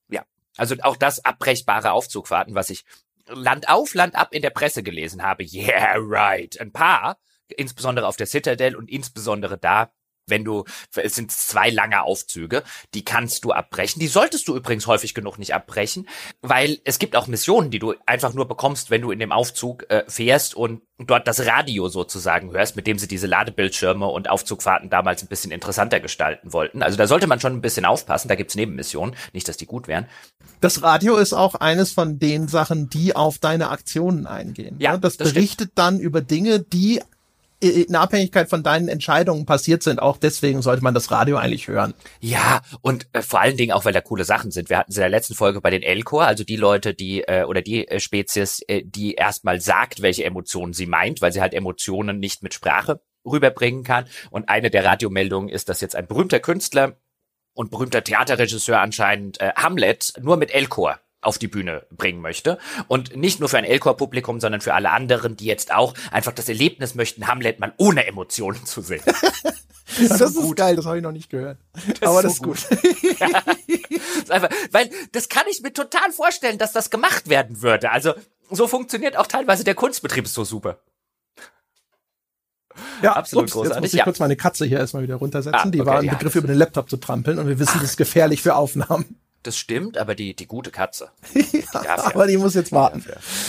Ja, also auch das abbrechbare Aufzugfahrten, was ich Land auf, Land ab in der Presse gelesen habe. Yeah, right. Ein paar insbesondere auf der Citadel und insbesondere da, wenn du, es sind zwei lange Aufzüge, die kannst du abbrechen. Die solltest du übrigens häufig genug nicht abbrechen, weil es gibt auch Missionen, die du einfach nur bekommst, wenn du in dem Aufzug äh, fährst und dort das Radio sozusagen hörst, mit dem sie diese Ladebildschirme und Aufzugfahrten damals ein bisschen interessanter gestalten wollten. Also da sollte man schon ein bisschen aufpassen, da gibt's Nebenmissionen, nicht, dass die gut wären. Das Radio ist auch eines von den Sachen, die auf deine Aktionen eingehen. Ja, das, das berichtet stimmt. dann über Dinge, die in Abhängigkeit von deinen Entscheidungen passiert sind. Auch deswegen sollte man das Radio eigentlich hören. Ja, und äh, vor allen Dingen auch, weil da coole Sachen sind. Wir hatten es in der letzten Folge bei den Elcor, also die Leute, die äh, oder die äh, Spezies, äh, die erstmal sagt, welche Emotionen sie meint, weil sie halt Emotionen nicht mit Sprache rüberbringen kann. Und eine der Radiomeldungen ist, dass jetzt ein berühmter Künstler und berühmter Theaterregisseur anscheinend äh, Hamlet nur mit Elcor auf die Bühne bringen möchte. Und nicht nur für ein Elcor-Publikum, sondern für alle anderen, die jetzt auch einfach das Erlebnis möchten, Hamlet mal ohne Emotionen zu sehen. das, das ist, so geil, das habe ich noch nicht gehört. Das Aber das ist gut. gut. das einfach, weil das kann ich mir total vorstellen, dass das gemacht werden würde. Also so funktioniert auch teilweise der Kunstbetrieb so super. Ja, absolut ups, großartig. Jetzt muss ich ja. kurz meine Katze hier erstmal wieder runtersetzen. Ah, die war im ja, Begriff, über den Laptop zu trampeln und wir wissen, das ist gefährlich für Aufnahmen. Das stimmt, aber die, die gute Katze. Die ja, aber die muss jetzt warten.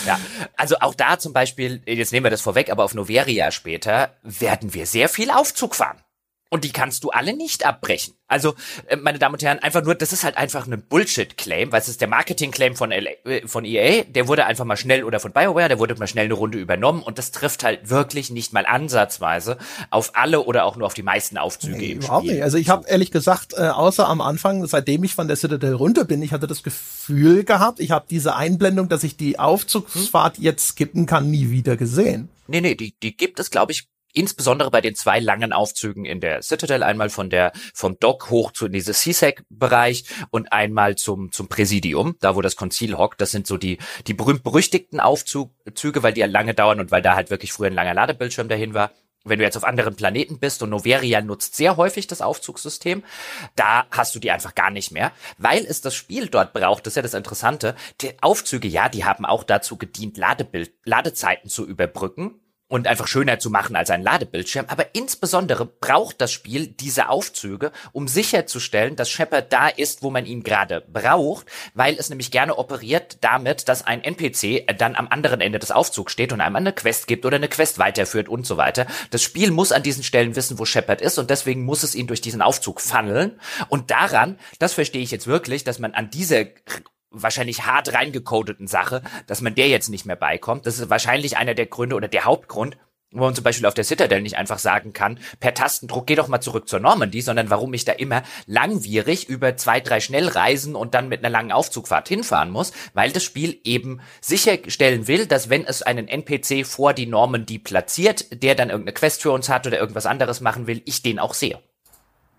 Ja, also auch da zum Beispiel, jetzt nehmen wir das vorweg, aber auf Noveria später werden wir sehr viel Aufzug fahren. Und die kannst du alle nicht abbrechen. Also, äh, meine Damen und Herren, einfach nur, das ist halt einfach ein Bullshit-Claim, weil es ist der Marketing-Claim von, äh, von EA, der wurde einfach mal schnell, oder von BioWare, der wurde mal schnell eine Runde übernommen und das trifft halt wirklich nicht mal ansatzweise auf alle oder auch nur auf die meisten Aufzüge nee, im überhaupt Spiel. Nicht. Also ich habe ehrlich gesagt, äh, außer am Anfang, seitdem ich von der Citadel runter bin, ich hatte das Gefühl gehabt, ich habe diese Einblendung, dass ich die Aufzugsfahrt jetzt skippen kann, nie wieder gesehen. Nee, nee, die, die gibt es, glaube ich, insbesondere bei den zwei langen Aufzügen in der Citadel, einmal von der, vom Dock hoch zu dieses CSEC-Bereich und einmal zum, zum Präsidium, da wo das Konzil hockt. Das sind so die, die berühmt-berüchtigten Aufzüge, weil die ja lange dauern und weil da halt wirklich früher ein langer Ladebildschirm dahin war. Wenn du jetzt auf anderen Planeten bist und Noveria nutzt sehr häufig das Aufzugssystem, da hast du die einfach gar nicht mehr, weil es das Spiel dort braucht. Das ist ja das Interessante. Die Aufzüge, ja, die haben auch dazu gedient, Ladebild, Ladezeiten zu überbrücken und einfach schöner zu machen als ein Ladebildschirm. Aber insbesondere braucht das Spiel diese Aufzüge, um sicherzustellen, dass Shepard da ist, wo man ihn gerade braucht, weil es nämlich gerne operiert damit, dass ein NPC dann am anderen Ende des Aufzugs steht und einem eine Quest gibt oder eine Quest weiterführt und so weiter. Das Spiel muss an diesen Stellen wissen, wo Shepard ist und deswegen muss es ihn durch diesen Aufzug funneln. Und daran, das verstehe ich jetzt wirklich, dass man an diese wahrscheinlich hart reingecodeten Sache, dass man der jetzt nicht mehr beikommt. Das ist wahrscheinlich einer der Gründe oder der Hauptgrund, wo man zum Beispiel auf der Citadel nicht einfach sagen kann, per Tastendruck geh doch mal zurück zur Normandy, sondern warum ich da immer langwierig über zwei, drei Schnellreisen und dann mit einer langen Aufzugfahrt hinfahren muss, weil das Spiel eben sicherstellen will, dass wenn es einen NPC vor die Normandy platziert, der dann irgendeine Quest für uns hat oder irgendwas anderes machen will, ich den auch sehe.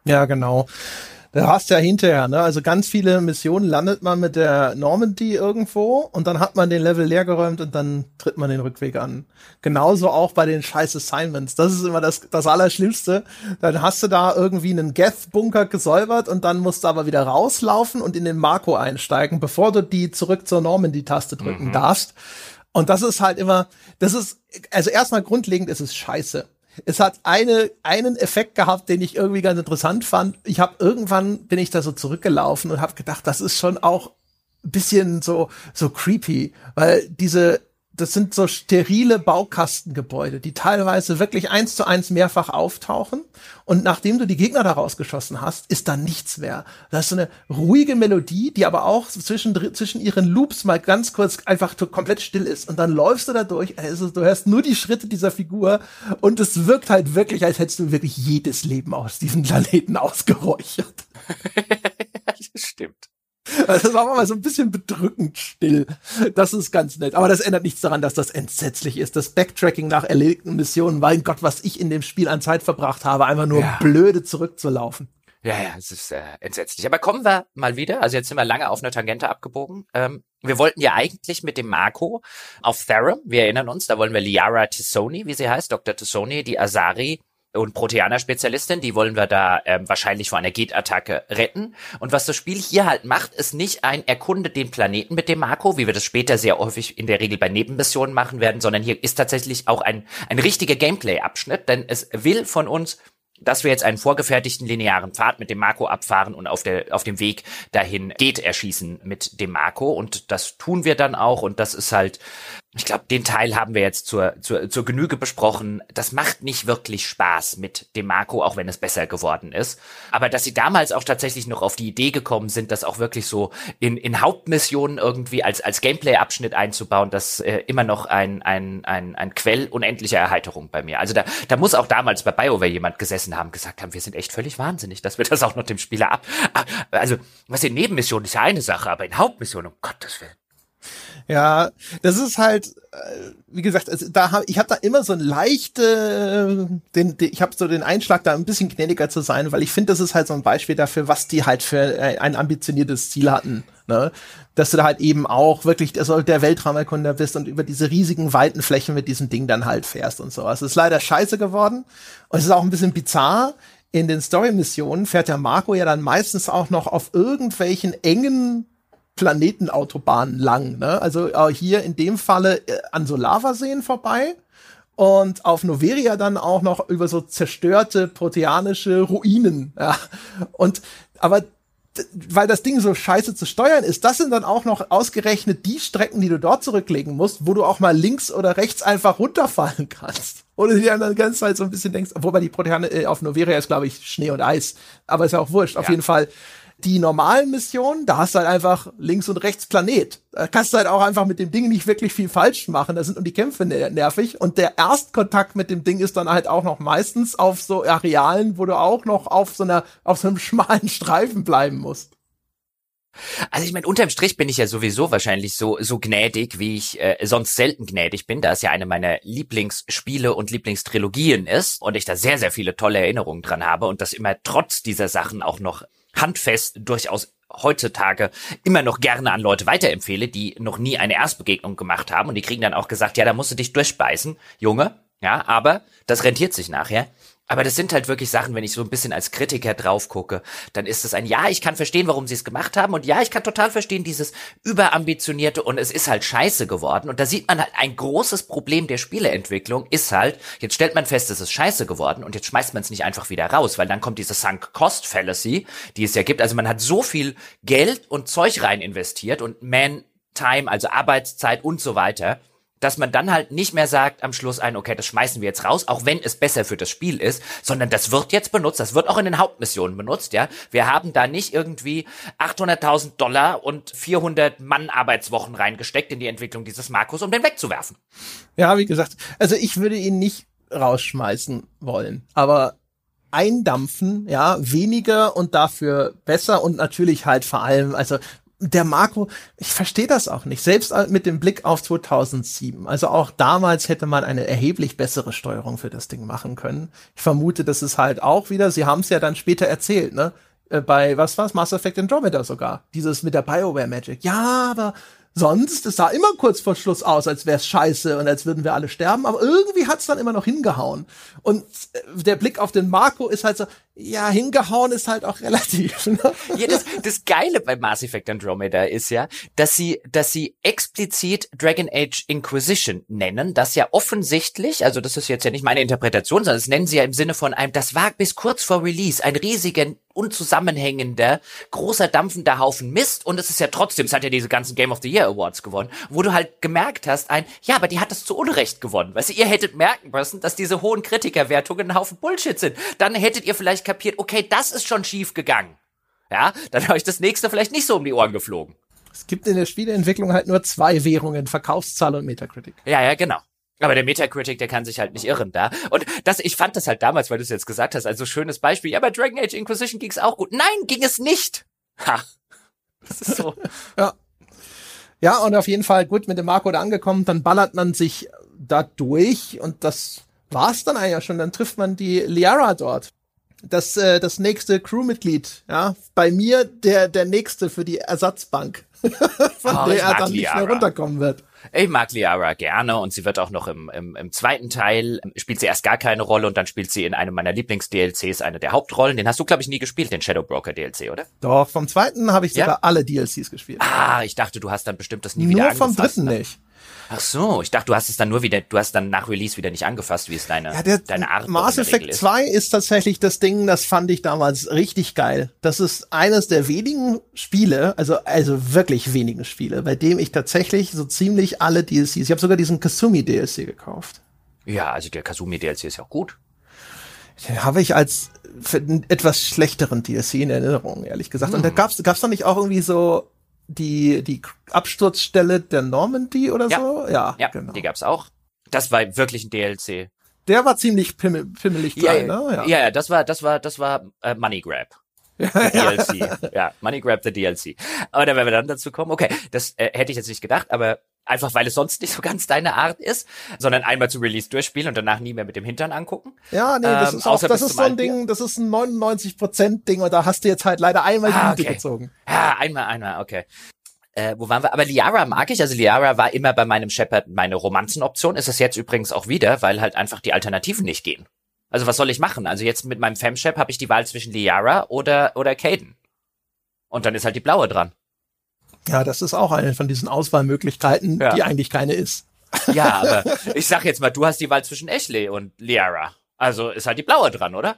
Ja, genau. Da hast ja hinterher, ne? Also ganz viele Missionen landet man mit der Normandy irgendwo und dann hat man den Level leergeräumt und dann tritt man den Rückweg an. Genauso auch bei den scheiß Assignments. Das ist immer das, das Allerschlimmste. Dann hast du da irgendwie einen Geth-Bunker gesäubert und dann musst du aber wieder rauslaufen und in den Marco einsteigen, bevor du die zurück zur Normandy-Taste drücken mhm. darfst. Und das ist halt immer, das ist, also erstmal grundlegend ist es scheiße. Es hat eine, einen Effekt gehabt, den ich irgendwie ganz interessant fand. Ich habe irgendwann bin ich da so zurückgelaufen und habe gedacht, das ist schon auch ein bisschen so so creepy, weil diese das sind so sterile Baukastengebäude, die teilweise wirklich eins zu eins mehrfach auftauchen. Und nachdem du die Gegner daraus geschossen hast, ist da nichts mehr. Das ist so eine ruhige Melodie, die aber auch zwischen, zwischen ihren Loops mal ganz kurz einfach komplett still ist. Und dann läufst du da durch, also du hörst nur die Schritte dieser Figur und es wirkt halt wirklich, als hättest du wirklich jedes Leben aus diesem Planeten ausgeräuchert. das stimmt. Also das war mal so ein bisschen bedrückend still. Das ist ganz nett. Aber das ändert nichts daran, dass das entsetzlich ist. Das Backtracking nach erledigten Missionen, mein Gott, was ich in dem Spiel an Zeit verbracht habe, einfach nur ja. blöde zurückzulaufen. Ja, ja, es ist äh, entsetzlich. Aber kommen wir mal wieder. Also jetzt sind wir lange auf einer Tangente abgebogen. Ähm, wir wollten ja eigentlich mit dem Marco auf Therum, wir erinnern uns, da wollen wir Liara Tissoni, wie sie heißt, Dr. Tissoni, die Asari und Proteaner-Spezialistin, die wollen wir da ähm, wahrscheinlich vor einer Gate-Attacke retten. Und was das Spiel hier halt macht, ist nicht ein Erkunde den Planeten mit dem Marco, wie wir das später sehr häufig in der Regel bei Nebenmissionen machen werden, sondern hier ist tatsächlich auch ein, ein richtiger Gameplay-Abschnitt, denn es will von uns dass wir jetzt einen vorgefertigten linearen Pfad mit dem Marco abfahren und auf, der, auf dem Weg dahin geht erschießen mit dem Marco. Und das tun wir dann auch. Und das ist halt ich glaube, den Teil haben wir jetzt zur, zur, zur Genüge besprochen. Das macht nicht wirklich Spaß mit dem Marco, auch wenn es besser geworden ist. Aber dass sie damals auch tatsächlich noch auf die Idee gekommen sind, das auch wirklich so in, in Hauptmissionen irgendwie als, als Gameplay-Abschnitt einzubauen, das äh, immer noch ein, ein, ein, ein Quell unendlicher Erheiterung bei mir. Also da, da muss auch damals bei BioWare jemand gesessen haben, gesagt haben, wir sind echt völlig wahnsinnig, dass wir das auch noch dem Spieler ab. Also, was in Nebenmissionen ist ja eine Sache, aber in Hauptmissionen, um Gottes Willen. Ja, das ist halt, äh, wie gesagt, also da hab, ich habe da immer so ein leichte, den, den, ich habe so den Einschlag, da ein bisschen gnädiger zu sein, weil ich finde, das ist halt so ein Beispiel dafür, was die halt für ein ambitioniertes Ziel hatten. Ne? Dass du da halt eben auch wirklich also der Weltraumerkunder bist und über diese riesigen, weiten Flächen mit diesem Ding dann halt fährst und so. Also es ist leider scheiße geworden und es ist auch ein bisschen bizarr. In den Story-Missionen fährt der Marco ja dann meistens auch noch auf irgendwelchen engen Planetenautobahnen lang. Ne? Also äh, hier in dem Falle äh, an so Lavaseen vorbei und auf Noveria dann auch noch über so zerstörte proteanische Ruinen. Ja. Und aber weil das Ding so scheiße zu steuern ist, das sind dann auch noch ausgerechnet die Strecken, die du dort zurücklegen musst, wo du auch mal links oder rechts einfach runterfallen kannst. Oder die dann ganze Zeit so ein bisschen denkst, wobei die Proteane äh, auf Noveria ist, glaube ich, Schnee und Eis. Aber ist ja auch wurscht. Ja. Auf jeden Fall die normalen Missionen, da hast du halt einfach links und rechts Planet. Da kannst du halt auch einfach mit dem Ding nicht wirklich viel falsch machen. Da sind nur die Kämpfe nervig. Und der Erstkontakt mit dem Ding ist dann halt auch noch meistens auf so Arealen, wo du auch noch auf so einer, auf so einem schmalen Streifen bleiben musst. Also ich meine, unterm Strich bin ich ja sowieso wahrscheinlich so so gnädig, wie ich äh, sonst selten gnädig bin, da es ja eine meiner Lieblingsspiele und Lieblingstrilogien ist und ich da sehr, sehr viele tolle Erinnerungen dran habe und das immer trotz dieser Sachen auch noch handfest durchaus heutzutage immer noch gerne an Leute weiterempfehle, die noch nie eine Erstbegegnung gemacht haben und die kriegen dann auch gesagt, ja, da musst du dich durchbeißen, Junge, ja, aber das rentiert sich nachher. Aber das sind halt wirklich Sachen, wenn ich so ein bisschen als Kritiker drauf gucke, dann ist es ein Ja, ich kann verstehen, warum sie es gemacht haben und ja, ich kann total verstehen dieses überambitionierte und es ist halt scheiße geworden und da sieht man halt ein großes Problem der Spieleentwicklung ist halt, jetzt stellt man fest, es ist scheiße geworden und jetzt schmeißt man es nicht einfach wieder raus, weil dann kommt diese Sunk Cost Fallacy, die es ja gibt. Also man hat so viel Geld und Zeug rein investiert und Man Time, also Arbeitszeit und so weiter dass man dann halt nicht mehr sagt am Schluss ein, okay, das schmeißen wir jetzt raus, auch wenn es besser für das Spiel ist, sondern das wird jetzt benutzt, das wird auch in den Hauptmissionen benutzt, ja. Wir haben da nicht irgendwie 800.000 Dollar und 400 Mann Arbeitswochen reingesteckt in die Entwicklung dieses Markus, um den wegzuwerfen. Ja, wie gesagt, also ich würde ihn nicht rausschmeißen wollen, aber eindampfen, ja, weniger und dafür besser und natürlich halt vor allem, also der Marco, ich verstehe das auch nicht. Selbst mit dem Blick auf 2007. Also auch damals hätte man eine erheblich bessere Steuerung für das Ding machen können. Ich vermute, das ist halt auch wieder, sie haben es ja dann später erzählt, ne? Äh, bei, was war's? Mass Effect Andromeda sogar. Dieses mit der BioWare Magic. Ja, aber Sonst, es sah immer kurz vor Schluss aus, als wär's scheiße und als würden wir alle sterben, aber irgendwie hat's dann immer noch hingehauen. Und äh, der Blick auf den Marco ist halt so, ja, hingehauen ist halt auch relativ. Ne? Ja, das, das Geile bei Mass Effect Andromeda ist ja, dass sie, dass sie explizit Dragon Age Inquisition nennen, das ja offensichtlich, also das ist jetzt ja nicht meine Interpretation, sondern das nennen sie ja im Sinne von einem, das war bis kurz vor Release ein riesiger unzusammenhängender, großer dampfender Haufen Mist und es ist ja trotzdem, es hat ja diese ganzen Game of the Year Awards gewonnen, wo du halt gemerkt hast, ein, ja, aber die hat das zu Unrecht gewonnen. Weißt du, ihr hättet merken müssen, dass diese hohen Kritikerwertungen ein Haufen Bullshit sind. Dann hättet ihr vielleicht kapiert, okay, das ist schon schief gegangen. Ja, dann habe ich das nächste vielleicht nicht so um die Ohren geflogen. Es gibt in der Spieleentwicklung halt nur zwei Währungen, Verkaufszahl und Metacritic. Ja, ja, genau. Aber der Metacritic, der kann sich halt nicht irren da. Und das, ich fand das halt damals, weil du es jetzt gesagt hast, also schönes Beispiel. Ja, bei Dragon Age Inquisition ging es auch gut. Nein, ging es nicht. Ha. Das ist so. ja. Ja, und auf jeden Fall gut mit dem Marco da angekommen, dann ballert man sich da durch und das war's dann eigentlich schon. Dann trifft man die Liara dort. Das, äh, das nächste Crewmitglied, ja. Bei mir der, der nächste für die Ersatzbank, von Oh, der er dann nicht Liara. mehr runterkommen wird. Ich mag Liara gerne und sie wird auch noch im, im, im zweiten Teil, ähm, spielt sie erst gar keine Rolle und dann spielt sie in einem meiner Lieblings-DLCs eine der Hauptrollen. Den hast du, glaube ich, nie gespielt, den Shadow Broker DLC, oder? Doch, vom zweiten habe ich Ja? sogar alle DLCs gespielt. Ah, ich dachte, du hast dann bestimmt das nie wieder Nur vom dritten ne? nicht. Ach so, ich dachte, du hast es dann nur wieder, du hast dann nach Release wieder nicht angefasst, wie es deine, Ja, der deine Art Mass der Regel Effect ist. 2 ist tatsächlich das Ding, das fand ich damals richtig geil. Das ist eines der wenigen Spiele, also, also wirklich wenigen Spiele, bei dem ich tatsächlich so ziemlich alle DLCs, ich habe sogar diesen Kasumi DLC gekauft. Ja, also der Kasumi DLC ist ja auch gut. Den habe ich als für einen etwas schlechteren DLC in Erinnerung, ehrlich gesagt. Und da gab's, gab's da nicht auch irgendwie so die, die Absturzstelle der Normandy oder Ja. so? Ja, Ja, genau. die gab's auch. Das war wirklich ein DLC. Der war ziemlich pimmel, pimmelig klein, ja, ne? ja, ja, das war, das war, das war äh, Money Grab. DLC. ja, Money Grab the DLC. Aber da werden wir dann dazu kommen. Okay, das äh, hätte ich jetzt nicht gedacht, aber einfach weil es sonst nicht so ganz deine Art ist, sondern einmal zu Release durchspielen und danach nie mehr mit dem Hintern angucken. Ja, nee, das Ähm, ist auch, das ist so ein. Ding, das ist ein 99% Ding und da hast du jetzt halt leider einmal die Ah, okay. gezogen. Ja, einmal, einmal, okay. Äh, wo waren wir? Aber Liara mag ich. Also Liara war immer bei meinem Shepard meine Romanzenoption. Ist es jetzt übrigens auch wieder, weil halt einfach die Alternativen nicht gehen. Also was soll ich machen? Also jetzt mit meinem Femshep habe ich die Wahl zwischen Liara oder oder Caden. Und dann ist halt die blaue dran. Ja, das ist auch eine von diesen Auswahlmöglichkeiten, Ja. die eigentlich keine ist. Ja, aber ich sag jetzt mal, du hast die Wahl zwischen Ashley und Liara. Also ist halt die blaue dran, oder?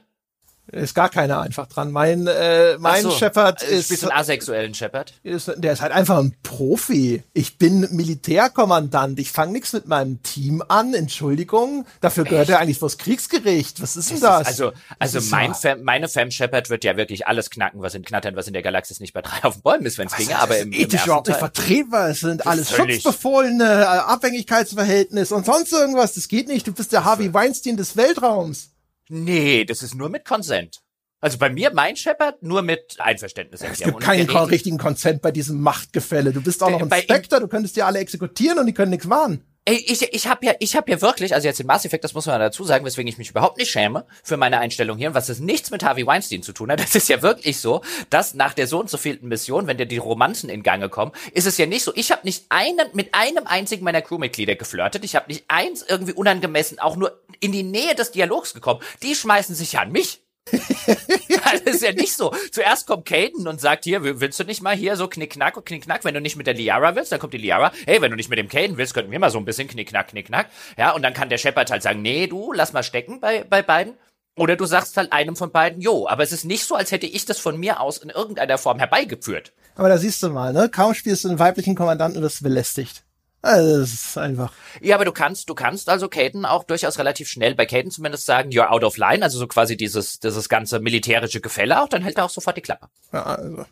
Ist gar keine einfach dran. Mein, äh, mein so. Shepard Äh, ist, Spielst du einen asexuellen Shepard? ist, der ist halt einfach ein Profi. Ich bin Militärkommandant. Ich fange nichts mit meinem Team an. Entschuldigung. Dafür gehört er eigentlich vors Kriegsgericht. Was ist denn das? Also, also ist mein ja- Fem, meine Fem Shepard wird ja wirklich alles knacken, was in knattern, was in der Galaxis nicht bei drei auf den Bäumen ist, wenn es Das ginge. Aber im, im ethisch ersten überhaupt nicht vertretbar. Es sind alles. Schutzbefohlene, äh, Abhängigkeitsverhältnis und sonst irgendwas. Das geht nicht. Du bist der Harvey Weinstein des Weltraums. Nee, das ist nur mit Consent. Also bei mir, mein Shepard, nur mit Einverständnis. Es gibt keinen richtigen Konsent bei diesem Machtgefälle. Du bist auch noch ein Spectre, du könntest die alle exekutieren und die können nichts machen. Ey, ich, ich habe ja, ich habe ja wirklich, also jetzt in Mass Effect, das muss man dazu sagen, weswegen ich mich überhaupt nicht schäme für meine Einstellung hier was das nichts mit Harvey Weinstein zu tun hat. Das ist ja wirklich so, dass nach der so und so vielten Mission, wenn dir die Romanzen in Gange kommen, ist es ja nicht so. Ich habe nicht einen mit einem einzigen meiner Crewmitglieder geflirtet. Ich habe nicht eins irgendwie unangemessen auch nur in die Nähe des Dialogs gekommen. Die schmeißen sich ja an mich. das ist ja nicht so. Zuerst kommt Caden und sagt hier, willst du nicht mal hier so knickknack und knickknack, wenn du nicht mit der Liara willst, dann kommt die Liara, hey, wenn du nicht mit dem Caden willst, könnten wir mal so ein bisschen knickknack, knickknack. Ja, und dann kann der Shepard halt sagen, nee, du, lass mal stecken bei, bei beiden. Oder du sagst halt einem von beiden, jo, aber es ist nicht so, als hätte ich das von mir aus in irgendeiner Form herbeigeführt. Aber da siehst du mal, ne? Kaum spielst du einen weiblichen Kommandanten, wirst du belästigt. Also, das ist einfach. Ja, aber du kannst, du kannst also Caden auch durchaus relativ schnell bei Caden zumindest sagen, you're out of line, also so quasi dieses, dieses ganze militärische Gefälle auch, dann hält er auch sofort die Klappe. Ja, also.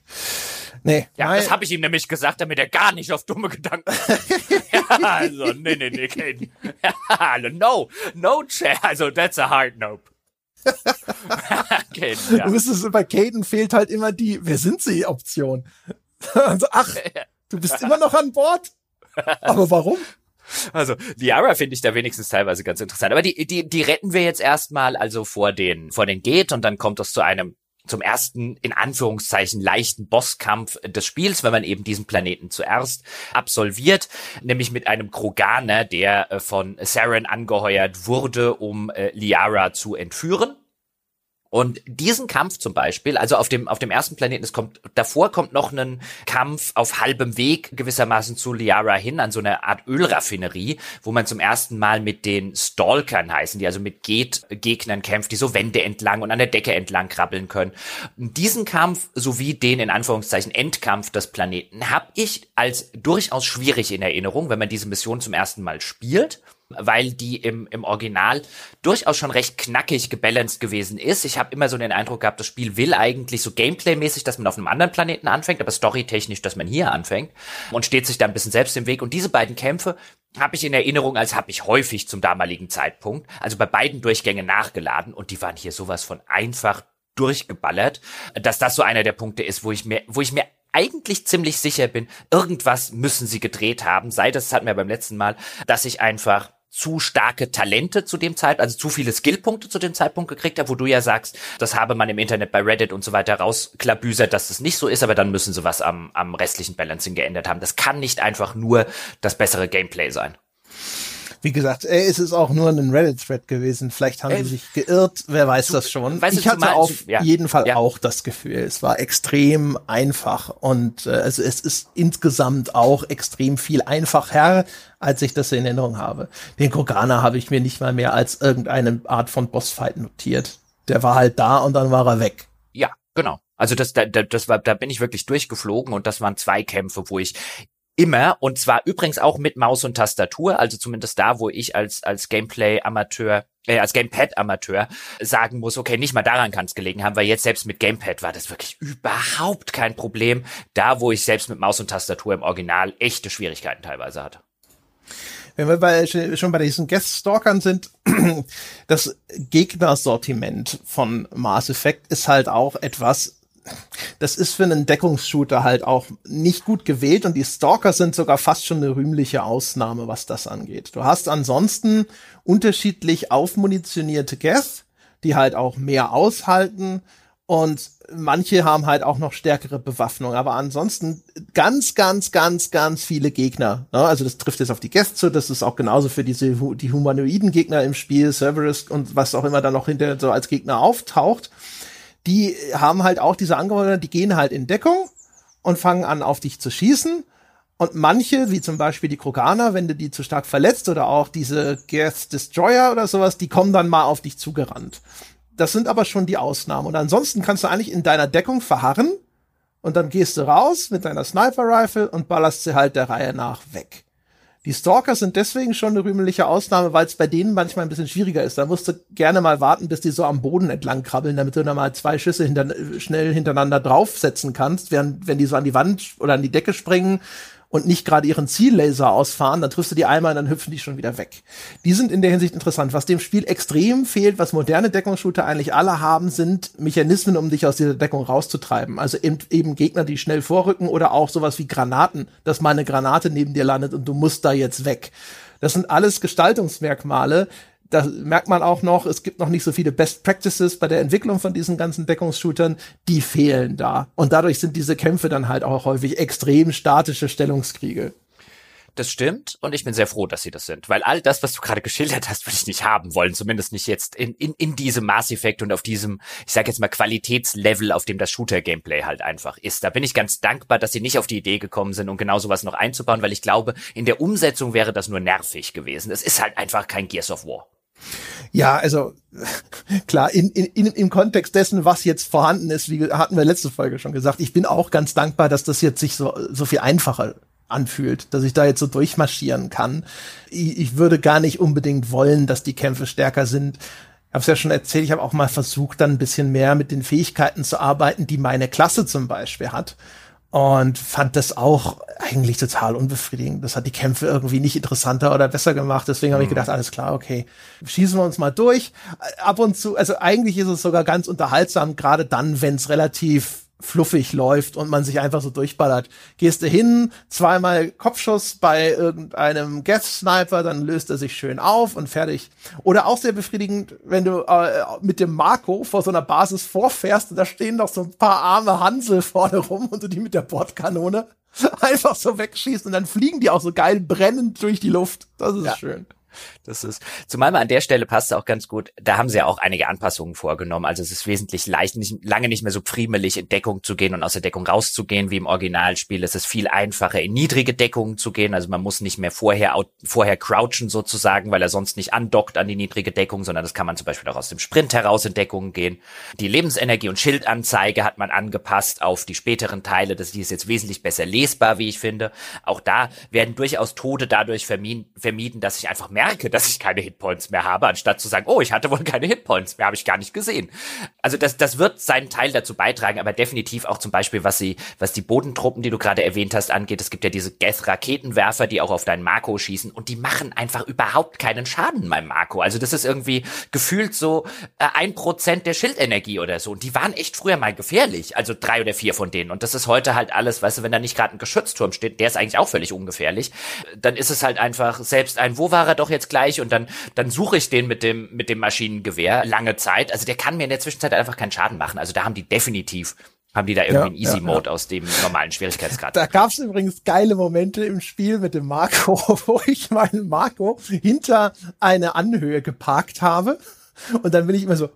Nee, Ja, mein, das habe ich ihm nämlich gesagt, damit er gar nicht auf dumme Gedanken. ja, also, nee, nee, nee, Caden. Ja, no, no, Chair. Also, that's a hard nope. Caden, ja. du bist es, bei Caden fehlt halt immer die, wer sind sie Option. also, ach, du bist immer noch an Bord? Aber warum? Also, Liara finde ich da wenigstens teilweise ganz interessant. Aber die, die, die retten wir jetzt erstmal also vor den, vor den Gate und dann kommt es zu einem zum ersten, in Anführungszeichen, leichten Bosskampf des Spiels, wenn man eben diesen Planeten zuerst absolviert, nämlich mit einem Kroganer, der äh, von Saren angeheuert wurde, um äh, Liara zu entführen. Und diesen Kampf zum Beispiel, also auf dem, auf dem ersten Planeten, es kommt, davor kommt noch ein Kampf auf halbem Weg gewissermaßen zu Liara hin, an so einer Art Ölraffinerie, wo man zum ersten Mal mit den Stalkern heißen, die also mit Geht-Gegnern kämpft, die so Wände entlang und an der Decke entlang krabbeln können. Diesen Kampf sowie den in Anführungszeichen Endkampf des Planeten habe ich als durchaus schwierig in Erinnerung, wenn man diese Mission zum ersten Mal spielt weil die im, im Original durchaus schon recht knackig gebalanced gewesen ist. Ich habe immer so den Eindruck gehabt, das Spiel will eigentlich so Gameplay-mäßig, dass man auf einem anderen Planeten anfängt, aber storytechnisch, dass man hier anfängt und steht sich da ein bisschen selbst im Weg. Und diese beiden Kämpfe habe ich in Erinnerung, als habe ich häufig zum damaligen Zeitpunkt, also bei beiden Durchgängen nachgeladen und die waren hier sowas von einfach durchgeballert, dass das so einer der Punkte ist, wo ich mir, wo ich mir eigentlich ziemlich sicher bin, irgendwas müssen sie gedreht haben. Sei das, das hatten wir beim letzten Mal, dass ich einfach zu starke Talente zu dem Zeitpunkt, also zu viele Skillpunkte zu dem Zeitpunkt gekriegt habe, wo du ja sagst, das habe man im Internet bei Reddit und so weiter rausklabüsert, dass das nicht so ist, aber dann müssen sie was am, am restlichen Balancing geändert haben. Das kann nicht einfach nur das bessere Gameplay sein. Wie gesagt, äh, es ist auch nur ein Reddit-Thread gewesen. Vielleicht haben äh, sie sich geirrt, wer weiß du, das schon. Weißt ich hatte auf ja, jeden Fall ja. auch das Gefühl, es war extrem einfach und äh, also es ist insgesamt auch extrem viel einfacher, als ich das in Erinnerung habe. Den Krogana habe ich mir nicht mal mehr als irgendeine Art von Bossfight notiert. Der war halt da und dann war er weg. Ja, genau. Also das, da, das war, da bin ich wirklich durchgeflogen und das waren zwei Kämpfe, wo ich immer und zwar übrigens auch mit Maus und Tastatur, also zumindest da, wo ich als als Gameplay Amateur äh, als Gamepad Amateur sagen muss, okay, nicht mal daran kann es gelegen haben, weil jetzt selbst mit Gamepad war das wirklich überhaupt kein Problem, da wo ich selbst mit Maus und Tastatur im Original echte Schwierigkeiten teilweise hatte. Wenn wir bei, schon bei diesen Guest-Stalkern sind, das Gegnersortiment von Mass Effect ist halt auch etwas, das ist für einen Deckungsshooter halt auch nicht gut gewählt und die Stalker sind sogar fast schon eine rühmliche Ausnahme, was das angeht. Du hast ansonsten unterschiedlich aufmunitionierte Geth, die halt auch mehr aushalten und manche haben halt auch noch stärkere Bewaffnung, aber ansonsten ganz, ganz, ganz, ganz viele Gegner. Ne? Also das trifft jetzt auf die Gäste zu, das ist auch genauso für diese die humanoiden Gegner im Spiel, Cerberus und was auch immer da noch hinter so als Gegner auftaucht die haben halt auch diese Angewohnheit, die gehen halt in Deckung und fangen an, auf dich zu schießen. Und manche, wie zum Beispiel die Kroganer, wenn du die zu stark verletzt oder auch diese Geth Destroyer oder sowas, die kommen dann mal auf dich zugerannt. Das sind aber schon die Ausnahmen. Und ansonsten kannst du eigentlich in deiner Deckung verharren und dann gehst du raus mit deiner Sniper Rifle und ballerst sie halt der Reihe nach weg. Die Stalker sind deswegen schon eine rühmliche Ausnahme, weil es bei denen manchmal ein bisschen schwieriger ist. Da musst du gerne mal warten, bis die so am Boden entlang krabbeln, damit du dann mal zwei Schüsse hinter, schnell hintereinander draufsetzen kannst, während wenn die so an die Wand oder an die Decke springen und nicht gerade ihren Ziellaser ausfahren, dann triffst du die einmal und dann hüpfen die schon wieder weg. Die sind in der Hinsicht interessant. Was dem Spiel extrem fehlt, was moderne Deckungsshooter eigentlich alle haben, sind Mechanismen, um dich aus dieser Deckung rauszutreiben. Also eben, eben Gegner, die schnell vorrücken oder auch sowas wie Granaten, dass mal eine Granate neben dir landet und du musst da jetzt weg. Das sind alles Gestaltungsmerkmale, da merkt man auch noch, es gibt noch nicht so viele Best Practices bei der Entwicklung von diesen ganzen Deckungsshootern, die fehlen da. Und dadurch sind diese Kämpfe dann halt auch häufig extrem statische Stellungskriege. Das stimmt und ich bin sehr froh, dass sie das sind, weil all das, was du gerade geschildert hast, würde ich nicht haben wollen, zumindest nicht jetzt in, in, in diesem Mass Effect und auf diesem, ich sag jetzt mal, Qualitätslevel, auf dem das Shooter-Gameplay halt einfach ist. Da bin ich ganz dankbar, dass sie nicht auf die Idee gekommen sind, um genau sowas noch einzubauen, weil ich glaube, in der Umsetzung wäre das nur nervig gewesen. Es ist halt einfach kein Gears of War. Ja, also klar, in, in, im Kontext dessen, was jetzt vorhanden ist, wie hatten wir letzte Folge schon gesagt, ich bin auch ganz dankbar, dass das jetzt sich so, so viel einfacher anfühlt, dass ich da jetzt so durchmarschieren kann. Ich, ich würde gar nicht unbedingt wollen, dass die Kämpfe stärker sind. Ich habe es ja schon erzählt, ich habe auch mal versucht, dann ein bisschen mehr mit den Fähigkeiten zu arbeiten, die meine Klasse zum Beispiel hat und fand das auch eigentlich total unbefriedigend. Das hat die Kämpfe irgendwie nicht interessanter oder besser gemacht. Deswegen habe ich mhm. gedacht, alles klar, okay, schießen wir uns mal durch. Ab und zu, also eigentlich ist es sogar ganz unterhaltsam, gerade dann, wenn es relativ fluffig läuft und man sich einfach so durchballert. Gehst du hin, zweimal Kopfschuss bei irgendeinem Gas-Sniper, dann löst er sich schön auf und fertig. Oder auch sehr befriedigend, wenn du äh, mit dem Marco vor so einer Basis vorfährst und da stehen noch so ein paar arme Hansel vorne rum und du die mit der Bordkanone einfach so wegschießt und dann fliegen die auch so geil brennend durch die Luft. Das ist ja. schön. Das ist, zumal mal an der Stelle passt es auch ganz gut. Da haben sie ja auch einige Anpassungen vorgenommen. Also es ist wesentlich leicht, nicht, lange nicht mehr so friemelig in Deckung zu gehen und aus der Deckung rauszugehen wie im Originalspiel. Es ist viel einfacher, in niedrige Deckungen zu gehen. Also man muss nicht mehr vorher, vorher crouchen sozusagen, weil er sonst nicht andockt an die niedrige Deckung, sondern das kann man zum Beispiel auch aus dem Sprint heraus in Deckungen gehen. Die Lebensenergie und Schildanzeige hat man angepasst auf die späteren Teile. Das ist jetzt wesentlich besser lesbar, wie ich finde. Auch da werden durchaus Tode dadurch vermieden, dass ich einfach merke, dass ich keine Hitpoints mehr habe, anstatt zu sagen, oh, ich hatte wohl keine Hitpoints mehr, habe ich gar nicht gesehen. Also das, das wird seinen Teil dazu beitragen, aber definitiv auch zum Beispiel, was sie, was die Bodentruppen, die du gerade erwähnt hast, angeht. Es gibt ja diese Geth-Raketenwerfer, die auch auf deinen Marco schießen und die machen einfach überhaupt keinen Schaden meinem Marco. Also das ist irgendwie gefühlt so äh, ein Prozent der Schildenergie oder so. Und die waren echt früher mal gefährlich. Also drei oder vier von denen. Und das ist heute halt alles, weißt du, wenn da nicht gerade ein Geschützturm steht, der ist eigentlich auch völlig ungefährlich. Dann ist es halt einfach selbst ein, wo war er doch jetzt gleich und dann, dann suche ich den mit dem, mit dem Maschinengewehr lange Zeit. Also der kann mir in der Zwischenzeit einfach keinen Schaden machen. Also da haben die definitiv haben die da irgendwie ja, einen Easy Mode ja, ja. aus dem normalen Schwierigkeitsgrad? Da gab es übrigens geile Momente im Spiel mit dem Marco, wo ich meinen Marco hinter eine Anhöhe geparkt habe und dann bin ich immer so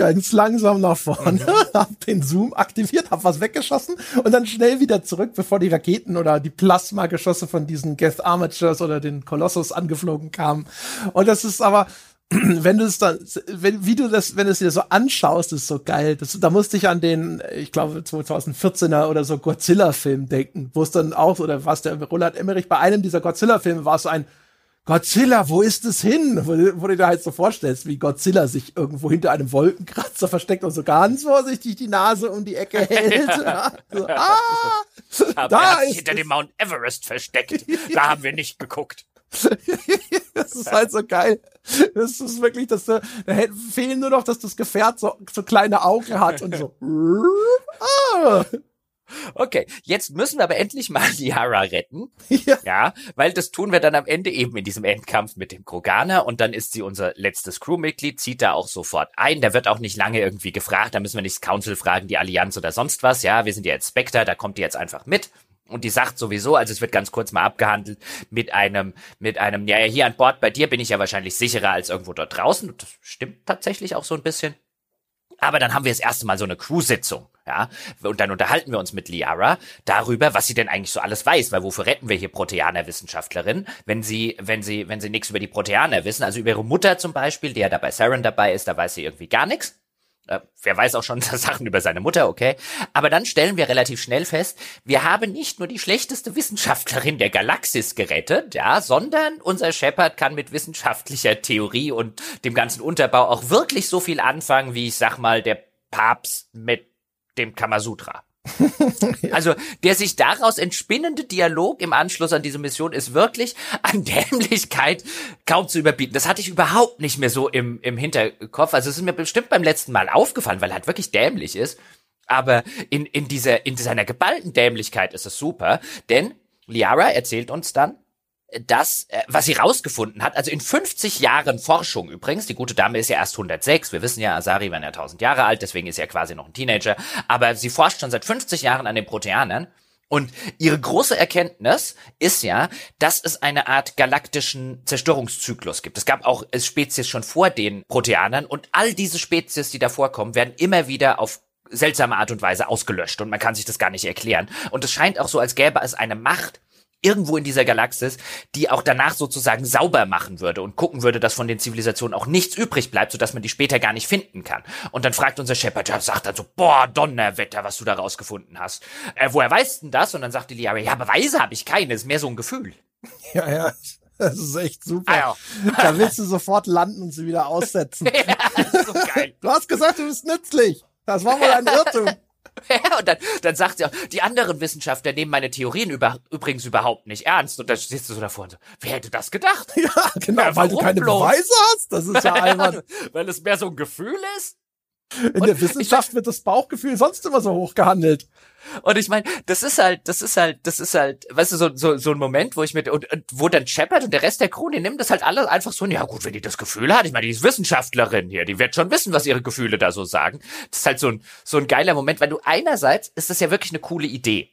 ganz langsam nach vorne, mhm. hab den Zoom aktiviert, hab was weggeschossen und dann schnell wieder zurück, bevor die Raketen oder die Plasmageschosse von diesen Geth Armatures oder den Colossus angeflogen kamen. Und das ist aber, wenn du es dann, wenn, wie du das, wenn du es dir so anschaust, ist so geil. Das, da musste ich an den, ich glaube, 2014er oder so Godzilla-Film denken, wo es dann auch, oder was der Roland Emmerich bei einem dieser Godzilla-Filme war, so ein, Godzilla, wo ist es hin? Wo, wo du dir halt so vorstellst, wie Godzilla sich irgendwo hinter einem Wolkenkratzer versteckt und so ganz vorsichtig die Nase um die Ecke hält. so, ah, Aber da er hat sich hinter dem Mount Everest versteckt. Da haben wir nicht geguckt. das ist halt so geil. Das ist wirklich, dass da, da fehlen nur noch, dass das Gefährt so, so kleine Augen hat und so. ah. Okay, jetzt müssen wir aber endlich mal Liara retten. Ja. ja. weil das tun wir dann am Ende eben in diesem Endkampf mit dem Kroganer und dann ist sie unser letztes Crewmitglied, zieht da auch sofort ein. Da wird auch nicht lange irgendwie gefragt, da müssen wir nicht das Council fragen, die Allianz oder sonst was. Ja, wir sind ja jetzt Spectre, da kommt die jetzt einfach mit. Und die sagt sowieso, also es wird ganz kurz mal abgehandelt mit einem, mit einem, ja, hier an Bord bei dir bin ich ja wahrscheinlich sicherer als irgendwo dort draußen. Und das stimmt tatsächlich auch so ein bisschen. Aber dann haben wir das erste Mal so eine Crew-Sitzung. Ja, und dann unterhalten wir uns mit Liara darüber, was sie denn eigentlich so alles weiß, weil wofür retten wir hier Proteaner-Wissenschaftlerin, wenn sie, wenn sie, wenn sie nichts über die Proteaner wissen, also über ihre Mutter zum Beispiel, die ja dabei Saren dabei ist, da weiß sie irgendwie gar nichts. Äh, wer weiß auch schon Sachen über seine Mutter, okay. Aber dann stellen wir relativ schnell fest, wir haben nicht nur die schlechteste Wissenschaftlerin der Galaxis gerettet, ja, sondern unser Shepard kann mit wissenschaftlicher Theorie und dem ganzen Unterbau auch wirklich so viel anfangen, wie ich sag mal, der Papst mit dem Kamasutra. Also der sich daraus entspinnende Dialog im Anschluss an diese Mission ist wirklich an Dämlichkeit kaum zu überbieten. Das hatte ich überhaupt nicht mehr so im, im Hinterkopf. Also es ist mir bestimmt beim letzten Mal aufgefallen, weil er halt wirklich dämlich ist. Aber in, in dieser, in seiner geballten Dämlichkeit ist es super, denn Liara erzählt uns dann, das, äh, was sie rausgefunden hat, also in 50 Jahren Forschung übrigens, die gute Dame ist ja erst 106, wir wissen ja, Asari war ja 1000 Jahre alt, deswegen ist sie ja quasi noch ein Teenager, aber sie forscht schon seit 50 Jahren an den Proteanern und ihre große Erkenntnis ist ja, dass es eine Art galaktischen Zerstörungszyklus gibt. Es gab auch Spezies schon vor den Proteanern und all diese Spezies, die da vorkommen, werden immer wieder auf seltsame Art und Weise ausgelöscht und man kann sich das gar nicht erklären. Und es scheint auch so, als gäbe es eine Macht, irgendwo in dieser Galaxis, die auch danach sozusagen sauber machen würde und gucken würde, dass von den Zivilisationen auch nichts übrig bleibt, sodass man die später gar nicht finden kann. Und dann fragt unser Shepard, ja, sagt dann so, boah, Donnerwetter, was du da rausgefunden hast. Äh, woher weißt denn das? Und dann sagt die Liara, ja, Beweise habe ich keine, ist mehr so ein Gefühl. Ja, ja. Das ist echt super. Ah, ja. Da willst du sofort landen und sie wieder aussetzen. ja, so geil. Du hast gesagt, du bist nützlich. Das war wohl ein Irrtum. Ja, und dann, dann sagt sie auch, die anderen Wissenschaftler nehmen meine Theorien über, übrigens überhaupt nicht ernst. Und dann stehst du so davor und so, wer hätte das gedacht? Ja, genau, ja, weil du keine bloß? Beweise hast. Das ist ja albern. weil es mehr so ein Gefühl ist. In und der Wissenschaft wird das Bauchgefühl sonst immer so hoch gehandelt. Und ich meine, das ist halt, das ist halt, das ist halt, weißt du, so, so, so ein Moment, wo ich mit, und, und wo dann Shepard und der Rest der Crew, die nehmen das halt alle einfach so, ja gut, wenn die das Gefühl hat, ich meine, die ist Wissenschaftlerin hier, die wird schon wissen, was ihre Gefühle da so sagen. Das ist halt so ein, so ein geiler Moment, weil du einerseits ist das ja wirklich eine coole Idee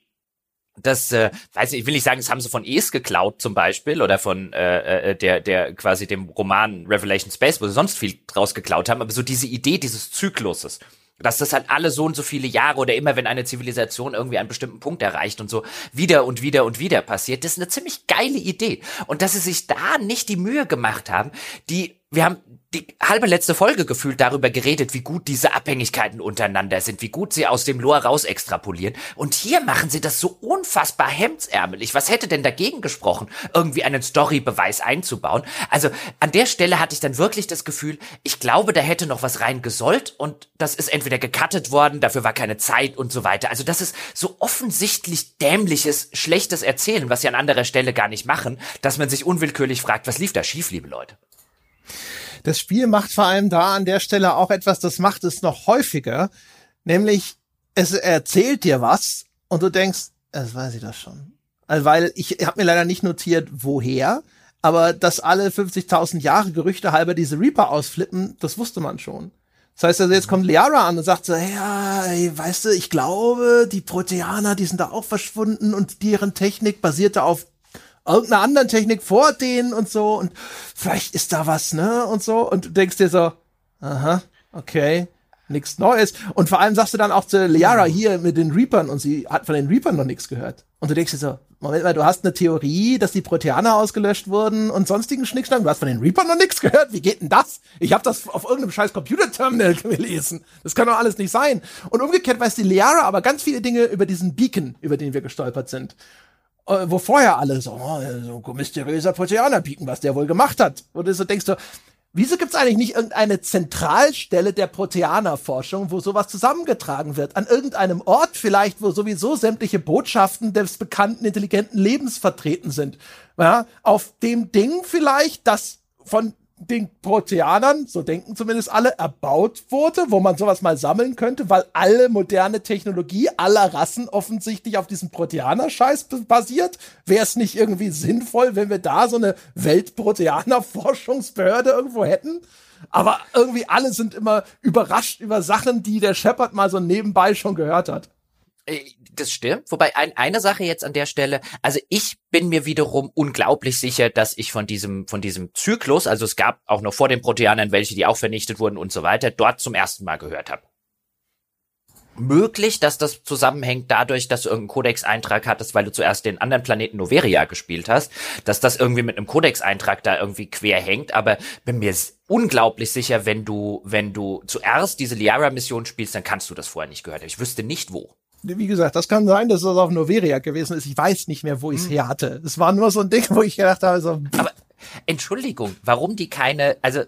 das, äh, weiß nicht, ich will nicht sagen, das haben sie von Es geklaut zum Beispiel oder von äh, äh, der, der quasi dem Roman Revelation Space, wo sie sonst viel draus geklaut haben, aber so diese Idee dieses Zykluses, dass das halt alle so und so viele Jahre oder immer, wenn eine Zivilisation irgendwie einen bestimmten Punkt erreicht und so wieder und wieder und wieder passiert, das ist eine ziemlich geile Idee. Und dass sie sich da nicht die Mühe gemacht haben, die wir haben die halbe letzte Folge gefühlt darüber geredet, wie gut diese Abhängigkeiten untereinander sind, wie gut sie aus dem Lore raus extrapolieren. Und hier machen sie das so unfassbar hemdsärmelig. Was hätte denn dagegen gesprochen, irgendwie einen Storybeweis einzubauen? Also an der Stelle hatte ich dann wirklich das Gefühl, ich glaube, da hätte noch was rein gesollt und das ist entweder gecuttet worden, dafür war keine Zeit und so weiter. Also das ist so offensichtlich dämliches, schlechtes Erzählen, was sie an anderer Stelle gar nicht machen, dass man sich unwillkürlich fragt, was lief da schief, liebe Leute? Das Spiel macht vor allem da an der Stelle auch etwas, das macht es noch häufiger, nämlich es erzählt dir was und du denkst, das weiß ich doch schon. Also, weil ich habe mir leider nicht notiert, woher, aber dass alle 50.000 Jahre Gerüchte halber diese Reaper ausflippen, das wusste man schon. Das heißt also, jetzt kommt Liara an und sagt so, ja, weißt du, ich glaube, die Proteaner, die sind da auch verschwunden und deren Technik basierte auf irgendeiner anderen Technik vor denen und so und vielleicht ist da was, ne? Und so. Und du denkst dir so, aha, okay, nichts Neues. Und vor allem sagst du dann auch zu Liara hier mit den Reapern und sie hat von den Reapern noch nichts gehört. Und du denkst dir so, Moment mal, du hast eine Theorie, dass die Proteaner ausgelöscht wurden und sonstigen Schnickschnack. Du hast von den Reapern noch nichts gehört. Wie geht denn das? Ich habe das auf irgendeinem scheiß Computerterminal gelesen. Das kann doch alles nicht sein. Und umgekehrt weiß die Liara aber ganz viele Dinge über diesen Beacon, über den wir gestolpert sind. Äh, wo vorher alle so, oh, so mysteriöser Proteaner pieken, was der wohl gemacht hat. Und so denkst du, wieso gibt's eigentlich nicht irgendeine Zentralstelle der Proteanerforschung, wo sowas zusammengetragen wird? An irgendeinem Ort vielleicht, wo sowieso sämtliche Botschaften des bekannten intelligenten Lebens vertreten sind. Ja, auf dem Ding vielleicht, das von den Proteanern, so denken zumindest alle, erbaut wurde, wo man sowas mal sammeln könnte, weil alle moderne Technologie aller Rassen offensichtlich auf diesem Proteaner-Scheiß basiert. Wäre es nicht irgendwie sinnvoll, wenn wir da so eine Weltproteaner-Forschungsbehörde irgendwo hätten? Aber irgendwie alle sind immer überrascht über Sachen, die der Shepard mal so nebenbei schon gehört hat. Das stimmt. Wobei ein, eine Sache jetzt an der Stelle, also ich bin mir wiederum unglaublich sicher, dass ich von diesem, von diesem Zyklus, also es gab auch noch vor den Proteanern welche, die auch vernichtet wurden und so weiter, dort zum ersten Mal gehört habe. Möglich, dass das zusammenhängt dadurch, dass du irgendeinen Codex-Eintrag hattest, weil du zuerst den anderen Planeten Noveria gespielt hast, dass das irgendwie mit einem Codex-Eintrag da irgendwie quer hängt, aber bin mir unglaublich sicher, wenn du, wenn du zuerst diese Liara-Mission spielst, dann kannst du das vorher nicht gehört haben. Ich wüsste nicht wo wie gesagt, das kann sein, dass das auf Noveria gewesen ist. Ich weiß nicht mehr, wo ich es hm. her hatte. Es war nur so ein Ding, wo ich gedacht habe, so. Aber Entschuldigung, warum die keine, also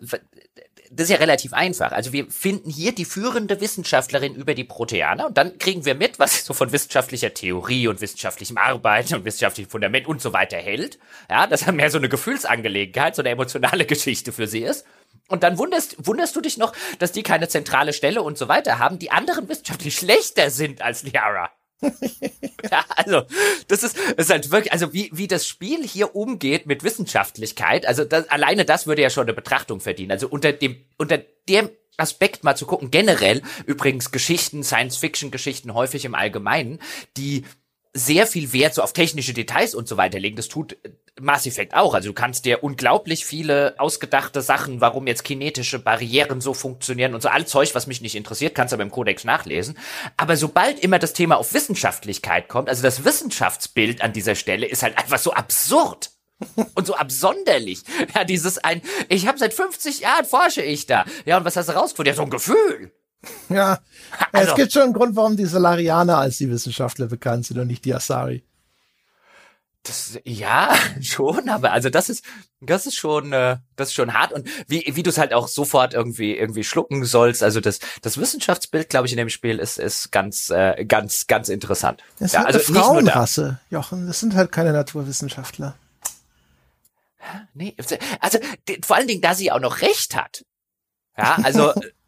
das ist ja relativ einfach. Also wir finden hier die führende Wissenschaftlerin über die Proteaner und dann kriegen wir mit, was sie so von wissenschaftlicher Theorie und wissenschaftlichem Arbeiten und wissenschaftlichem Fundament und so weiter hält. Ja, dass er mehr so eine Gefühlsangelegenheit, so eine emotionale Geschichte für sie ist. Und dann wunderst, wunderst du dich noch, dass die keine zentrale Stelle und so weiter haben, die anderen wissenschaftlich schlechter sind als Liara. ja, also, das ist, das ist halt wirklich, also wie, wie das Spiel hier umgeht mit Wissenschaftlichkeit, also das, alleine das würde ja schon eine Betrachtung verdienen. Also unter dem, unter dem Aspekt mal zu gucken, generell übrigens Geschichten, Science-Fiction-Geschichten häufig im Allgemeinen, die sehr viel Wert so auf technische Details und so weiter legen. Das tut Mass Effect auch. Also du kannst dir unglaublich viele ausgedachte Sachen, warum jetzt kinetische Barrieren so funktionieren und so all Zeug, was mich nicht interessiert, kannst du aber im Kodex nachlesen. Aber sobald immer das Thema auf Wissenschaftlichkeit kommt, also das Wissenschaftsbild an dieser Stelle ist halt einfach so absurd. und so absonderlich. Ja, dieses ein, ich habe seit 50 Jahren forsche ich da. Ja, und was hast du rausgefunden? Ja, so ein Gefühl. Ja, also, es gibt schon einen Grund, warum die Solarianer als die Wissenschaftler bekannt sind und nicht die Asari. Das, ja, schon, aber also das ist, das ist schon, äh, das ist schon hart und wie, wie du es halt auch sofort irgendwie, irgendwie schlucken sollst. Also das, das Wissenschaftsbild, glaube ich, in dem Spiel ist, ist ganz, äh, ganz, ganz interessant. Es ist ja, also eine Frauenrasse, Jochen. Das sind halt keine Naturwissenschaftler. Nee, also die, vor allen Dingen, da sie auch noch recht hat. Ja, also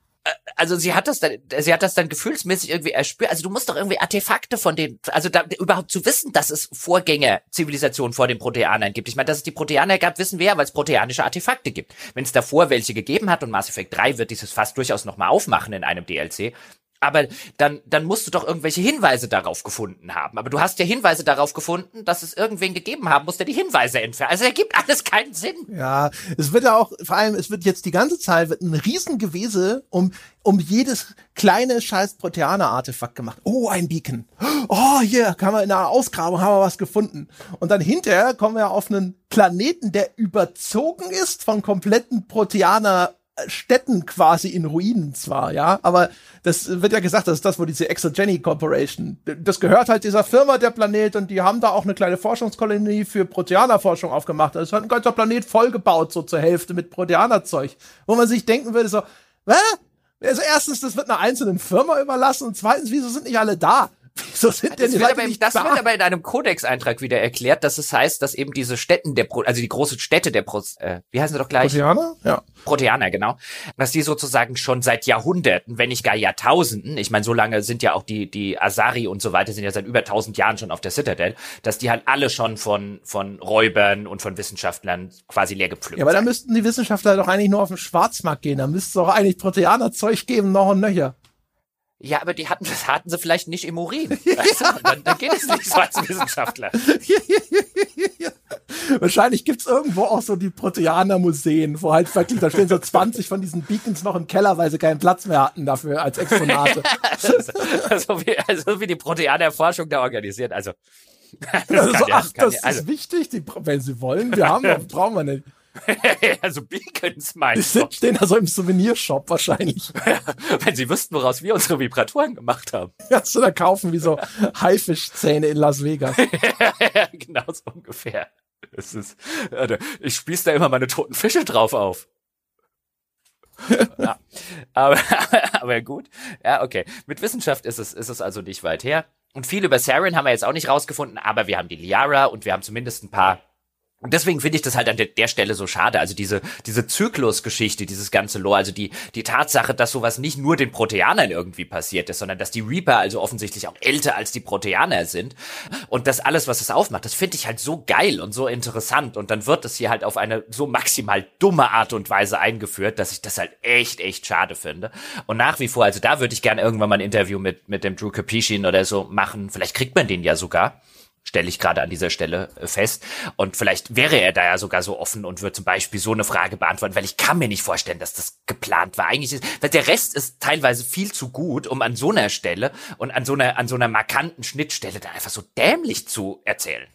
also sie hat das dann, sie hat das dann gefühlsmäßig irgendwie erspürt. Also du musst doch irgendwie Artefakte von den, also da, überhaupt zu wissen, dass es Vorgänger-Zivilisationen vor den Proteanern gibt. Ich meine, dass es die Proteaner gab, wissen wir ja, weil es proteanische Artefakte gibt. Wenn es davor welche gegeben hat und Mass Effect 3 wird dieses fast durchaus nochmal aufmachen in einem DLC, aber dann, dann musst du doch irgendwelche Hinweise darauf gefunden haben. Aber du hast ja Hinweise darauf gefunden, dass es irgendwen gegeben haben muss, der die Hinweise entfernt. Also ergibt alles keinen Sinn. Ja, es wird ja auch, vor allem, es wird jetzt die ganze Zeit wird ein Riesengewese um, um jedes kleine scheiß Proteaner-Artefakt gemacht. Oh, ein Beacon. Oh, hier, kann man in einer Ausgrabung haben wir was gefunden. Und dann hinterher kommen wir auf einen Planeten, der überzogen ist von kompletten Proteaner Städten quasi in Ruinen zwar, ja, aber das wird ja gesagt, das ist das, wo diese Exogeny Corporation, das gehört halt dieser Firma, der Planet, und die haben da auch eine kleine Forschungskolonie für Proteanerforschung aufgemacht. Das ist halt ein ganzer Planet vollgebaut, so zur Hälfte mit Proteanerzeug, wo man sich denken würde, so, hä? Also erstens, das wird einer einzelnen Firma überlassen und zweitens, wieso sind nicht alle da? Wieso sind denn das wird, aber, das wird aber in einem Codex-Eintrag wieder erklärt, dass es heißt, dass eben diese Städten der, Pro, also die großen Städte der, Pro, äh, wie heißen sie doch gleich? Proteaner? Ja. Proteaner, genau. Dass die sozusagen schon seit Jahrhunderten, wenn nicht gar Jahrtausenden, ich meine, so lange sind ja auch die, die Asari und so weiter, sind ja seit über tausend Jahren schon auf der Citadel, dass die halt alle schon von, von Räubern und von Wissenschaftlern quasi leer gepflückt Ja, aber da müssten die Wissenschaftler doch eigentlich nur auf den Schwarzmarkt gehen, da müsste es doch eigentlich Proteaner-Zeug geben, noch und nöcher. Ja, aber die hatten, das hatten sie vielleicht nicht im Urin. Weißt du? dann, dann geht es nicht so als Wissenschaftler. Wahrscheinlich gibt's irgendwo auch so die Proteaner-Museen, wo halt wirklich, da stehen so 20 von diesen Beacons noch im Keller, weil sie keinen Platz mehr hatten dafür als Exponate. so, wie, also wie die Proteaner-Forschung da organisiert. Also, also ach, das also, ist wichtig, die, wenn sie wollen, wir haben, brauchen wir nicht. also Beacons meinst du? Die stehen da so im Souvenirshop wahrscheinlich. Wenn sie wüssten, woraus wir unsere Vibratoren gemacht haben. Kannst du da kaufen wie so Haifischzähne in Las Vegas. genau so ungefähr. Es ist, ich spieß da immer meine toten Fische drauf auf. ja. aber, aber gut. Ja, okay. Mit Wissenschaft ist es, ist es also nicht weit her. Und viel über Saren haben wir jetzt auch nicht rausgefunden, aber wir haben die Liara und wir haben zumindest ein paar und deswegen finde ich das halt an der, der, Stelle so schade. Also diese, diese Zyklusgeschichte, dieses ganze Lore, also die, die Tatsache, dass sowas nicht nur den Proteanern irgendwie passiert ist, sondern dass die Reaper also offensichtlich auch älter als die Proteaner sind. Und das alles, was es aufmacht, das finde ich halt so geil und so interessant. Und dann wird es hier halt auf eine so maximal dumme Art und Weise eingeführt, dass ich das halt echt, echt schade finde. Und nach wie vor, also da würde ich gerne irgendwann mal ein Interview mit, mit dem Drew Capishin oder so machen. Vielleicht kriegt man den ja sogar stelle ich gerade an dieser Stelle äh, fest. Und vielleicht wäre er da ja sogar so offen und würde zum Beispiel so eine Frage beantworten, weil ich kann mir nicht vorstellen, dass das geplant war. Eigentlich ist, weil der Rest ist teilweise viel zu gut, um an so einer Stelle und an so einer, an so einer markanten Schnittstelle da einfach so dämlich zu erzählen.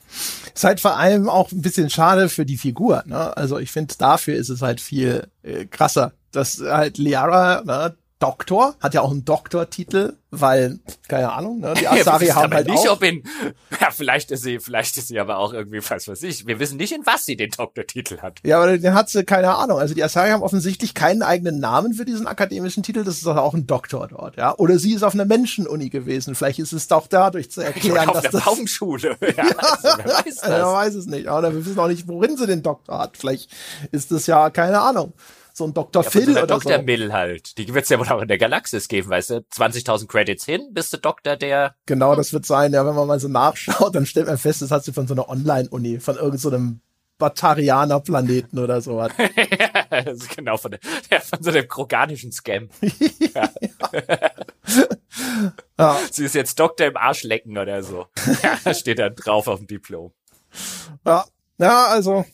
Ist halt vor allem auch ein bisschen schade für die Figur. Ne? Also ich finde, dafür ist es halt viel äh, krasser, dass halt Liara, ne, Doktor, hat ja auch einen Doktortitel, weil, keine Ahnung, ne, die Asari haben halt nicht, auch. Ob in, ja, vielleicht ist sie, vielleicht ist sie aber auch irgendwie, was weiß ich, wir wissen nicht, in was sie den Doktortitel hat. Ja, aber den hat sie, keine Ahnung. Also die Asari haben offensichtlich keinen eigenen Namen für diesen akademischen Titel, das ist doch auch ein Doktor dort, ja. Oder sie ist auf einer Menschenuni gewesen, vielleicht ist es doch dadurch zu erklären, auf dass der das... Baumschule, ja, also, wer weiß das. wer weiß es nicht, aber wir wissen auch nicht, worin sie den Doktor hat. Vielleicht ist es ja, keine Ahnung so ein Dr. Ja, Phil so oder Dr. so. Mill halt. Die wird's ja wohl auch in der Galaxis geben, weißt du? 20.000 Credits hin, bist du Doktor der... Genau, das wird sein, ja, wenn man mal so nachschaut, dann stellt man fest, das hat sie von so einer Online-Uni, von irgendeinem so Batarianer-Planeten oder so hat. ja, genau von, der, ja, von so einem kroganischen Scam. ja. ja. Sie ist jetzt Doktor im Arschlecken oder so. Ja, steht da drauf auf dem Diplom. Ja, ja, also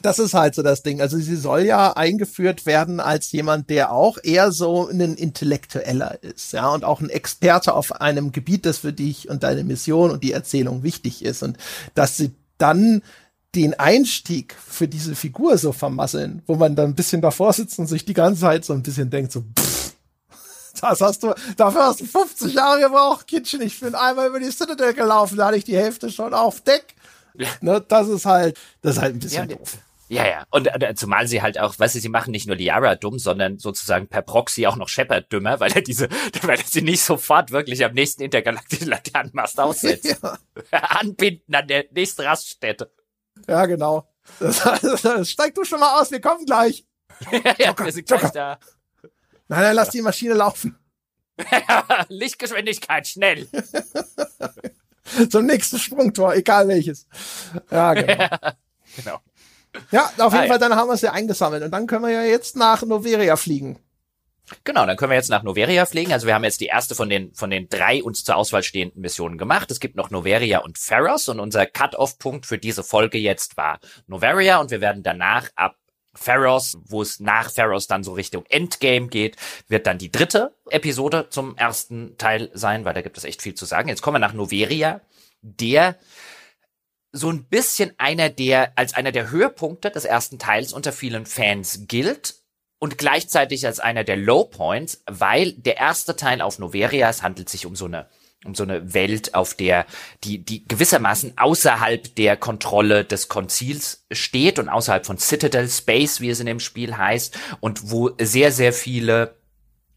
das ist halt so das Ding. Also sie soll ja eingeführt werden als jemand, der auch eher so ein Intellektueller ist, ja, und auch ein Experte auf einem Gebiet, das für dich und deine Mission und die Erzählung wichtig ist. Und dass sie dann den Einstieg für diese Figur so vermasseln, wo man dann ein bisschen davor sitzt und sich die ganze Zeit so ein bisschen denkt, so, pff, das hast du, dafür hast du 50 Jahre gebraucht, Kindchen. Ich bin einmal über die Citadel gelaufen, da hatte ich die Hälfte schon auf Deck. Ne, das ist halt, das ist halt ein bisschen ja, doof. Ja, ja. Und äh, zumal sie halt auch, weißt du, sie machen nicht nur Liara dumm, sondern sozusagen per Proxy auch noch Shepard dümmer, weil er diese, weil er sie nicht sofort wirklich am nächsten intergalaktischen Laternenmast aussetzt. ja. Anbinden an der nächsten Raststätte. Ja, genau. Das, das, das, steig du schon mal aus, wir kommen gleich. ja, ja, wir sind gleich da. Nein, nein, lass die Maschine laufen. Lichtgeschwindigkeit, schnell. Zum nächsten Sprungtor, egal welches. Ja, genau. genau. Ja, auf jeden ah, Fall, dann haben wir es ja eingesammelt. Und dann können wir ja jetzt nach Noveria fliegen. Genau, dann können wir jetzt nach Noveria fliegen. Also wir haben jetzt die erste von den, von den drei uns zur Auswahl stehenden Missionen gemacht. Es gibt noch Noveria und Pharos und unser Cut-off-Punkt für diese Folge jetzt war Noveria und wir werden danach ab Pharos, wo es nach Pharos dann so Richtung Endgame geht, wird dann die dritte Episode zum ersten Teil sein, weil da gibt es echt viel zu sagen. Jetzt kommen wir nach Noveria, der so ein bisschen einer der, als einer der Höhepunkte des ersten Teils unter vielen Fans gilt und gleichzeitig als einer der Low Points, weil der erste Teil auf Noveria, es handelt sich um so eine um so eine Welt, auf der die die gewissermaßen außerhalb der Kontrolle des Konzils steht und außerhalb von Citadel Space, wie es in dem Spiel heißt, und wo sehr sehr viele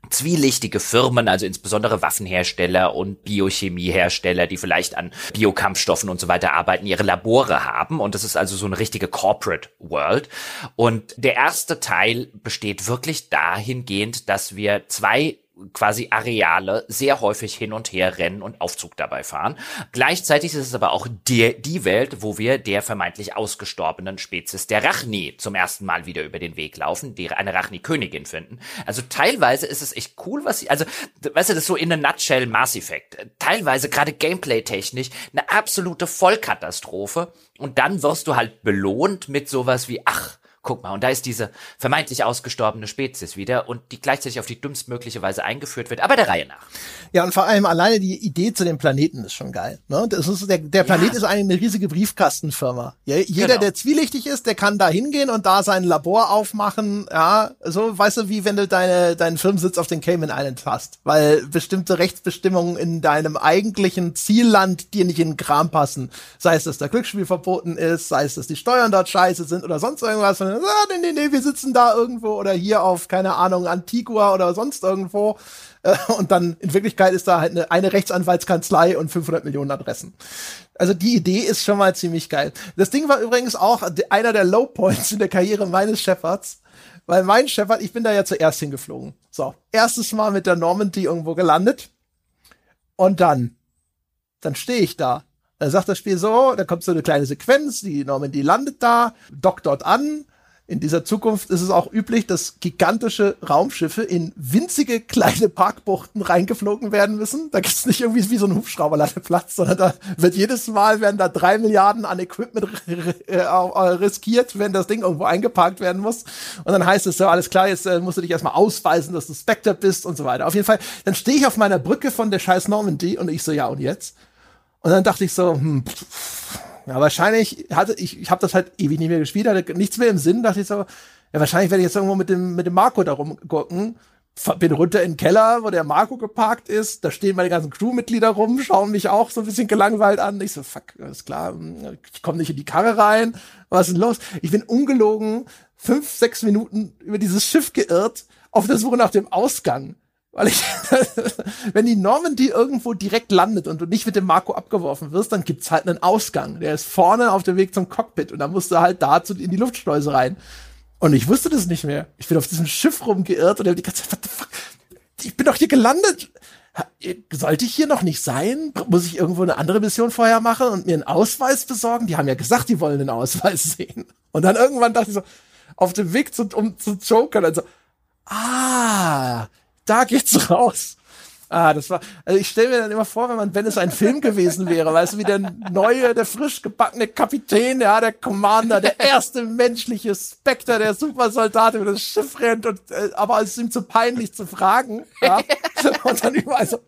zwielichtige Firmen, also insbesondere Waffenhersteller und Biochemiehersteller, die vielleicht an Biokampfstoffen und so weiter arbeiten, ihre Labore haben. Und das ist also so eine richtige Corporate World. Und der erste Teil besteht wirklich dahingehend, dass wir zwei quasi Areale sehr häufig hin und her rennen und Aufzug dabei fahren. Gleichzeitig ist es aber auch der, die Welt, wo wir der vermeintlich ausgestorbenen Spezies der Rachni zum ersten Mal wieder über den Weg laufen, die eine Rachni-Königin finden. Also teilweise ist es echt cool, was sie, also, weißt du, das ist so in a nutshell Mass Effect. Teilweise gerade Gameplay-technisch eine absolute Vollkatastrophe und dann wirst du halt belohnt mit sowas wie, ach, guck mal, und da ist diese vermeintlich ausgestorbene Spezies wieder und die gleichzeitig auf die dümmstmögliche Weise eingeführt wird, aber der Reihe nach. Ja, und vor allem alleine die Idee zu dem Planeten ist schon geil. Ne? Das ist, der, der Planet ja. ist eine riesige Briefkastenfirma. Ja, jeder, genau. der zwielichtig ist, der kann da hingehen und da sein Labor aufmachen. Ja, so, weißt du, wie wenn du deine, deinen Firmensitz auf den Cayman Islands hast, weil bestimmte Rechtsbestimmungen in deinem eigentlichen Zielland dir nicht in den Kram passen. Sei es, dass der Glücksspiel verboten ist, sei es, dass die Steuern dort scheiße sind oder sonst irgendwas ah, nee, nee, nee, wir sitzen da irgendwo oder hier auf, keine Ahnung, Antigua oder sonst irgendwo. Äh, und dann in Wirklichkeit ist da halt eine, eine Rechtsanwaltskanzlei und 500 Millionen Adressen. Also die Idee ist schon mal ziemlich geil. Das Ding war übrigens auch einer der Low Points in der Karriere meines Chefards. Weil mein Shepard, ich bin da ja zuerst hingeflogen. So, erstes Mal mit der Normandy irgendwo gelandet. Und dann, dann stehe ich da. Dann sagt das Spiel so, da kommt so eine kleine Sequenz, die Normandy landet da, dockt dort an, in dieser Zukunft ist es auch üblich, dass gigantische Raumschiffe in winzige kleine Parkbuchten reingeflogen werden müssen. Da gibt es nicht irgendwie wie so ein Hubschrauberlandeplatz, sondern da wird jedes Mal werden da drei Milliarden an Equipment äh, riskiert, wenn das Ding irgendwo eingeparkt werden muss. Und dann heißt es so, alles klar, jetzt äh, musst du dich erstmal ausweisen, dass du Spectre bist und so weiter. Auf jeden Fall, dann stehe ich auf meiner Brücke von der scheiß Normandy und ich so, ja, und jetzt? Und dann dachte ich so, hm, pff, ja, wahrscheinlich hatte ich, ich habe das halt ewig nicht mehr gespielt, hatte nichts mehr im Sinn, dachte ich so, ja, wahrscheinlich werde ich jetzt irgendwo mit dem, mit dem Marco da rumgucken. Bin runter in den Keller, wo der Marco geparkt ist. Da stehen meine ganzen Crewmitglieder rum, schauen mich auch so ein bisschen gelangweilt an. Ich so, fuck, alles klar, ich komme nicht in die Karre rein. Was ist denn los? Ich bin ungelogen fünf, sechs Minuten über dieses Schiff geirrt, auf der Suche nach dem Ausgang. Weil ich, wenn die Normandy irgendwo direkt landet und du nicht mit dem Marco abgeworfen wirst, dann gibt's halt einen Ausgang. Der ist vorne auf dem Weg zum Cockpit und dann musst du halt dazu in die Luftschleuse rein. Und ich wusste das nicht mehr. Ich bin auf diesem Schiff rumgeirrt und hab die ganze Zeit, what the fuck? Ich bin doch hier gelandet. Sollte ich hier noch nicht sein? Muss ich irgendwo eine andere Mission vorher machen und mir einen Ausweis besorgen? Die haben ja gesagt, die wollen einen Ausweis sehen. Und dann irgendwann dachte ich so, auf dem Weg zu, um zu Joker, also, ah, da geht's raus. Ah, das war, also ich stelle mir dann immer vor, wenn man, wenn es ein Film gewesen wäre, weißt du, wie der neue, der frisch gebackene Kapitän, ja, der Commander, der erste menschliche Spectre, der Supersoldat über das Schiff rennt und, äh, aber es ist ihm zu peinlich zu fragen, ja, und dann überall so,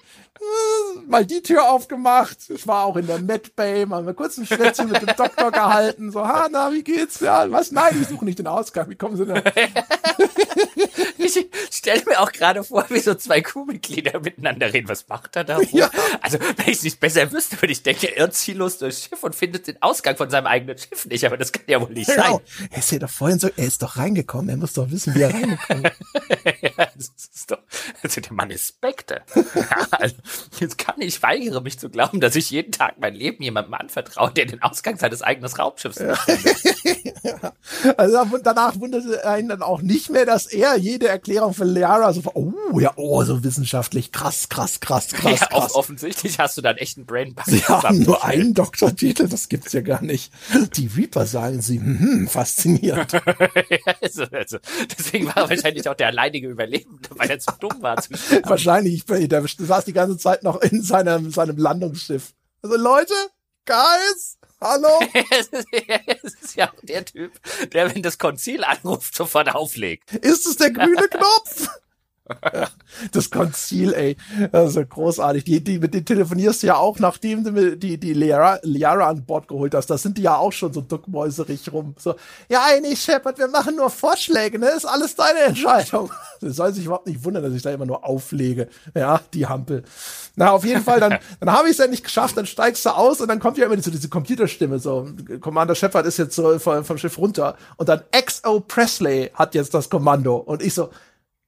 mal die Tür aufgemacht. Ich war auch in der Med Bay, mal, kurz ein Schwätzchen mit dem Doktor gehalten. So, ha, na, wie geht's? Ja, was? Nein, ich suche nicht den Ausgang. Wie kommen Sie denn? ich stelle mir auch gerade vor, wie so zwei Crewmitglieder miteinander reden. Was macht er da? Ja. Also, wenn ich es nicht besser wüsste, würde ich denken, er irrt ziellos durchs Schiff und findet den Ausgang von seinem eigenen Schiff nicht. Aber das kann ja wohl nicht genau. sein. Er ist ja doch vorhin so, er ist doch reingekommen. Er muss doch wissen, wie er reingekommen ist. ja, das ist doch, also der Mann ist Spectre. ja, also, Jetzt kann ich weigere mich zu glauben, dass ich jeden Tag mein Leben jemandem anvertraue, der den Ausgang seines eigenen Raumschiffs ja. ja. Also danach wundert einen dann auch nicht mehr, dass er jede Erklärung für Liara so, oh ja, oh, so wissenschaftlich, krass, krass, krass, krass. Ja, krass. offensichtlich hast du dann echt einen Brain Sie haben nur einen Doktortitel, das gibt's ja gar nicht. Die Reaper sagen sie, hm, faszinierend. also, also, deswegen war er wahrscheinlich auch der alleinige Überlebende, weil er zu dumm war. Zu wahrscheinlich, der saß die ganze Zeit noch in seinem, seinem Landungsschiff. Also Leute, Guys, hallo? es ist ja auch der Typ, der, wenn das Konzil anruft, sofort auflegt. Ist es der grüne Knopf? das Konzil, ey. Ja großartig. Die, die, mit denen telefonierst du ja auch, nachdem du die, die Liara, Liara an Bord geholt hast. Da sind die ja auch schon so duckmäuserig rum. So, ja, nee, Shepard, wir machen nur Vorschläge, ne? Ist alles deine Entscheidung. Das soll sich überhaupt nicht wundern, dass ich da immer nur auflege. Ja, die Hampel. Na, auf jeden Fall, dann, dann habe ich es ja nicht geschafft, dann steigst du aus und dann kommt ja immer so diese Computerstimme, so, Commander Shepard ist jetzt so vom, vom Schiff runter und dann XO Presley hat jetzt das Kommando und ich so,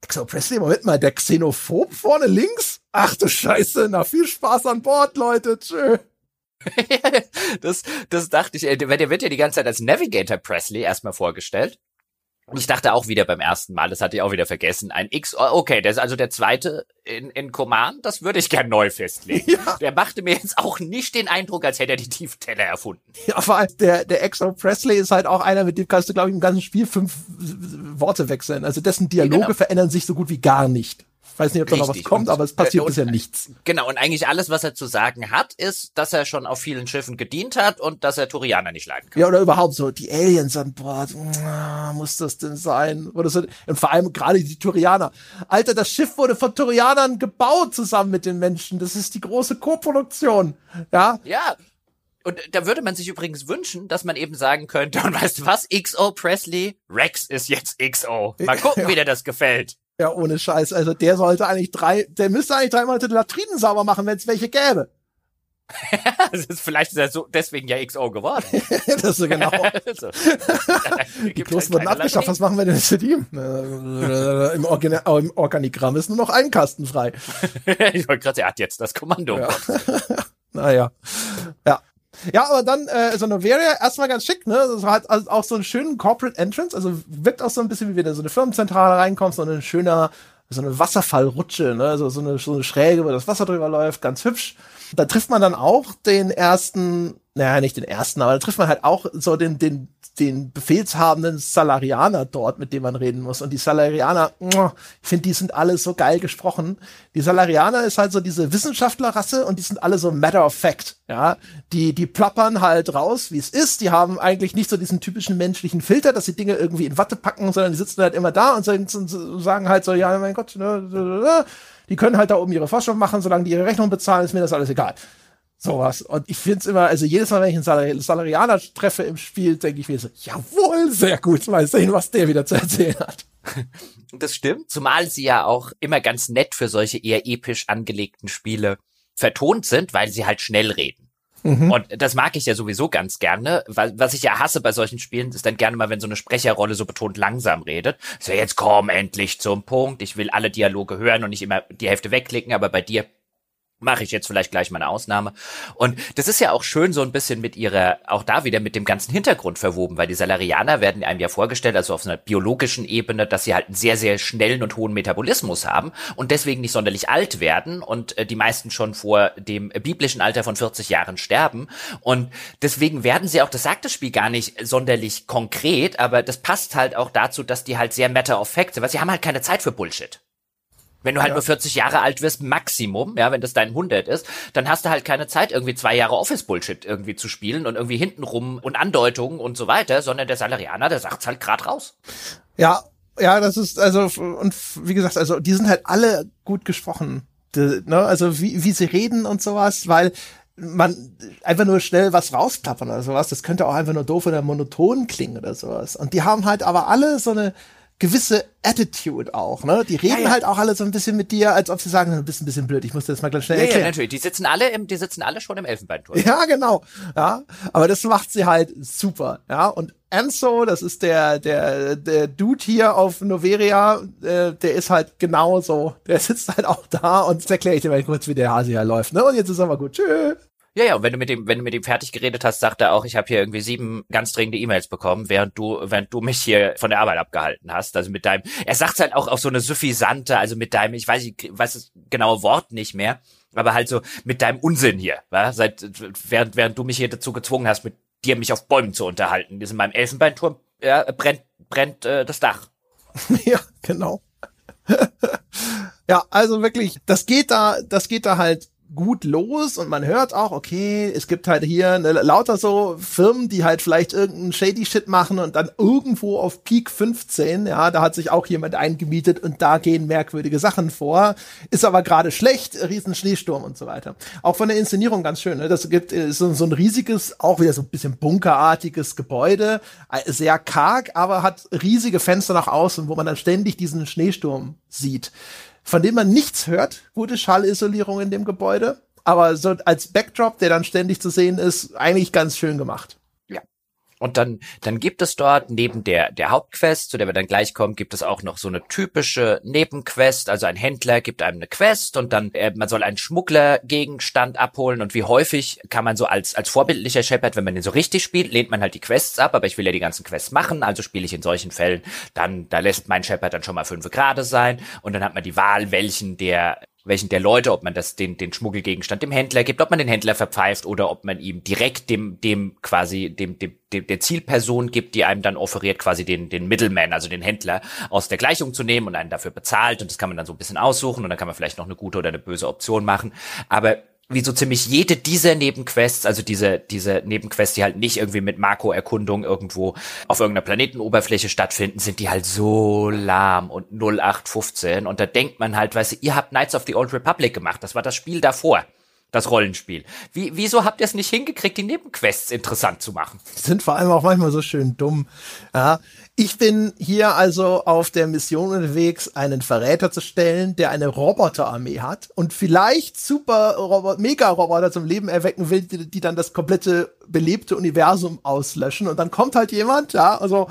so, Presley, Moment mal, der Xenophob vorne links? Ach du Scheiße, na viel Spaß an Bord, Leute, tschö. das, das dachte ich, der wird ja die ganze Zeit als Navigator Presley erstmal vorgestellt. Ich dachte auch wieder beim ersten Mal, das hatte ich auch wieder vergessen. Ein X, oh, okay, der ist also der zweite in, in Command, das würde ich gern neu festlegen. Ja. Der machte mir jetzt auch nicht den Eindruck, als hätte er die Tiefteller erfunden. Ja, vor allem der, der XO Presley ist halt auch einer, mit dem kannst du, glaube ich, im ganzen Spiel fünf Worte wechseln. Also dessen Dialoge genau. verändern sich so gut wie gar nicht. Weiß nicht, ob da noch was kommt, und, aber es passiert äh, bisher nichts. Genau, und eigentlich alles, was er zu sagen hat, ist, dass er schon auf vielen Schiffen gedient hat und dass er Turianer nicht leiden kann. Ja, oder überhaupt so, die Aliens an Bord, muss das denn sein? Oder so, und vor allem gerade die Turianer. Alter, das Schiff wurde von Turianern gebaut zusammen mit den Menschen. Das ist die große Co-Produktion. Ja? Ja, und da würde man sich übrigens wünschen, dass man eben sagen könnte, und weißt du was, XO Presley, Rex ist jetzt XO. Mal gucken, ja. wie dir das gefällt. Ja, ohne Scheiß. Also der sollte eigentlich drei, der müsste eigentlich drei Monate Latrinen sauber machen, wenn es welche gäbe. das ist, vielleicht ist er so deswegen ja XO geworden. das ist so genau. so. die Klos halt wurden abgeschafft. Was machen wir denn jetzt mit ihm? Im, Organ Im Organigramm ist nur noch ein Kasten frei. ich wollte gerade er hat jetzt das Kommando. Ja. naja. Ja. Ja, aber dann äh, so eine wäre erstmal ganz schick, ne? Das hat also auch so einen schönen Corporate Entrance, also wirkt auch so ein bisschen wie wenn du so eine Firmenzentrale reinkommst, so ein schöner so eine Wasserfallrutsche, ne? so, so, eine, so eine Schräge, wo das Wasser drüber läuft, ganz hübsch. Da trifft man dann auch den ersten, naja, nicht den ersten, aber da trifft man halt auch so den, den, den befehlshabenden Salarianer dort, mit dem man reden muss. Und die Salarianer, ich finde, die sind alle so geil gesprochen. Die Salarianer ist halt so diese Wissenschaftlerrasse und die sind alle so matter of fact, ja. Die, die plappern halt raus, wie es ist. Die haben eigentlich nicht so diesen typischen menschlichen Filter, dass sie Dinge irgendwie in Watte packen, sondern die sitzen halt immer da und sagen halt so, ja, mein Gott, ne, die können halt da oben ihre Forschung machen, solange die ihre Rechnung bezahlen, ist mir das alles egal. Sowas. Und ich finde es immer, also jedes Mal, wenn ich einen Salari Salarianer treffe im Spiel, denke ich mir so, jawohl, sehr gut, mal sehen, was der wieder zu erzählen hat. Das stimmt, zumal sie ja auch immer ganz nett für solche eher episch angelegten Spiele vertont sind, weil sie halt schnell reden. Mhm. Und das mag ich ja sowieso ganz gerne, was ich ja hasse bei solchen Spielen, ist dann gerne mal, wenn so eine Sprecherrolle so betont langsam redet. So, jetzt komm endlich zum Punkt. Ich will alle Dialoge hören und nicht immer die Hälfte wegklicken, aber bei dir mache ich jetzt vielleicht gleich mal eine Ausnahme. Und das ist ja auch schön so ein bisschen mit ihrer, auch da wieder mit dem ganzen Hintergrund verwoben, weil die Salarianer werden einem ja vorgestellt, also auf einer biologischen Ebene, dass sie halt einen sehr, sehr schnellen und hohen Metabolismus haben und deswegen nicht sonderlich alt werden und äh, die meisten schon vor dem biblischen Alter von 40 Jahren sterben. Und deswegen werden sie auch, das sagt das Spiel gar nicht sonderlich konkret, aber das passt halt auch dazu, dass die halt sehr matter of fact sind, weil sie haben halt keine Zeit für Bullshit. Wenn du halt ja. nur 40 Jahre alt wirst, Maximum, ja, wenn das dein 100 ist, dann hast du halt keine Zeit, irgendwie zwei Jahre Office-Bullshit irgendwie zu spielen und irgendwie hintenrum und Andeutungen und so weiter, sondern der Salarianer, der sagt's halt grad raus. Ja, ja, das ist, also, und wie gesagt, also, die sind halt alle gut gesprochen. Die, ne? Also, wie, wie sie reden und sowas, weil man einfach nur schnell was rausklappern oder sowas, das könnte auch einfach nur doof oder monoton klingen oder sowas. Und die haben halt aber alle so eine, gewisse Attitude auch, ne? Die reden ja, ja. halt auch alle so ein bisschen mit dir, als ob sie sagen, du bist ein bisschen blöd, ich muss das mal ganz schnell ja, erklären. Ja, natürlich. Die sitzen alle im, die sitzen alle schon im Elfenbeinturm. Ja, genau. Ja, aber das macht sie halt super, ja? Und Enzo, das ist der, der, der Dude hier auf Noveria, äh, der ist halt genauso. Der sitzt halt auch da und jetzt erkläre ich dir mal kurz, wie der Hase hier läuft, ne? Und jetzt ist aber gut. Tschüss. Ja, ja, und wenn du mit dem, wenn du mit dem fertig geredet hast, sagt er auch, ich habe hier irgendwie sieben ganz dringende E-Mails bekommen, während du, während du mich hier von der Arbeit abgehalten hast. Also mit deinem, er sagt halt auch auf so eine suffisante, also mit deinem, ich weiß, ich weiß das genaue Wort nicht mehr, aber halt so mit deinem Unsinn hier, wa? seit während während du mich hier dazu gezwungen hast, mit dir mich auf Bäumen zu unterhalten. Das in meinem Elfenbeinturm ja, brennt brennt äh, das Dach. ja, genau. ja, also wirklich, das geht da, das geht da halt gut los und man hört auch, okay, es gibt halt hier ne, lauter so Firmen, die halt vielleicht irgendeinen shady Shit machen und dann irgendwo auf Peak 15, ja, da hat sich auch jemand eingemietet und da gehen merkwürdige Sachen vor, ist aber gerade schlecht, riesen Schneesturm und so weiter. Auch von der Inszenierung ganz schön, ne? das gibt äh, so, so ein riesiges, auch wieder so ein bisschen bunkerartiges Gebäude, äh, sehr karg, aber hat riesige Fenster nach außen, wo man dann ständig diesen Schneesturm sieht von dem man nichts hört. Gute Schallisolierung in dem Gebäude. Aber so als Backdrop, der dann ständig zu sehen ist, eigentlich ganz schön gemacht. Und dann, dann gibt es dort neben der, der Hauptquest, zu der wir dann gleich kommen, gibt es auch noch so eine typische Nebenquest. Also ein Händler gibt einem eine Quest und dann, äh, man soll einen Schmugglergegenstand abholen. Und wie häufig kann man so als, als vorbildlicher Shepard, wenn man den so richtig spielt, lehnt man halt die Quests ab. Aber ich will ja die ganzen Quests machen, also spiele ich in solchen Fällen, dann, da lässt mein Shepard dann schon mal fünf Grade sein. Und dann hat man die Wahl, welchen der welchen der Leute, ob man das den den Schmuggelgegenstand dem Händler gibt, ob man den Händler verpfeift oder ob man ihm direkt dem dem quasi dem dem, dem der Zielperson gibt, die einem dann offeriert quasi den den Middleman, also den Händler aus der Gleichung zu nehmen und einen dafür bezahlt. Und das kann man dann so ein bisschen aussuchen und dann kann man vielleicht noch eine gute oder eine böse Option machen, aber wie so ziemlich jede dieser Nebenquests, also diese, diese Nebenquests, die halt nicht irgendwie mit Marco-Erkundung irgendwo auf irgendeiner Planetenoberfläche stattfinden, sind die halt so lahm und 0815. Und da denkt man halt, weißt du, ihr habt Knights of the Old Republic gemacht, das war das Spiel davor das Rollenspiel. Wie, wieso habt ihr es nicht hingekriegt, die Nebenquests interessant zu machen? Die sind vor allem auch manchmal so schön dumm. Ja, ich bin hier also auf der Mission unterwegs, einen Verräter zu stellen, der eine Roboterarmee hat und vielleicht super Robot Mega-Roboter zum Leben erwecken will, die, die dann das komplette belebte Universum auslöschen. Und dann kommt halt jemand, ja, also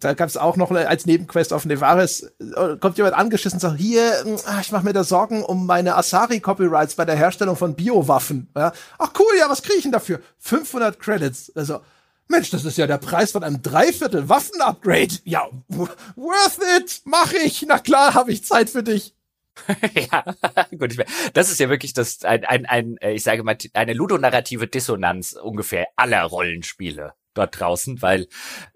da gab es auch noch eine, als Nebenquest auf Nevaris, äh, kommt jemand angeschissen und sagt, hier, ah, ich mache mir da Sorgen um meine Asari-Copyrights bei der Herstellung von Biowaffen. Ja? Ach cool, ja, was kriege ich denn dafür? 500 Credits. Also, Mensch, das ist ja der Preis von einem Dreiviertel Waffen-Upgrade. Ja, worth it, mach ich. Na klar, habe ich Zeit für dich. ja, gut. Das ist ja wirklich das ein, ein, ein äh, ich sage mal eine ludonarrative Dissonanz ungefähr aller Rollenspiele dort draußen, weil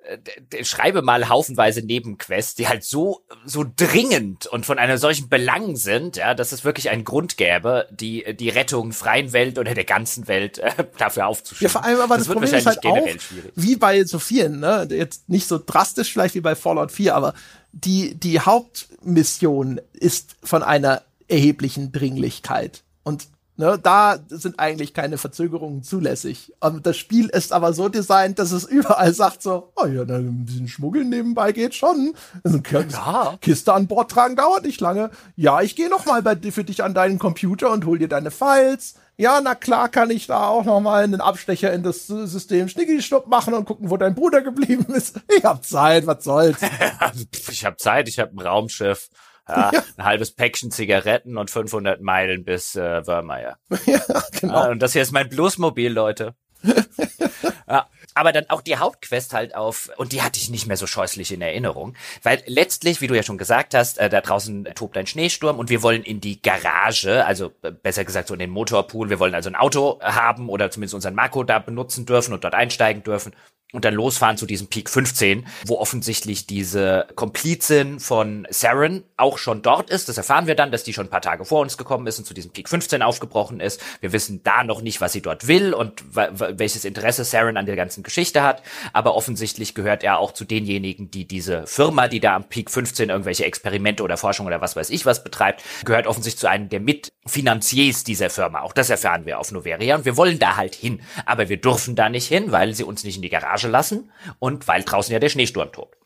äh, schreibe mal haufenweise Nebenquests, die halt so so dringend und von einer solchen Belang sind, ja, dass es wirklich einen Grund gäbe, die die Rettung freien Welt oder der ganzen Welt äh, dafür aufzuschieben. Ja, vor allem aber das, das Problem ist halt auch, schwierig. wie bei so vielen, ne, jetzt nicht so drastisch vielleicht wie bei Fallout 4, aber die die Hauptmission ist von einer erheblichen Dringlichkeit und Ne, da sind eigentlich keine Verzögerungen zulässig. Und das Spiel ist aber so designt, dass es überall sagt so, oh ja, ein bisschen Schmuggeln nebenbei geht schon. Also ja. Kiste an Bord tragen dauert nicht lange. Ja, ich gehe noch mal bei, für dich an deinen Computer und hol dir deine Files. Ja, na klar kann ich da auch noch mal einen Abstecher in das System Schnicki-Schnupp machen und gucken, wo dein Bruder geblieben ist. Ich hab Zeit, was soll's. ich hab Zeit, ich hab ein Raumschiff. Ja, ja. Ein halbes Päckchen Zigaretten und 500 Meilen bis äh, Wörmeier. Ja, genau. Ja, und das hier ist mein Bluesmobil, Leute. ja, aber dann auch die Hauptquest halt auf, und die hatte ich nicht mehr so scheußlich in Erinnerung, weil letztlich, wie du ja schon gesagt hast, äh, da draußen tobt ein Schneesturm und wir wollen in die Garage, also äh, besser gesagt so in den Motorpool, wir wollen also ein Auto haben oder zumindest unseren Marco da benutzen dürfen und dort einsteigen dürfen und dann losfahren zu diesem Peak 15, wo offensichtlich diese Komplizin von Saren auch schon dort ist. Das erfahren wir dann, dass die schon ein paar Tage vor uns gekommen ist und zu diesem Peak 15 aufgebrochen ist. Wir wissen da noch nicht, was sie dort will und welches Interesse Saren an der ganzen Geschichte hat. Aber offensichtlich gehört er auch zu denjenigen, die diese Firma, die da am Peak 15 irgendwelche Experimente oder Forschung oder was weiß ich was betreibt, gehört offensichtlich zu einem der Mitfinanziers dieser Firma. Auch das erfahren wir auf Noveria und wir wollen da halt hin. Aber wir dürfen da nicht hin, weil sie uns nicht in die Garage Garage lassen und weil draußen ja der Schneesturm tobt.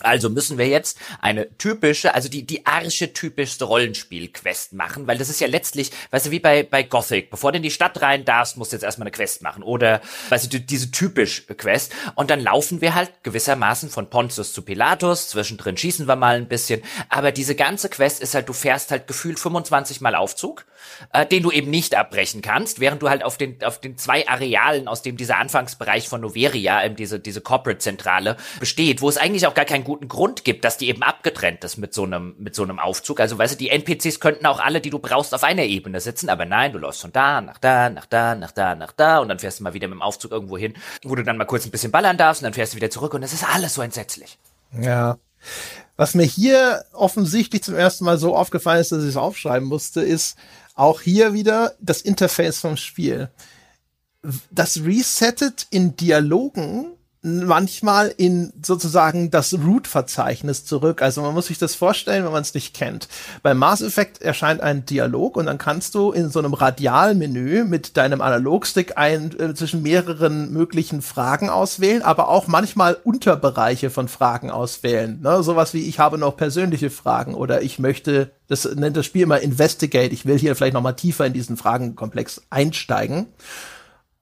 Also müssen wir jetzt eine typische, also die, die archetypischste Rollenspiel-Quest machen, weil das ist ja letztlich, weißt du, wie bei, bei Gothic. Bevor du in die Stadt rein darfst, musst du jetzt erstmal eine Quest machen. Oder, weißt du, diese typisch Quest. Und dann laufen wir halt gewissermaßen von Pontius zu Pilatus. Zwischendrin schießen wir mal ein bisschen. Aber diese ganze Quest ist halt, du fährst halt gefühlt 25 Mal Aufzug, äh, den du eben nicht abbrechen kannst, während du halt auf den, auf den zwei Arealen, aus dem dieser Anfangsbereich von Noveria, eben diese, diese Corporate-Zentrale besteht, wo es eigentlich auch gar keinen guten Grund gibt, dass die eben abgetrennt ist mit so einem, mit so einem Aufzug. Also weißt du, die NPCs könnten auch alle, die du brauchst, auf einer Ebene sitzen, aber nein, du läufst von da nach da, nach da, nach da, nach da und dann fährst du mal wieder mit dem Aufzug irgendwo hin, wo du dann mal kurz ein bisschen ballern darfst und dann fährst du wieder zurück und es ist alles so entsetzlich. Ja. Was mir hier offensichtlich zum ersten Mal so aufgefallen ist, dass ich es aufschreiben musste, ist auch hier wieder das Interface vom Spiel. Das resettet in Dialogen manchmal in sozusagen das Root-Verzeichnis zurück. Also man muss sich das vorstellen, wenn man es nicht kennt. Bei Mass Effect erscheint ein Dialog und dann kannst du in so einem Radialmenü mit deinem Analogstick ein, äh, zwischen mehreren möglichen Fragen auswählen, aber auch manchmal Unterbereiche von Fragen auswählen. Ne? Sowas wie ich habe noch persönliche Fragen oder ich möchte, das nennt das Spiel immer Investigate, ich will hier vielleicht noch mal tiefer in diesen Fragenkomplex einsteigen.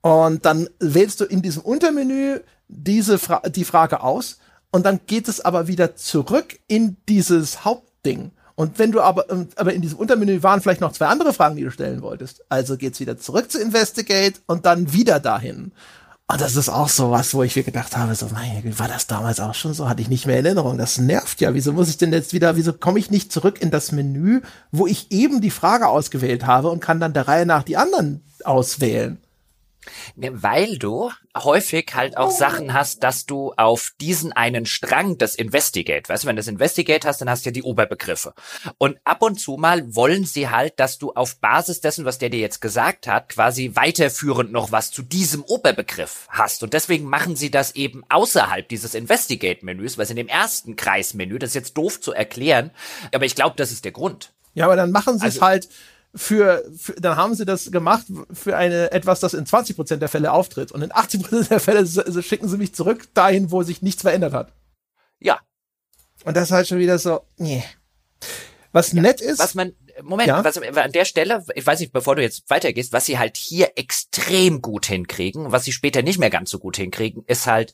Und dann wählst du in diesem Untermenü diese Fra die Frage aus und dann geht es aber wieder zurück in dieses Hauptding. Und wenn du aber, ähm, aber in diesem Untermenü waren vielleicht noch zwei andere Fragen, die du stellen wolltest. Also geht's wieder zurück zu Investigate und dann wieder dahin. Und das ist auch so was, wo ich mir gedacht habe, so, mein, war das damals auch schon so? Hatte ich nicht mehr Erinnerung. Das nervt ja. Wieso muss ich denn jetzt wieder, wieso komme ich nicht zurück in das Menü, wo ich eben die Frage ausgewählt habe und kann dann der Reihe nach die anderen auswählen? Weil du häufig halt auch Sachen hast, dass du auf diesen einen Strang des Investigate, weißt du, wenn du das Investigate hast, dann hast du ja die Oberbegriffe. Und ab und zu mal wollen sie halt, dass du auf Basis dessen, was der dir jetzt gesagt hat, quasi weiterführend noch was zu diesem Oberbegriff hast. Und deswegen machen sie das eben außerhalb dieses Investigate-Menüs, was in dem ersten Kreismenü, das ist jetzt doof zu erklären, aber ich glaube, das ist der Grund. Ja, aber dann machen sie es also, halt für, für, dann haben sie das gemacht für eine etwas, das in 20 Prozent der Fälle auftritt. Und in 80 Prozent der Fälle schicken sie mich zurück dahin, wo sich nichts verändert hat. Ja. Und das ist halt schon wieder so, nee. Was ja, nett ist. Was man, Moment, ja? was, an der Stelle, ich weiß nicht, bevor du jetzt weitergehst, was sie halt hier extrem gut hinkriegen, was sie später nicht mehr ganz so gut hinkriegen, ist halt,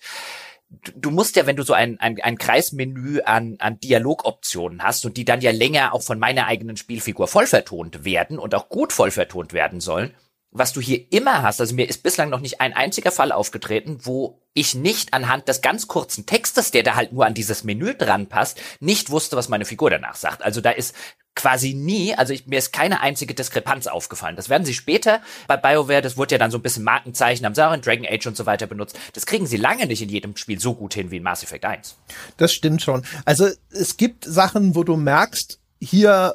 du musst ja, wenn du so ein, ein, ein Kreismenü an, an Dialogoptionen hast und die dann ja länger auch von meiner eigenen Spielfigur voll vertont werden und auch gut voll vertont werden sollen, was du hier immer hast, also mir ist bislang noch nicht ein einziger Fall aufgetreten, wo ich nicht anhand des ganz kurzen Textes, der da halt nur an dieses Menü dran passt, nicht wusste, was meine Figur danach sagt. Also da ist quasi nie, also ich, mir ist keine einzige Diskrepanz aufgefallen. Das werden sie später bei BioWare, das wurde ja dann so ein bisschen Markenzeichen, haben sie auch in Dragon Age und so weiter benutzt. Das kriegen sie lange nicht in jedem Spiel so gut hin wie in Mass Effect 1. Das stimmt schon. Also es gibt Sachen, wo du merkst, hier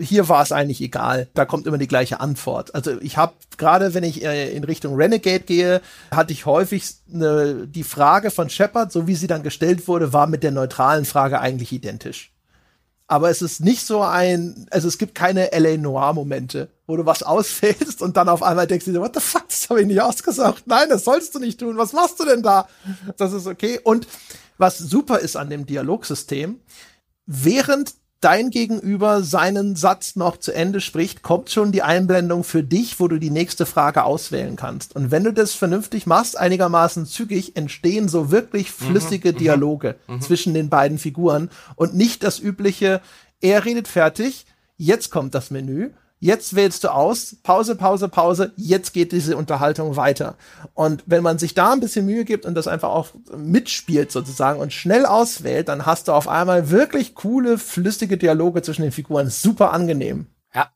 hier war es eigentlich egal. Da kommt immer die gleiche Antwort. Also ich habe gerade, wenn ich äh, in Richtung Renegade gehe, hatte ich häufig ne, die Frage von Shepard, so wie sie dann gestellt wurde, war mit der neutralen Frage eigentlich identisch aber es ist nicht so ein, also es gibt keine LA Noir Momente, wo du was ausfällst und dann auf einmal denkst du dir, what the fuck, das habe ich nicht ausgesagt. Nein, das sollst du nicht tun. Was machst du denn da? Das ist okay. Und was super ist an dem Dialogsystem, während dein Gegenüber seinen Satz noch zu Ende spricht, kommt schon die Einblendung für dich, wo du die nächste Frage auswählen kannst. Und wenn du das vernünftig machst, einigermaßen zügig, entstehen so wirklich mhm, flüssige mhm, Dialoge mhm. zwischen den beiden Figuren und nicht das übliche, er redet fertig, jetzt kommt das Menü jetzt wählst du aus, Pause, Pause, Pause, jetzt geht diese Unterhaltung weiter. Und wenn man sich da ein bisschen Mühe gibt und das einfach auch mitspielt sozusagen und schnell auswählt, dann hast du auf einmal wirklich coole, flüssige Dialoge zwischen den Figuren. Super angenehm. Ja,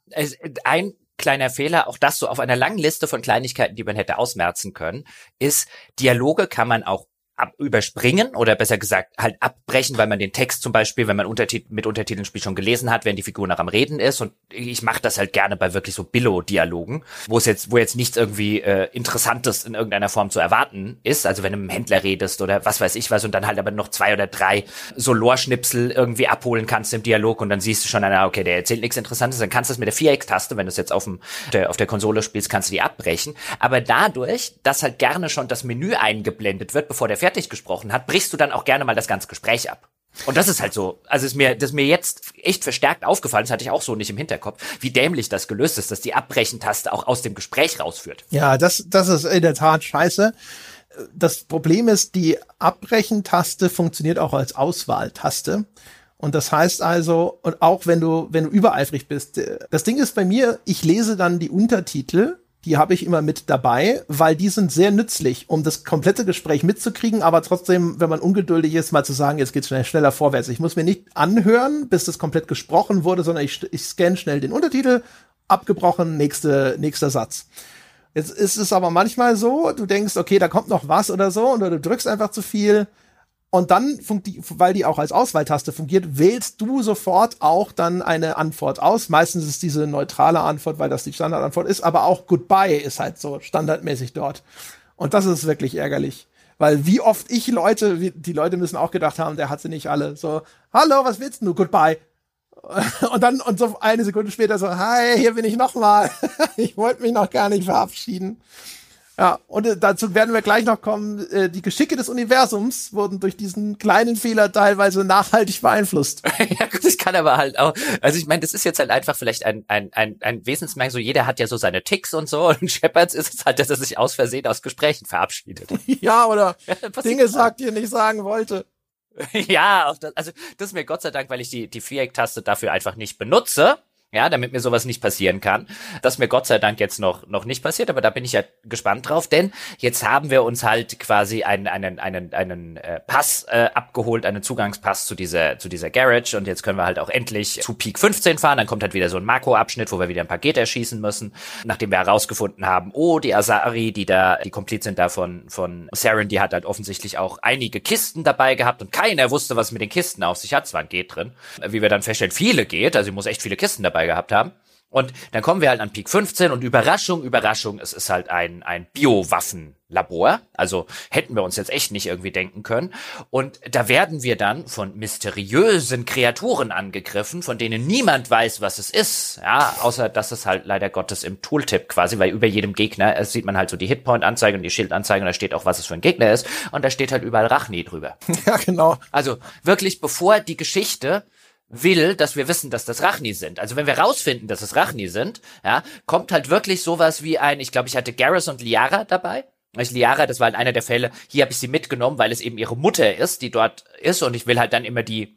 ein kleiner Fehler, auch das so auf einer langen Liste von Kleinigkeiten, die man hätte ausmerzen können, ist, Dialoge kann man auch ab überspringen oder besser gesagt halt abbrechen, weil man den Text zum Beispiel, wenn man Untertit mit Untertiteln Spiel schon gelesen hat, wenn die Figur noch am Reden ist. Und ich mache das halt gerne bei wirklich so Billo-Dialogen, wo es jetzt, wo jetzt nichts irgendwie äh, Interessantes in irgendeiner Form zu erwarten ist, also wenn du mit einem Händler redest oder was weiß ich was und dann halt aber noch zwei oder drei so Lorschnipsel irgendwie abholen kannst im Dialog und dann siehst du schon, na, okay, der erzählt nichts Interessantes, dann kannst du das mit der Viereck-Taste, wenn du es jetzt auf, dem, der, auf der Konsole spielst, kannst du die abbrechen, aber dadurch, dass halt gerne schon das Menü eingeblendet wird, bevor der fertig gesprochen hat, brichst du dann auch gerne mal das ganze Gespräch ab. Und das ist halt so, also ist mir, das mir jetzt echt verstärkt aufgefallen, das hatte ich auch so nicht im Hinterkopf, wie dämlich das gelöst ist, dass die Abbrechentaste auch aus dem Gespräch rausführt. Ja, das, das ist in der Tat scheiße. Das Problem ist, die Abbrechentaste funktioniert auch als Auswahltaste. Und das heißt also, und auch wenn du, wenn du übereifrig bist, das Ding ist bei mir, ich lese dann die Untertitel die habe ich immer mit dabei, weil die sind sehr nützlich, um das komplette Gespräch mitzukriegen, aber trotzdem, wenn man ungeduldig ist, mal zu sagen, jetzt geht's schnell, schneller vorwärts. Ich muss mir nicht anhören, bis das komplett gesprochen wurde, sondern ich, ich scanne schnell den Untertitel, abgebrochen, nächste, nächster Satz. Jetzt ist es aber manchmal so, du denkst, okay, da kommt noch was oder so, oder du drückst einfach zu viel und dann, weil die auch als Auswahltaste fungiert, wählst du sofort auch dann eine Antwort aus. Meistens ist diese neutrale Antwort, weil das die Standardantwort ist, aber auch Goodbye ist halt so standardmäßig dort. Und das ist wirklich ärgerlich. Weil wie oft ich Leute, die Leute müssen auch gedacht haben, der hat sie nicht alle. So, hallo, was willst du? Goodbye. Und dann, und so eine Sekunde später so, hi, hier bin ich nochmal. ich wollte mich noch gar nicht verabschieden. Ja, und äh, dazu werden wir gleich noch kommen. Äh, die Geschicke des Universums wurden durch diesen kleinen Fehler teilweise nachhaltig beeinflusst. ja, gut, das kann aber halt auch. Also ich meine, das ist jetzt halt einfach vielleicht ein, ein, ein, ein Wesensmerk. So jeder hat ja so seine Ticks und so. Und Shepherds ist es halt, dass er sich aus Versehen aus Gesprächen verabschiedet. ja, oder ja, Dinge sagt, die er nicht sagen wollte. ja, das, also das ist mir Gott sei Dank, weil ich die, die Viereck-Taste dafür einfach nicht benutze ja, damit mir sowas nicht passieren kann. Das mir Gott sei Dank jetzt noch, noch nicht passiert, aber da bin ich ja gespannt drauf, denn jetzt haben wir uns halt quasi einen, einen, einen, einen äh, Pass äh, abgeholt, einen Zugangspass zu dieser, zu dieser Garage und jetzt können wir halt auch endlich zu Peak 15 fahren, dann kommt halt wieder so ein Makro-Abschnitt, wo wir wieder ein Paket erschießen müssen, nachdem wir herausgefunden haben, oh, die Asari, die da, die Kompliz sind da von, von Saren, die hat halt offensichtlich auch einige Kisten dabei gehabt und keiner wusste, was mit den Kisten auf sich hat, zwar ein Geht drin, wie wir dann feststellen, viele geht, also ich muss echt viele Kisten dabei dabei gehabt haben. Und dann kommen wir halt an Peak 15 und Überraschung, Überraschung, es ist halt ein, ein Biowaffenlabor. Also hätten wir uns jetzt echt nicht irgendwie denken können. Und da werden wir dann von mysteriösen Kreaturen angegriffen, von denen niemand weiß, was es ist. Ja, außer dass es halt leider Gottes im Tooltip quasi, weil über jedem Gegner es sieht man halt so die Hitpoint-Anzeige und die Schildanzeige und da steht auch, was es für ein Gegner ist. Und da steht halt überall Rachni drüber. Ja, genau. Also wirklich, bevor die Geschichte will, dass wir wissen, dass das Rachni sind. Also wenn wir rausfinden, dass es Rachni sind, ja, kommt halt wirklich sowas wie ein, ich glaube, ich hatte Garrus und Liara dabei. Ich, Liara, das war halt einer der Fälle, hier habe ich sie mitgenommen, weil es eben ihre Mutter ist, die dort ist und ich will halt dann immer die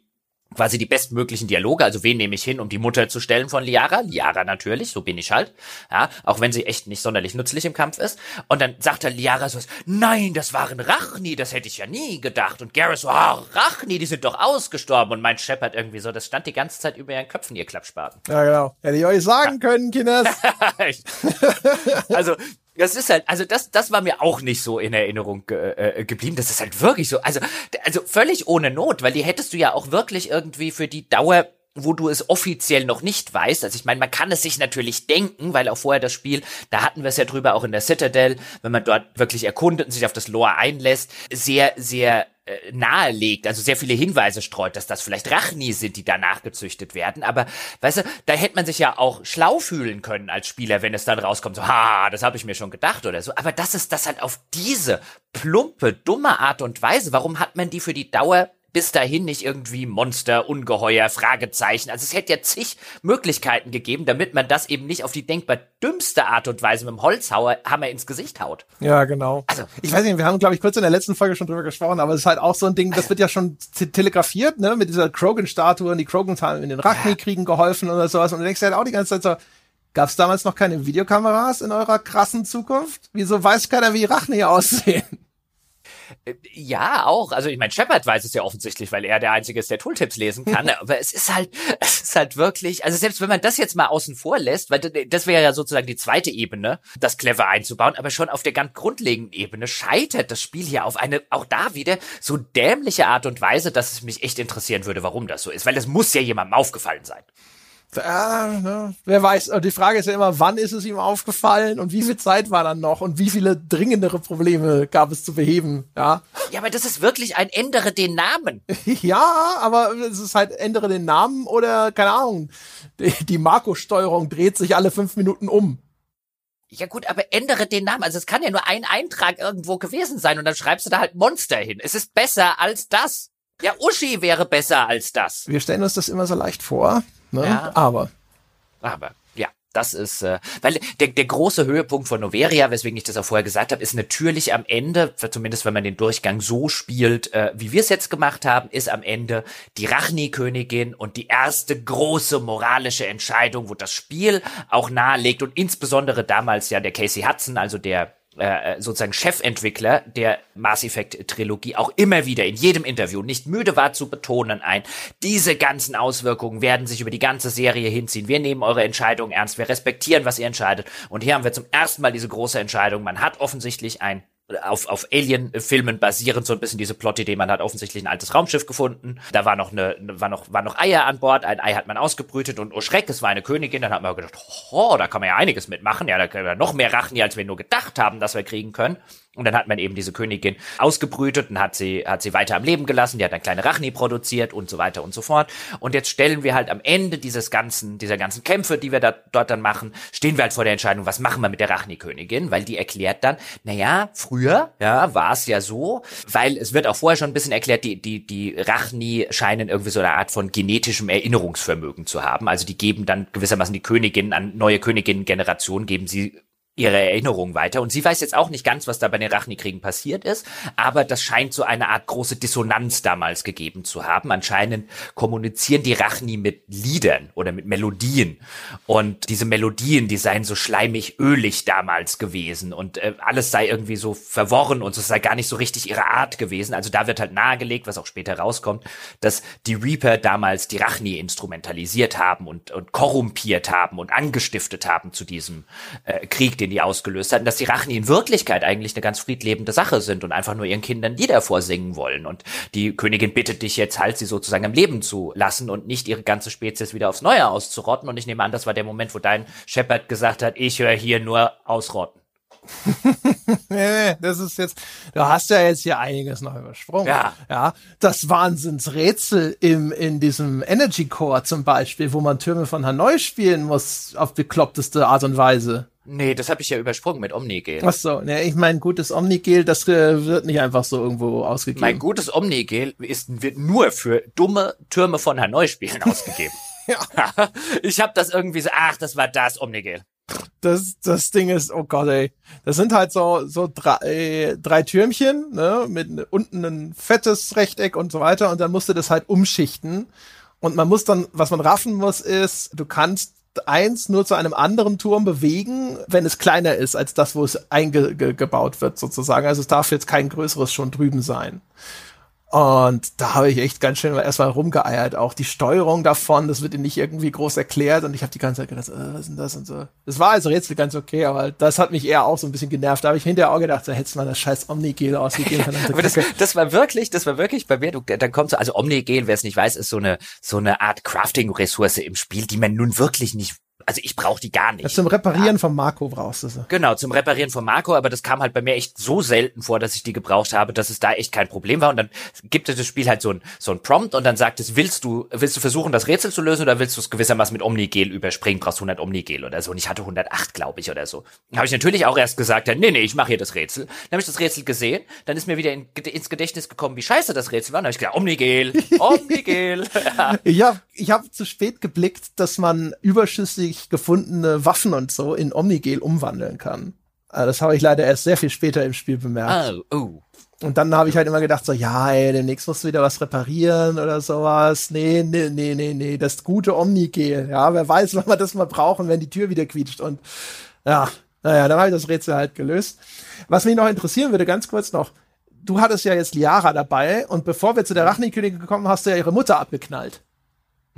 quasi die bestmöglichen Dialoge, also wen nehme ich hin, um die Mutter zu stellen von Liara? Liara natürlich, so bin ich halt, ja, auch wenn sie echt nicht sonderlich nützlich im Kampf ist. Und dann sagt er Liara so, nein, das waren Rachni, das hätte ich ja nie gedacht. Und Garrus so, oh, Rachni, die sind doch ausgestorben. Und mein Shepard irgendwie so, das stand die ganze Zeit über ihren Köpfen, ihr Klappspaten. Ja, genau. Hätte ich euch sagen ja. können, Kinders. also, das ist halt, also das, das war mir auch nicht so in Erinnerung äh, geblieben. Das ist halt wirklich so, also, also völlig ohne Not, weil die hättest du ja auch wirklich irgendwie für die Dauer wo du es offiziell noch nicht weißt. Also ich meine, man kann es sich natürlich denken, weil auch vorher das Spiel, da hatten wir es ja drüber, auch in der Citadel, wenn man dort wirklich erkundet und sich auf das Lore einlässt, sehr, sehr äh, nahelegt, also sehr viele Hinweise streut, dass das vielleicht Rachni sind, die danach gezüchtet werden. Aber weißt du, da hätte man sich ja auch schlau fühlen können als Spieler, wenn es dann rauskommt, so, ha, das habe ich mir schon gedacht oder so. Aber das ist das halt auf diese plumpe, dumme Art und Weise. Warum hat man die für die Dauer bis dahin nicht irgendwie Monster, Ungeheuer, Fragezeichen. Also es hätte ja zig Möglichkeiten gegeben, damit man das eben nicht auf die denkbar dümmste Art und Weise mit dem Holzhammer ins Gesicht haut. Ja, genau. Also ich weiß nicht, wir haben glaube ich kurz in der letzten Folge schon drüber gesprochen, aber es ist halt auch so ein Ding, das wird ja schon telegrafiert, ne, mit dieser Krogan-Statue und die Krogans haben in den Rachni-Kriegen geholfen oder sowas und du denkst halt auch die ganze Zeit so, Gab es damals noch keine Videokameras in eurer krassen Zukunft? Wieso weiß keiner, wie Rachni aussehen? Äh, ja, auch. Also ich meine, Shepard weiß es ja offensichtlich, weil er der Einzige ist, der Tooltips lesen kann. aber es ist halt, es ist halt wirklich, also selbst wenn man das jetzt mal außen vor lässt, weil das wäre ja sozusagen die zweite Ebene, das clever einzubauen, aber schon auf der ganz grundlegenden Ebene scheitert das Spiel hier auf eine, auch da wieder, so dämliche Art und Weise, dass es mich echt interessieren würde, warum das so ist. Weil es muss ja jemandem aufgefallen sein. Ja, ne, wer weiß. Die Frage ist ja immer, wann ist es ihm aufgefallen und wie viel Zeit war dann noch und wie viele dringendere Probleme gab es zu beheben, ja? Ja, aber das ist wirklich ein ändere den Namen. ja, aber es ist halt ändere den Namen oder, keine Ahnung, die, die Marco-Steuerung dreht sich alle fünf Minuten um. Ja gut, aber ändere den Namen. Also es kann ja nur ein Eintrag irgendwo gewesen sein und dann schreibst du da halt Monster hin. Es ist besser als das. Ja, Uschi wäre besser als das. Wir stellen uns das immer so leicht vor, ne? Ja. Aber. Aber. Das ist, äh, weil der, der große Höhepunkt von Noveria, weswegen ich das auch vorher gesagt habe, ist natürlich am Ende, zumindest wenn man den Durchgang so spielt, äh, wie wir es jetzt gemacht haben, ist am Ende die Rachni-Königin und die erste große moralische Entscheidung, wo das Spiel auch nahelegt und insbesondere damals ja der Casey Hudson, also der äh, äh, sozusagen Chefentwickler der Mass Effect Trilogie auch immer wieder in jedem Interview nicht müde war zu betonen ein, diese ganzen Auswirkungen werden sich über die ganze Serie hinziehen. Wir nehmen eure Entscheidung ernst, wir respektieren, was ihr entscheidet. Und hier haben wir zum ersten Mal diese große Entscheidung. Man hat offensichtlich ein auf, auf Alien-Filmen basierend so ein bisschen diese Plot-Idee. Man hat offensichtlich ein altes Raumschiff gefunden. Da war noch eine, war noch, war noch Eier an Bord. Ein Ei hat man ausgebrütet und oh Schreck, es war eine Königin. Dann hat man gedacht, oh, da kann man ja einiges mitmachen. Ja, da können wir noch mehr Rachen, als wir nur gedacht haben, dass wir kriegen können. Und dann hat man eben diese Königin ausgebrütet und hat sie, hat sie weiter am Leben gelassen. Die hat dann kleine Rachni produziert und so weiter und so fort. Und jetzt stellen wir halt am Ende dieses ganzen, dieser ganzen Kämpfe, die wir da, dort dann machen, stehen wir halt vor der Entscheidung, was machen wir mit der Rachni-Königin? Weil die erklärt dann, naja, früher, ja, war es ja so, weil es wird auch vorher schon ein bisschen erklärt, die, die, die Rachni scheinen irgendwie so eine Art von genetischem Erinnerungsvermögen zu haben. Also die geben dann gewissermaßen die Königin an neue Königinnen-Generationen, geben sie ihre Erinnerungen weiter. Und sie weiß jetzt auch nicht ganz, was da bei den Rachni-Kriegen passiert ist, aber das scheint so eine Art große Dissonanz damals gegeben zu haben. Anscheinend kommunizieren die Rachni mit Liedern oder mit Melodien. Und diese Melodien, die seien so schleimig ölig damals gewesen und äh, alles sei irgendwie so verworren und es sei gar nicht so richtig ihre Art gewesen. Also da wird halt nahegelegt, was auch später rauskommt, dass die Reaper damals die Rachni instrumentalisiert haben und, und korrumpiert haben und angestiftet haben zu diesem äh, Krieg, den die ausgelöst hatten, dass die Rachen in Wirklichkeit eigentlich eine ganz friedlebende Sache sind und einfach nur ihren Kindern Lieder vorsingen wollen. Und die Königin bittet dich jetzt halt, sie sozusagen am Leben zu lassen und nicht ihre ganze Spezies wieder aufs Neue auszurotten. Und ich nehme an, das war der Moment, wo dein Shepard gesagt hat, ich höre hier nur ausrotten. nee, das ist jetzt, du hast ja jetzt hier einiges noch übersprungen. Ja. Ja, das Wahnsinnsrätsel im, in diesem Energy Core zum Beispiel, wo man Türme von Hanoi spielen muss, auf bekloppteste Art und Weise. Nee, das habe ich ja übersprungen mit Omnigel. Ach so, ne, ich mein gutes Omnigel, das äh, wird nicht einfach so irgendwo ausgegeben. Mein gutes Omnigel ist wird nur für dumme Türme von Hanoi spielen ausgegeben. ja. ich habe das irgendwie so, ach, das war das Omnigel. Das das Ding ist, oh Gott, ey. Das sind halt so so drei, drei Türmchen, ne, mit unten ein fettes Rechteck und so weiter und dann musst du das halt umschichten. Und man muss dann, was man raffen muss, ist, du kannst eins nur zu einem anderen Turm bewegen, wenn es kleiner ist als das, wo es eingebaut wird sozusagen. Also es darf jetzt kein größeres schon drüben sein. Und da habe ich echt ganz schön erstmal rumgeeiert. Auch die Steuerung davon, das wird ihnen nicht irgendwie groß erklärt. Und ich habe die ganze Zeit gedacht, äh, was ist denn das und so. Das war als Rätsel ganz okay, aber das hat mich eher auch so ein bisschen genervt. Da habe ich hinterher auch gedacht, da hättest du mal das scheiß Omnigel ausgegeben. aber das, das war wirklich, das war wirklich bei mir, du, dann kommt so, also Omnigel, wer es nicht weiß, ist so eine, so eine Art Crafting-Ressource im Spiel, die man nun wirklich nicht also ich brauche die gar nicht. Das zum Reparieren ja. von Marco brauchst du sie. Genau, zum Reparieren von Marco, aber das kam halt bei mir echt so selten vor, dass ich die gebraucht habe, dass es da echt kein Problem war. Und dann gibt es das Spiel halt so ein, so ein Prompt und dann sagt es, willst du, willst du versuchen, das Rätsel zu lösen oder willst du es gewissermaßen mit Omnigel überspringen, brauchst 100 Omnigel oder so. Und ich hatte 108, glaube ich, oder so. Habe ich natürlich auch erst gesagt, nee, nee, ich mache hier das Rätsel. Dann habe ich das Rätsel gesehen, dann ist mir wieder in, ins Gedächtnis gekommen, wie scheiße das Rätsel war. Dann habe ich gedacht, Omnigel, Omnigel. ja. Ich habe ich hab zu spät geblickt, dass man überschüssig gefundene Waffen und so in Omnigel umwandeln kann. Also das habe ich leider erst sehr viel später im Spiel bemerkt. Oh, oh. Und dann habe ich halt immer gedacht, so, ja, ey, demnächst musst du wieder was reparieren oder sowas. Nee, nee, nee, nee, nee, das gute Omnigel. Ja, wer weiß, wann wir das mal brauchen, wenn die Tür wieder quietscht. Und ja, naja, dann habe ich das Rätsel halt gelöst. Was mich noch interessieren würde, ganz kurz noch, du hattest ja jetzt Liara dabei und bevor wir zu der Rachni-Königin gekommen, hast du ja ihre Mutter abgeknallt.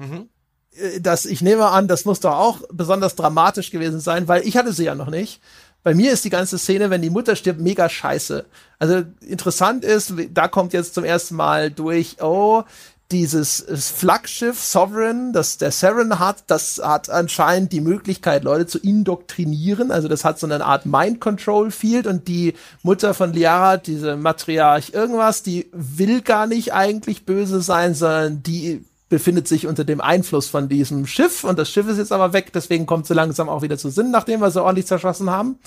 Mhm. Äh, das, ich nehme an, das muss doch auch besonders dramatisch gewesen sein, weil ich hatte sie ja noch nicht. Bei mir ist die ganze Szene, wenn die Mutter stirbt, mega scheiße. Also interessant ist, da kommt jetzt zum ersten Mal durch, oh, dieses Flaggschiff Sovereign, das der Saren hat, das hat anscheinend die Möglichkeit, Leute zu indoktrinieren. Also das hat so eine Art Mind Control Field und die Mutter von Liara, diese Matriarch irgendwas, die will gar nicht eigentlich böse sein, sondern die befindet sich unter dem Einfluss von diesem Schiff. Und das Schiff ist jetzt aber weg, deswegen kommt sie langsam auch wieder zu Sinn, nachdem wir sie ordentlich zerschossen haben.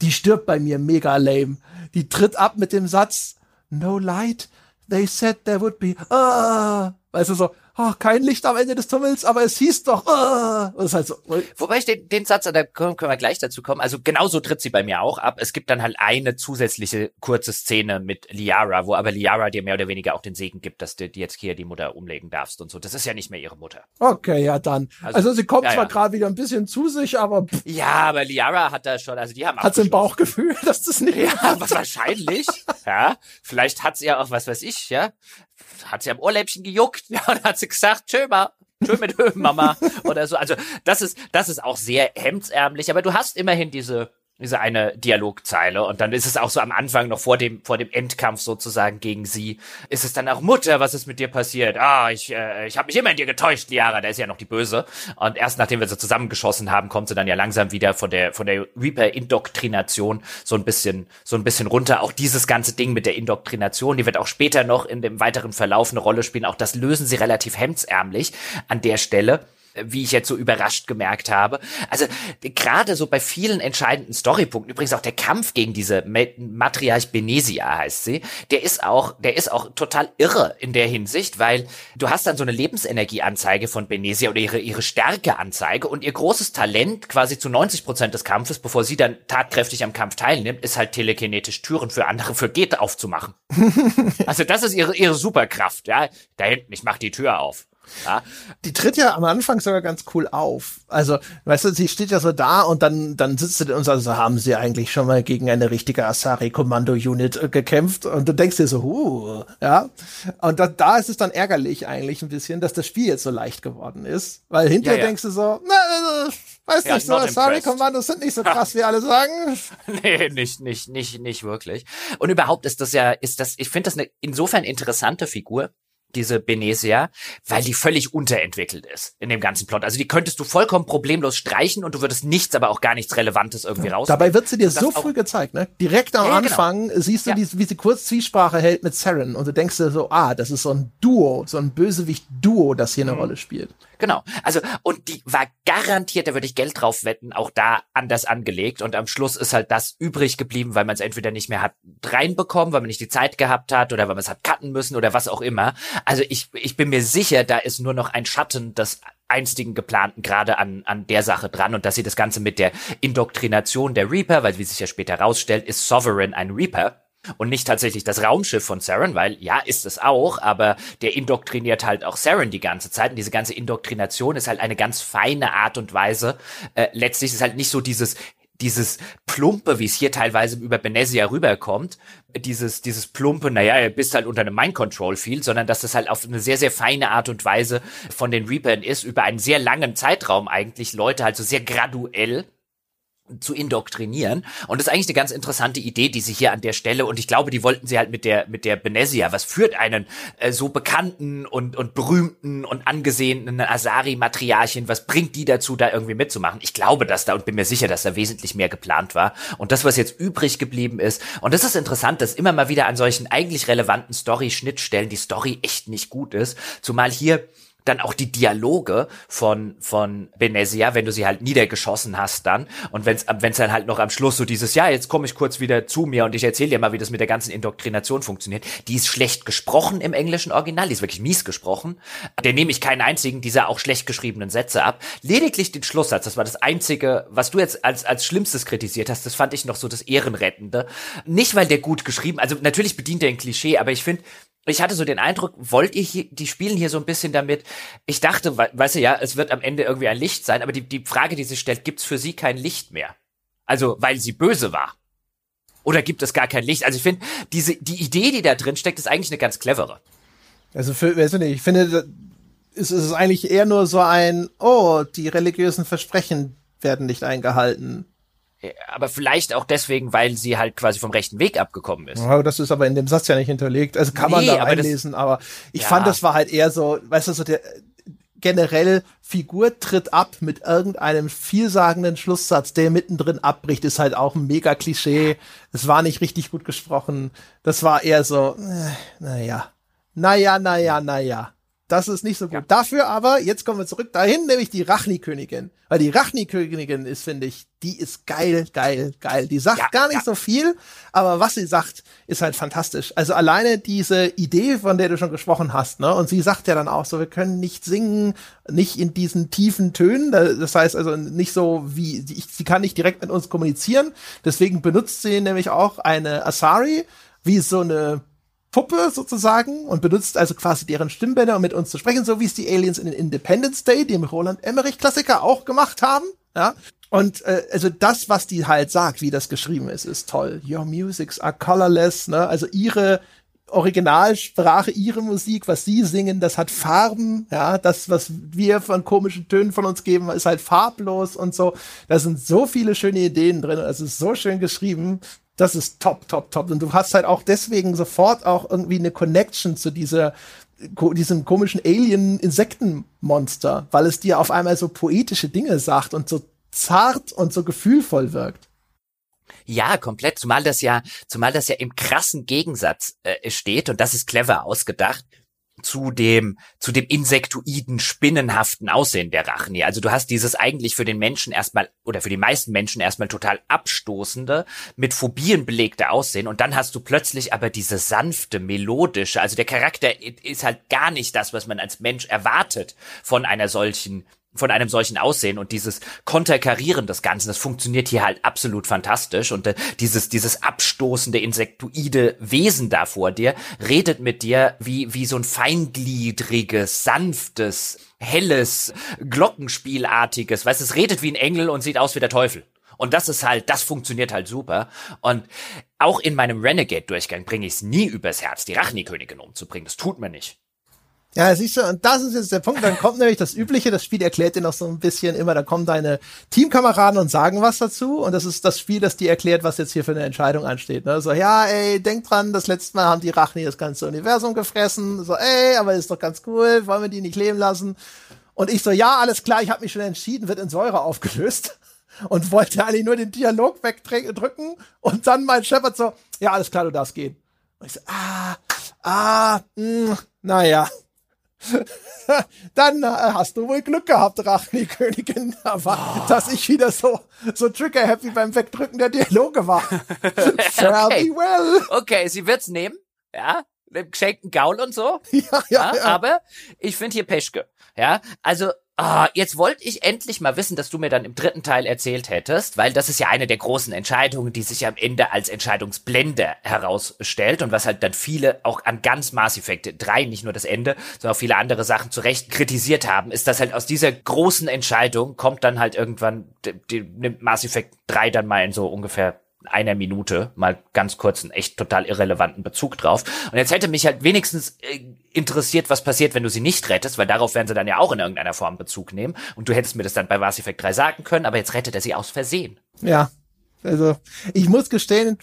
Die stirbt bei mir. Mega lame. Die tritt ab mit dem Satz, no light, they said there would be, ah, weißt du so, oh, kein Licht am Ende des Tunnels, aber es hieß doch, uh, das ist halt so. Wobei ich den, den Satz, da können, können wir gleich dazu kommen, also genauso tritt sie bei mir auch ab. Es gibt dann halt eine zusätzliche kurze Szene mit Liara, wo aber Liara dir mehr oder weniger auch den Segen gibt, dass du jetzt hier die Mutter umlegen darfst und so. Das ist ja nicht mehr ihre Mutter. Okay, ja dann. Also, also sie kommt ja, zwar ja. gerade wieder ein bisschen zu sich, aber pff. Ja, aber Liara hat da schon, also die haben Hat sie ein Bauchgefühl, dass das nicht Ja, was wahrscheinlich. ja, vielleicht hat sie ja auch was weiß ich, ja hat sie am Ohrläppchen gejuckt ja, und hat sie gesagt, tschö mal, tschö mit Mama oder so. Also das ist, das ist auch sehr hemdsärmlich, aber du hast immerhin diese diese eine Dialogzeile. Und dann ist es auch so am Anfang noch vor dem vor dem Endkampf sozusagen gegen sie ist es dann auch Mutter was ist mit dir passiert? Ah ich äh, ich habe mich immer in dir getäuscht Liara. Da ist ja noch die Böse. Und erst nachdem wir sie zusammengeschossen haben kommt sie dann ja langsam wieder von der von der Reaper Indoktrination so ein bisschen so ein bisschen runter. Auch dieses ganze Ding mit der Indoktrination die wird auch später noch in dem weiteren Verlauf eine Rolle spielen. Auch das lösen sie relativ hemdsärmlich an der Stelle wie ich jetzt so überrascht gemerkt habe. Also gerade so bei vielen entscheidenden Storypunkten, übrigens auch der Kampf gegen diese Matriarch Benesia heißt sie, der ist auch, der ist auch total irre in der Hinsicht, weil du hast dann so eine Lebensenergieanzeige von Benesia oder ihre, ihre Stärkeanzeige und ihr großes Talent quasi zu 90 Prozent des Kampfes, bevor sie dann tatkräftig am Kampf teilnimmt, ist halt telekinetisch Türen für andere für Geht aufzumachen. also das ist ihre, ihre Superkraft, ja. Da hinten, ich mach die Tür auf. Ja. Die tritt ja am Anfang sogar ganz cool auf. Also, weißt du, sie steht ja so da und dann, dann sitzt sie und sagt, so haben sie eigentlich schon mal gegen eine richtige Asari-Kommando-Unit äh, gekämpft und du denkst dir so, huh, ja. Und da, da ist es dann ärgerlich eigentlich ein bisschen, dass das Spiel jetzt so leicht geworden ist, weil hinterher ja, ja. denkst du so, na, äh, weiß ja, nicht, so Asari-Kommandos sind nicht so krass, wie alle sagen. nee, nicht, nicht, nicht, nicht wirklich. Und überhaupt ist das ja, ist das, ich finde das eine insofern interessante Figur, diese Benesia, weil die völlig unterentwickelt ist in dem ganzen Plot. Also die könntest du vollkommen problemlos streichen und du würdest nichts, aber auch gar nichts Relevantes irgendwie raus. Dabei wird sie dir so früh gezeigt, ne? Direkt am ja, genau. Anfang genau. siehst du, ja. wie, wie, sie kurz Zwiesprache hält mit Saren und du denkst dir so, ah, das ist so ein Duo, so ein Bösewicht-Duo, das hier eine mhm. Rolle spielt. Genau. Also, und die war garantiert, da würde ich Geld drauf wetten, auch da anders angelegt. Und am Schluss ist halt das übrig geblieben, weil man es entweder nicht mehr hat reinbekommen, weil man nicht die Zeit gehabt hat oder weil man es hat cutten müssen oder was auch immer. Also ich, ich bin mir sicher, da ist nur noch ein Schatten des einstigen geplanten gerade an, an der Sache dran und dass sie das Ganze mit der Indoktrination der Reaper, weil wie sich ja später herausstellt, ist Sovereign ein Reaper und nicht tatsächlich das Raumschiff von Saren, weil ja, ist es auch, aber der indoktriniert halt auch Saren die ganze Zeit und diese ganze Indoktrination ist halt eine ganz feine Art und Weise. Äh, letztlich ist halt nicht so dieses dieses plumpe, wie es hier teilweise über Benesia rüberkommt, dieses, dieses plumpe, naja, ihr bist halt unter einem Mind Control Field, sondern dass das halt auf eine sehr, sehr feine Art und Weise von den Reapern ist, über einen sehr langen Zeitraum eigentlich Leute halt so sehr graduell zu indoktrinieren. Und das ist eigentlich eine ganz interessante Idee, die sie hier an der Stelle, und ich glaube, die wollten sie halt mit der, mit der Benesia, was führt einen äh, so bekannten und, und berühmten und angesehenen Asari-Matriarchin, was bringt die dazu, da irgendwie mitzumachen? Ich glaube dass da und bin mir sicher, dass da wesentlich mehr geplant war. Und das, was jetzt übrig geblieben ist, und das ist interessant, dass immer mal wieder an solchen eigentlich relevanten Story-Schnittstellen die Story echt nicht gut ist, zumal hier dann auch die Dialoge von von Benesia, wenn du sie halt niedergeschossen hast dann und wenn es wenn es dann halt noch am Schluss so dieses ja, jetzt komme ich kurz wieder zu mir und ich erzähle dir mal, wie das mit der ganzen Indoktrination funktioniert. Die ist schlecht gesprochen im englischen Original, die ist wirklich mies gesprochen. Der nehme ich keinen einzigen dieser auch schlecht geschriebenen Sätze ab. Lediglich den Schlusssatz, das war das einzige, was du jetzt als als schlimmstes kritisiert hast, das fand ich noch so das ehrenrettende. Nicht weil der gut geschrieben, also natürlich bedient er ein Klischee, aber ich finde ich hatte so den Eindruck, wollt ihr hier, die spielen hier so ein bisschen damit. Ich dachte, we weißt du ja, es wird am Ende irgendwie ein Licht sein, aber die, die Frage, die sich stellt, gibt's für sie kein Licht mehr? Also, weil sie böse war. Oder gibt es gar kein Licht? Also ich finde, diese, die Idee, die da drin steckt, ist eigentlich eine ganz clevere. Also, für, weißt du nicht, ich finde, es ist eigentlich eher nur so ein, oh, die religiösen Versprechen werden nicht eingehalten. Aber vielleicht auch deswegen, weil sie halt quasi vom rechten Weg abgekommen ist. Ja, das ist aber in dem Satz ja nicht hinterlegt. Also kann nee, man da reinlesen, aber, aber ich ja. fand, das war halt eher so, weißt du, so der generell Figur tritt ab mit irgendeinem vielsagenden Schlusssatz, der mittendrin abbricht, ist halt auch ein mega Klischee. Es war nicht richtig gut gesprochen. Das war eher so, äh, naja, naja, naja, naja. Das ist nicht so gut. Ja. Dafür aber, jetzt kommen wir zurück dahin, nämlich die Rachni-Königin. Weil die Rachni-Königin ist, finde ich, die ist geil, geil, geil. Die sagt ja, gar nicht ja. so viel, aber was sie sagt, ist halt fantastisch. Also alleine diese Idee, von der du schon gesprochen hast, ne? Und sie sagt ja dann auch so, wir können nicht singen, nicht in diesen tiefen Tönen. Das heißt also nicht so wie, sie kann nicht direkt mit uns kommunizieren. Deswegen benutzt sie nämlich auch eine Asari, wie so eine Puppe sozusagen und benutzt also quasi deren Stimmbänder, um mit uns zu sprechen, so wie es die Aliens in den Independence Day, dem Roland Emmerich Klassiker auch gemacht haben, ja. Und äh, also das, was die halt sagt, wie das geschrieben ist, ist toll. Your musics are colorless, ne? Also ihre Originalsprache, ihre Musik, was sie singen, das hat Farben, ja, das, was wir von komischen Tönen von uns geben, ist halt farblos und so. Da sind so viele schöne Ideen drin und es ist so schön geschrieben das ist top, top, top. Und du hast halt auch deswegen sofort auch irgendwie eine Connection zu dieser diesem komischen Alien-Insektenmonster, weil es dir auf einmal so poetische Dinge sagt und so zart und so gefühlvoll wirkt. Ja, komplett. Zumal das ja, zumal das ja im krassen Gegensatz äh, steht und das ist clever ausgedacht zu dem, zu dem insektoiden, spinnenhaften Aussehen der Rachni. Also du hast dieses eigentlich für den Menschen erstmal oder für die meisten Menschen erstmal total abstoßende, mit Phobien belegte Aussehen und dann hast du plötzlich aber diese sanfte, melodische, also der Charakter ist halt gar nicht das, was man als Mensch erwartet von einer solchen von einem solchen Aussehen und dieses Konterkarieren des Ganzen, das funktioniert hier halt absolut fantastisch und äh, dieses, dieses abstoßende, insektoide Wesen da vor dir redet mit dir wie, wie so ein feingliedriges, sanftes, helles, Glockenspielartiges, weißt, es redet wie ein Engel und sieht aus wie der Teufel. Und das ist halt, das funktioniert halt super. Und auch in meinem Renegade-Durchgang bringe ich es nie übers Herz, die Rachni-Königin umzubringen. Das tut man nicht. Ja, siehst du, und das ist jetzt der Punkt. Dann kommt nämlich das Übliche, das Spiel erklärt dir noch so ein bisschen immer, da kommen deine Teamkameraden und sagen was dazu. Und das ist das Spiel, das dir erklärt, was jetzt hier für eine Entscheidung ansteht. Ne? So, ja, ey, denk dran, das letzte Mal haben die Rachni das ganze Universum gefressen. So, ey, aber ist doch ganz cool, wollen wir die nicht leben lassen? Und ich so, ja, alles klar, ich habe mich schon entschieden, wird in Säure aufgelöst. Und wollte eigentlich nur den Dialog wegdrücken. Und dann mein Shepard so, ja, alles klar, du darfst gehen. Und ich so, ah, ah, mh, hm, naja. Dann äh, hast du wohl Glück gehabt, Rachni Königin, aber oh. dass ich wieder so so trigger happy beim Wegdrücken der Dialoge war. Okay. well. Okay, sie wird's nehmen, ja, mit geschenkten Gaul und so. Ja, ja, ja. ja. Aber ich finde hier Peschke, ja, also Ah, jetzt wollte ich endlich mal wissen, dass du mir dann im dritten Teil erzählt hättest, weil das ist ja eine der großen Entscheidungen, die sich am Ende als Entscheidungsblende herausstellt und was halt dann viele auch an ganz Mass Effect 3, nicht nur das Ende, sondern auch viele andere Sachen zu Recht kritisiert haben, ist, dass halt aus dieser großen Entscheidung kommt dann halt irgendwann, die, die nimmt Mass Effect 3 dann mal in so ungefähr einer Minute mal ganz kurz einen echt total irrelevanten Bezug drauf. Und jetzt hätte mich halt wenigstens äh, interessiert, was passiert, wenn du sie nicht rettest, weil darauf werden sie dann ja auch in irgendeiner Form Bezug nehmen. Und du hättest mir das dann bei Mass Effect 3 sagen können, aber jetzt rettet er sie aus Versehen. Ja, also ich muss gestehen,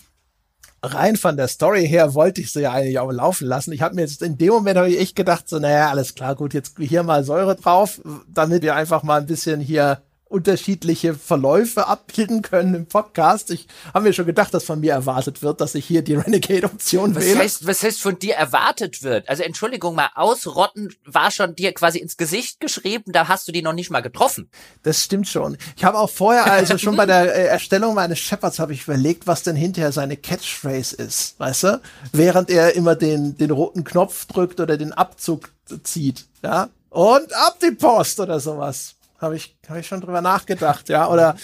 rein von der Story her wollte ich sie ja eigentlich auch laufen lassen. Ich habe mir jetzt in dem Moment habe ich echt gedacht, so, naja, alles klar, gut, jetzt hier mal Säure drauf, damit wir einfach mal ein bisschen hier unterschiedliche Verläufe abbilden können im Podcast. Ich habe mir schon gedacht, dass von mir erwartet wird, dass ich hier die Renegade-Option wähle. Was heißt, was heißt von dir erwartet wird? Also Entschuldigung mal, ausrotten war schon dir quasi ins Gesicht geschrieben, da hast du die noch nicht mal getroffen. Das stimmt schon. Ich habe auch vorher, also schon bei der äh, Erstellung meines Shepherds, habe ich überlegt, was denn hinterher seine Catchphrase ist, weißt du? Während er immer den, den roten Knopf drückt oder den Abzug zieht, ja? Und ab die Post oder sowas. Habe ich, hab ich schon drüber nachgedacht, ja. Oder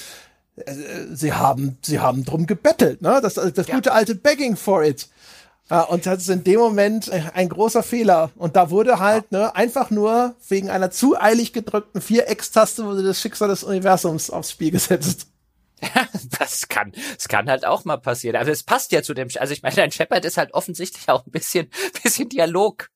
äh, sie haben, sie haben drum gebettelt, ne? Das, das ja. gute alte Begging for it. Ja, und das ist in dem Moment ein großer Fehler. Und da wurde halt, ne, einfach nur wegen einer zu eilig gedrückten Viereckstaste wurde das Schicksal des Universums aufs Spiel gesetzt. das kann, das kann halt auch mal passieren. Aber es passt ja zu dem, also ich meine, dein Shepard ist halt offensichtlich auch ein bisschen, bisschen Dialog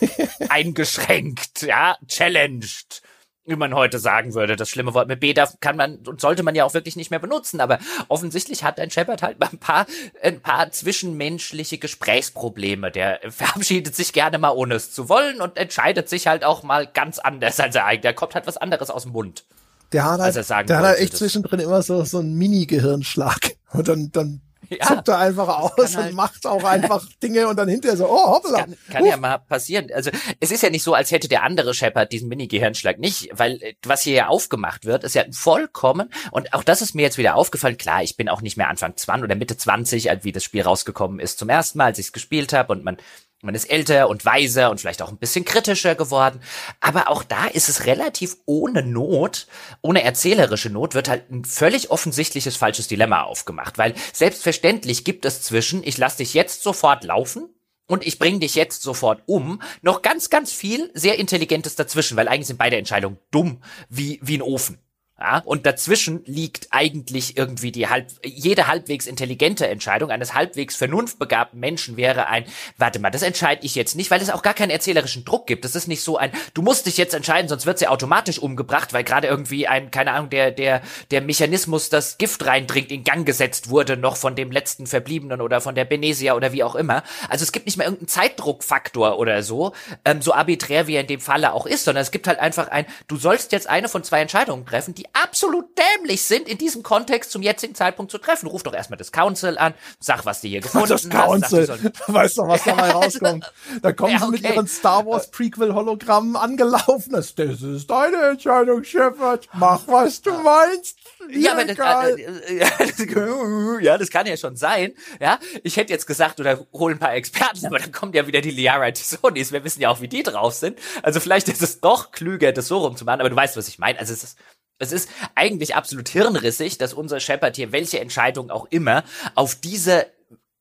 eingeschränkt, ja, challenged wie man heute sagen würde. Das schlimme Wort mit B darf, kann man und sollte man ja auch wirklich nicht mehr benutzen. Aber offensichtlich hat ein Shepard halt ein paar, ein paar zwischenmenschliche Gesprächsprobleme. Der verabschiedet sich gerne mal ohne es zu wollen und entscheidet sich halt auch mal ganz anders als er eigentlich. Da kommt halt was anderes aus dem Mund. Der hat halt, der hat halt echt zwischendrin immer so, so einen Mini-Gehirnschlag. Und dann, dann ja. zuckt er einfach aus halt und macht auch einfach Dinge und dann hinterher so, oh hoppla. Kann, kann ja mal passieren. Also es ist ja nicht so, als hätte der andere Shepard diesen Mini-Gehirnschlag nicht, weil äh, was hier ja aufgemacht wird, ist ja vollkommen, und auch das ist mir jetzt wieder aufgefallen, klar, ich bin auch nicht mehr Anfang 20 oder Mitte 20, als wie das Spiel rausgekommen ist zum ersten Mal, als ich es gespielt habe und man man ist älter und weiser und vielleicht auch ein bisschen kritischer geworden. Aber auch da ist es relativ ohne Not, ohne erzählerische Not, wird halt ein völlig offensichtliches falsches Dilemma aufgemacht. Weil selbstverständlich gibt es zwischen, ich lasse dich jetzt sofort laufen und ich bringe dich jetzt sofort um, noch ganz, ganz viel sehr Intelligentes dazwischen, weil eigentlich sind beide Entscheidungen dumm wie, wie ein Ofen. Ja, und dazwischen liegt eigentlich irgendwie die halb, jede halbwegs intelligente Entscheidung eines halbwegs vernunftbegabten Menschen wäre ein, warte mal, das entscheide ich jetzt nicht, weil es auch gar keinen erzählerischen Druck gibt. Das ist nicht so ein, du musst dich jetzt entscheiden, sonst wird sie automatisch umgebracht, weil gerade irgendwie ein, keine Ahnung, der, der, der Mechanismus, das Gift reindringt, in Gang gesetzt wurde, noch von dem letzten Verbliebenen oder von der Benesia oder wie auch immer. Also es gibt nicht mehr irgendeinen Zeitdruckfaktor oder so, ähm, so arbiträr wie er in dem Falle auch ist, sondern es gibt halt einfach ein, du sollst jetzt eine von zwei Entscheidungen treffen, die absolut dämlich sind, in diesem Kontext zum jetzigen Zeitpunkt zu treffen. Ruf doch erstmal das Council an, sag, was die hier gefunden das Council. Sag, weißt du, was dabei rauskommt? Da kommen ja, sie mit ihren Star Wars Prequel Hologrammen angelaufen. Das, das ist deine Entscheidung, Shepard. Mach, was du meinst. Ja, aber das, äh, äh, ja, das kann ja schon sein. Ja, ich hätte jetzt gesagt, oder hol ein paar Experten, aber dann kommen ja wieder die Liara Tisonis. Wir wissen ja auch, wie die drauf sind. Also vielleicht ist es doch klüger, das so rumzumachen, aber du weißt, was ich meine. Also es ist es ist eigentlich absolut hirnrissig, dass unser Shepard hier welche Entscheidung auch immer auf diese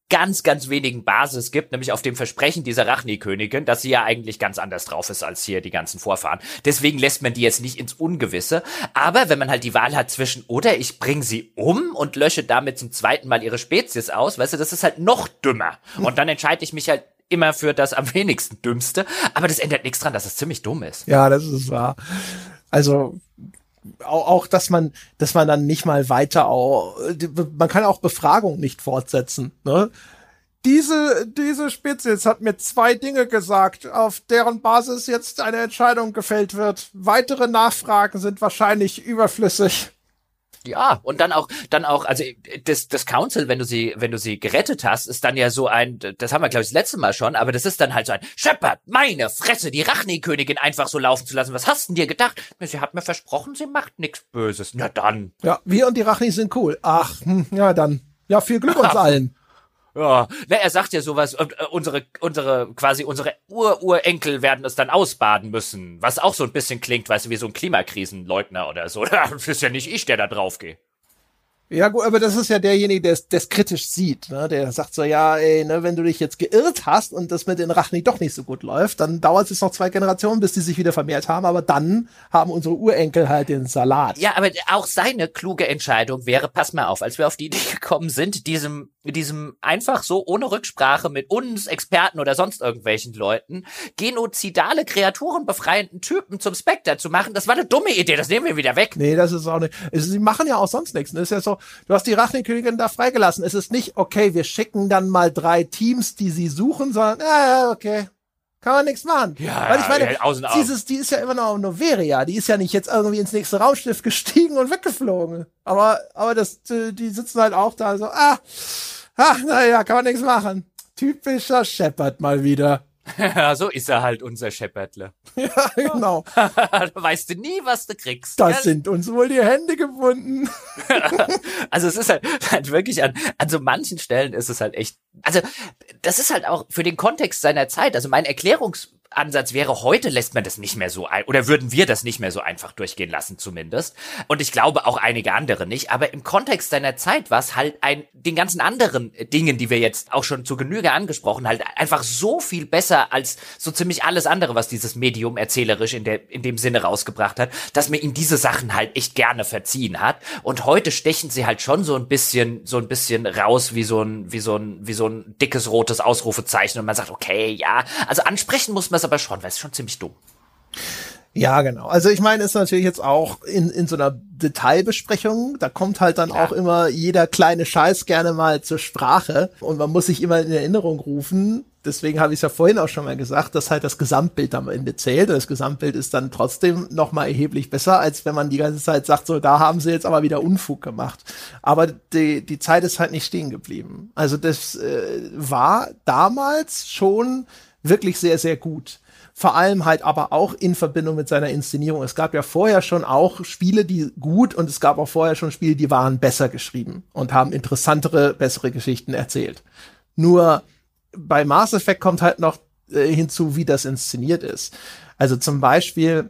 ganz, ganz wenigen Basis gibt, nämlich auf dem Versprechen dieser Rachni-Königin, dass sie ja eigentlich ganz anders drauf ist als hier die ganzen Vorfahren. Deswegen lässt man die jetzt nicht ins Ungewisse. Aber wenn man halt die Wahl hat zwischen, oder ich bringe sie um und lösche damit zum zweiten Mal ihre Spezies aus, weißt du, das ist halt noch dümmer. Und dann entscheide ich mich halt immer für das am wenigsten dümmste. Aber das ändert nichts dran, dass es ziemlich dumm ist. Ja, das ist wahr. Also auch, auch, dass man, dass man dann nicht mal weiter auch, man kann auch Befragung nicht fortsetzen. Ne? Diese, diese Spezies hat mir zwei Dinge gesagt, auf deren Basis jetzt eine Entscheidung gefällt wird. Weitere Nachfragen sind wahrscheinlich überflüssig. Ja, und dann auch, dann auch, also das, das Council, wenn du sie, wenn du sie gerettet hast, ist dann ja so ein, das haben wir, glaube ich, das letzte Mal schon, aber das ist dann halt so ein Shepard, meine Fresse, die Rachni-Königin einfach so laufen zu lassen. Was hast denn dir gedacht? Sie hat mir versprochen, sie macht nichts Böses. Na dann. Ja, wir und die Rachni sind cool. Ach, hm, ja dann. Ja, viel Glück uns allen. Ja, na, er sagt ja sowas, äh, unsere, unsere, quasi unsere Ur-Urenkel werden es dann ausbaden müssen, was auch so ein bisschen klingt, weißt du, wie so ein Klimakrisenleugner oder so. Das ist ja nicht ich, der da draufgeht. Ja, gut, aber das ist ja derjenige, der es kritisch sieht, ne? Der sagt so, ja, ey, ne, wenn du dich jetzt geirrt hast und das mit den Rachni doch nicht so gut läuft, dann dauert es noch zwei Generationen, bis die sich wieder vermehrt haben, aber dann haben unsere Urenkel halt den Salat. Ja, aber auch seine kluge Entscheidung wäre, pass mal auf, als wir auf die Idee gekommen sind, diesem, diesem einfach so ohne Rücksprache mit uns, Experten oder sonst irgendwelchen Leuten, genozidale Kreaturen befreienden Typen zum Spectre zu machen, das war eine dumme Idee, das nehmen wir wieder weg. Nee, das ist auch nicht. Sie machen ja auch sonst nichts. Das ist ja so, du hast die Rachnikönigin da freigelassen. Es ist nicht, okay, wir schicken dann mal drei Teams, die sie suchen, sondern, äh, okay. Kann man nichts machen. Ja, Weil ich meine, ja, dieses, die ist ja immer noch Noveria. Die ist ja nicht jetzt irgendwie ins nächste Raumschiff gestiegen und weggeflogen. Aber, aber das, die sitzen halt auch da so, ah, ah, naja, kann man nichts machen. Typischer Shepard mal wieder. Ja, so ist er halt, unser Shepardle. Ja, genau. da weißt du nie, was du kriegst. Das sind uns wohl die Hände gebunden. also es ist halt, halt wirklich an, an so manchen Stellen ist es halt echt, also das ist halt auch für den Kontext seiner Zeit, also mein Erklärungs Ansatz wäre, heute lässt man das nicht mehr so ein, oder würden wir das nicht mehr so einfach durchgehen lassen zumindest. Und ich glaube auch einige andere nicht. Aber im Kontext seiner Zeit war es halt ein, den ganzen anderen Dingen, die wir jetzt auch schon zu Genüge angesprochen, halt einfach so viel besser als so ziemlich alles andere, was dieses Medium erzählerisch in der, in dem Sinne rausgebracht hat, dass man ihm diese Sachen halt echt gerne verziehen hat. Und heute stechen sie halt schon so ein bisschen, so ein bisschen raus wie so ein, wie so ein, wie so ein dickes rotes Ausrufezeichen und man sagt, okay, ja, also ansprechen muss man es aber schon, weil es schon ziemlich dumm. Ja, genau. Also ich meine, ist natürlich jetzt auch in, in so einer Detailbesprechung, da kommt halt dann ja. auch immer jeder kleine Scheiß gerne mal zur Sprache und man muss sich immer in Erinnerung rufen, deswegen habe ich es ja vorhin auch schon mal gesagt, dass halt das Gesamtbild am Ende zählt. Und das Gesamtbild ist dann trotzdem noch mal erheblich besser, als wenn man die ganze Zeit sagt, so, da haben sie jetzt aber wieder Unfug gemacht. Aber die, die Zeit ist halt nicht stehen geblieben. Also das äh, war damals schon wirklich sehr, sehr gut vor allem halt aber auch in Verbindung mit seiner Inszenierung. Es gab ja vorher schon auch Spiele, die gut und es gab auch vorher schon Spiele, die waren besser geschrieben und haben interessantere, bessere Geschichten erzählt. Nur bei Mass Effect kommt halt noch äh, hinzu, wie das inszeniert ist. Also zum Beispiel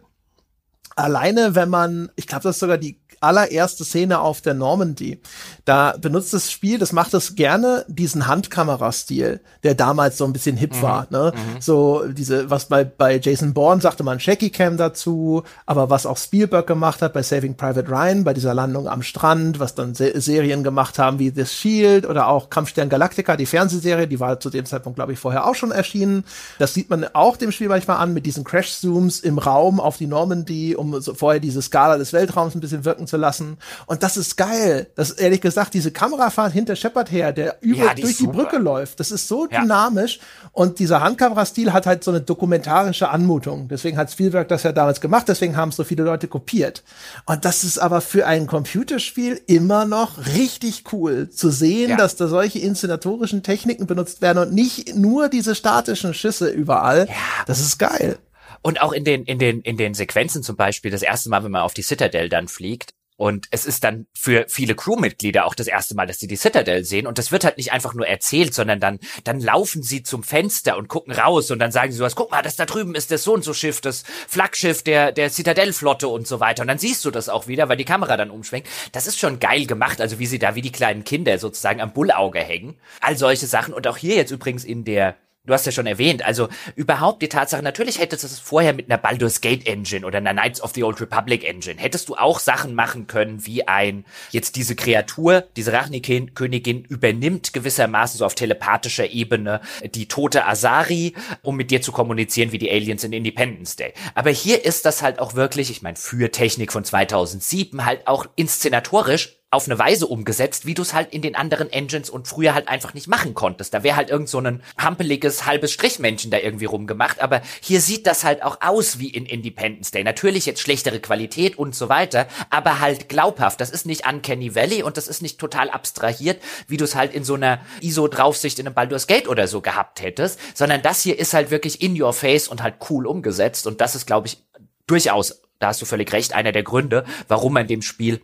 alleine, wenn man, ich glaube, das ist sogar die allererste Szene auf der Normandy. Da benutzt das Spiel, das macht es gerne, diesen Handkamerastil, der damals so ein bisschen hip mhm. war. Ne? Mhm. So diese, was bei, bei Jason Bourne sagte man Shaky Cam dazu, aber was auch Spielberg gemacht hat bei Saving Private Ryan, bei dieser Landung am Strand, was dann Se Serien gemacht haben wie The Shield oder auch Kampfstern Galactica, die Fernsehserie, die war zu dem Zeitpunkt, glaube ich, vorher auch schon erschienen. Das sieht man auch dem Spiel manchmal an mit diesen Crash-Zooms im Raum auf die Normandy, um so vorher diese Skala des Weltraums ein bisschen wirken zu lassen. Und das ist geil. Das ist ehrlich gesagt, diese Kamerafahrt hinter Shepard her, der über, ja, die durch die Brücke läuft, das ist so ja. dynamisch. Und dieser Handkamerastil hat halt so eine dokumentarische Anmutung. Deswegen hat Spielberg das ja damals gemacht, deswegen haben es so viele Leute kopiert. Und das ist aber für ein Computerspiel immer noch richtig cool zu sehen, ja. dass da solche inszenatorischen Techniken benutzt werden und nicht nur diese statischen Schüsse überall. Ja. Das ist geil. Und auch in den, in den, in den Sequenzen zum Beispiel, das erste Mal, wenn man auf die Citadel dann fliegt, und es ist dann für viele Crewmitglieder auch das erste Mal, dass sie die Citadel sehen. Und das wird halt nicht einfach nur erzählt, sondern dann, dann laufen sie zum Fenster und gucken raus und dann sagen sie sowas, guck mal, das da drüben ist das so und so Schiff, das Flaggschiff der, der Citadel-Flotte und so weiter. Und dann siehst du das auch wieder, weil die Kamera dann umschwenkt. Das ist schon geil gemacht. Also wie sie da wie die kleinen Kinder sozusagen am Bullauge hängen. All solche Sachen. Und auch hier jetzt übrigens in der, Du hast ja schon erwähnt, also überhaupt die Tatsache, natürlich hättest du es vorher mit einer Baldur's Gate Engine oder einer Knights of the Old Republic Engine, hättest du auch Sachen machen können, wie ein, jetzt diese Kreatur, diese Rachni-Königin übernimmt gewissermaßen so auf telepathischer Ebene die tote Asari, um mit dir zu kommunizieren wie die Aliens in Independence Day. Aber hier ist das halt auch wirklich, ich meine, für Technik von 2007 halt auch inszenatorisch auf eine Weise umgesetzt, wie du es halt in den anderen Engines und früher halt einfach nicht machen konntest. Da wäre halt irgend so ein hampeliges halbes Strichmännchen da irgendwie rumgemacht, aber hier sieht das halt auch aus wie in Independence Day. Natürlich jetzt schlechtere Qualität und so weiter, aber halt glaubhaft. Das ist nicht Uncanny Valley und das ist nicht total abstrahiert, wie du es halt in so einer ISO-Draufsicht in einem Baldur's Gate oder so gehabt hättest, sondern das hier ist halt wirklich in your face und halt cool umgesetzt und das ist, glaube ich, durchaus, da hast du völlig recht, einer der Gründe, warum man dem Spiel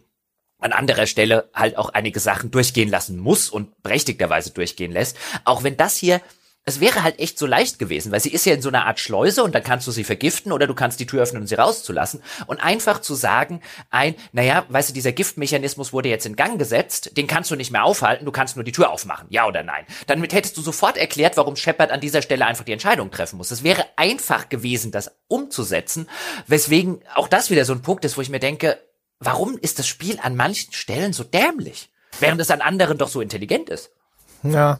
an anderer Stelle halt auch einige Sachen durchgehen lassen muss und berechtigterweise durchgehen lässt. Auch wenn das hier es wäre halt echt so leicht gewesen, weil sie ist ja in so einer Art Schleuse und dann kannst du sie vergiften oder du kannst die Tür öffnen und sie rauszulassen und einfach zu sagen, ein, naja, weißt du, dieser Giftmechanismus wurde jetzt in Gang gesetzt, den kannst du nicht mehr aufhalten, du kannst nur die Tür aufmachen, ja oder nein. Damit hättest du sofort erklärt, warum Shepard an dieser Stelle einfach die Entscheidung treffen muss. Es wäre einfach gewesen, das umzusetzen, weswegen auch das wieder so ein Punkt ist, wo ich mir denke, warum ist das Spiel an manchen Stellen so dämlich, während es an anderen doch so intelligent ist? Ja.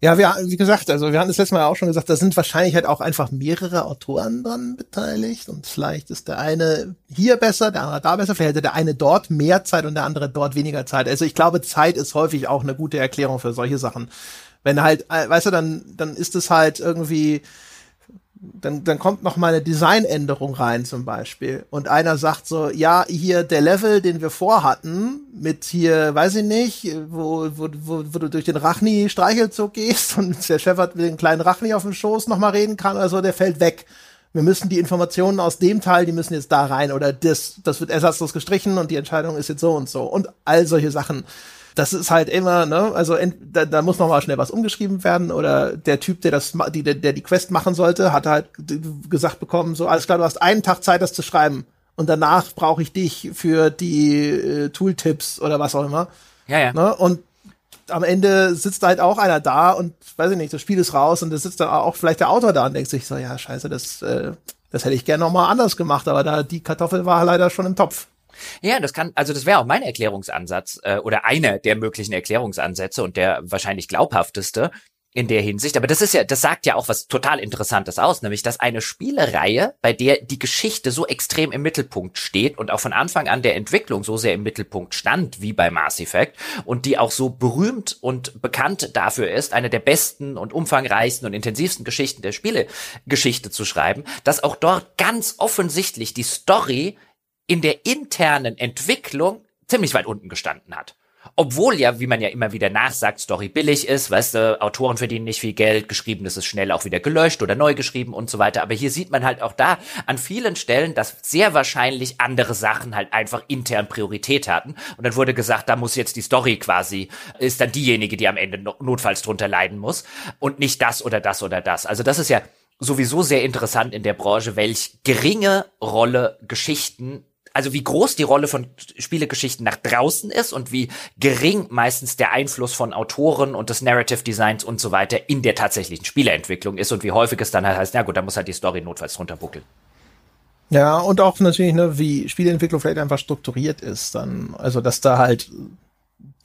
Ja, wir, wie gesagt, also wir hatten das letzte Mal auch schon gesagt, da sind wahrscheinlich halt auch einfach mehrere Autoren dran beteiligt und vielleicht ist der eine hier besser, der andere da besser, vielleicht hätte der eine dort mehr Zeit und der andere dort weniger Zeit. Also ich glaube, Zeit ist häufig auch eine gute Erklärung für solche Sachen. Wenn halt, äh, weißt du, dann, dann ist es halt irgendwie, dann, dann kommt noch mal eine Designänderung rein zum Beispiel. Und einer sagt so, ja, hier der Level, den wir vorhatten, mit hier, weiß ich nicht, wo, wo, wo, wo du durch den Rachni-Streichelzug gehst und der Shepard mit dem kleinen Rachni auf dem Schoß noch mal reden kann oder so, der fällt weg. Wir müssen die Informationen aus dem Teil, die müssen jetzt da rein oder das, das wird ersatzlos gestrichen und die Entscheidung ist jetzt so und so und all solche Sachen das ist halt immer, ne, also ent, da, da muss noch mal schnell was umgeschrieben werden oder der Typ, der das, die, der, der die Quest machen sollte, hat halt gesagt bekommen, so alles klar, du hast einen Tag Zeit, das zu schreiben und danach brauche ich dich für die äh, Tooltips oder was auch immer. Ja, ja. Ne? Und am Ende sitzt halt auch einer da und weiß ich nicht, das Spiel ist raus und da sitzt dann auch vielleicht der Autor da und denkt sich so, ja, scheiße, das, äh, das hätte ich gerne noch mal anders gemacht, aber da die Kartoffel war leider schon im Topf. Ja, das kann, also das wäre auch mein Erklärungsansatz äh, oder einer der möglichen Erklärungsansätze und der wahrscheinlich glaubhafteste. in der Hinsicht. Aber das ist ja, das sagt ja auch was total Interessantes aus, nämlich, dass eine Spielereihe, bei der die Geschichte so extrem im Mittelpunkt steht und auch von Anfang an der Entwicklung so sehr im Mittelpunkt stand, wie bei Mass Effect, und die auch so berühmt und bekannt dafür ist, eine der besten und umfangreichsten und intensivsten Geschichten der Spielegeschichte zu schreiben, dass auch dort ganz offensichtlich die Story in der internen Entwicklung ziemlich weit unten gestanden hat. Obwohl ja, wie man ja immer wieder nachsagt, Story billig ist, weißt du, Autoren verdienen nicht viel Geld, geschrieben ist es schnell auch wieder gelöscht oder neu geschrieben und so weiter. Aber hier sieht man halt auch da an vielen Stellen, dass sehr wahrscheinlich andere Sachen halt einfach intern Priorität hatten. Und dann wurde gesagt, da muss jetzt die Story quasi, ist dann diejenige, die am Ende notfalls drunter leiden muss und nicht das oder das oder das. Also das ist ja sowieso sehr interessant in der Branche, welch geringe Rolle Geschichten also wie groß die Rolle von Spielegeschichten nach draußen ist und wie gering meistens der Einfluss von Autoren und des Narrative Designs und so weiter in der tatsächlichen Spieleentwicklung ist und wie häufig es dann halt heißt, na gut, da muss halt die Story notfalls drunter buckeln. Ja, und auch natürlich, ne, wie Spieleentwicklung vielleicht einfach strukturiert ist, dann, also dass da halt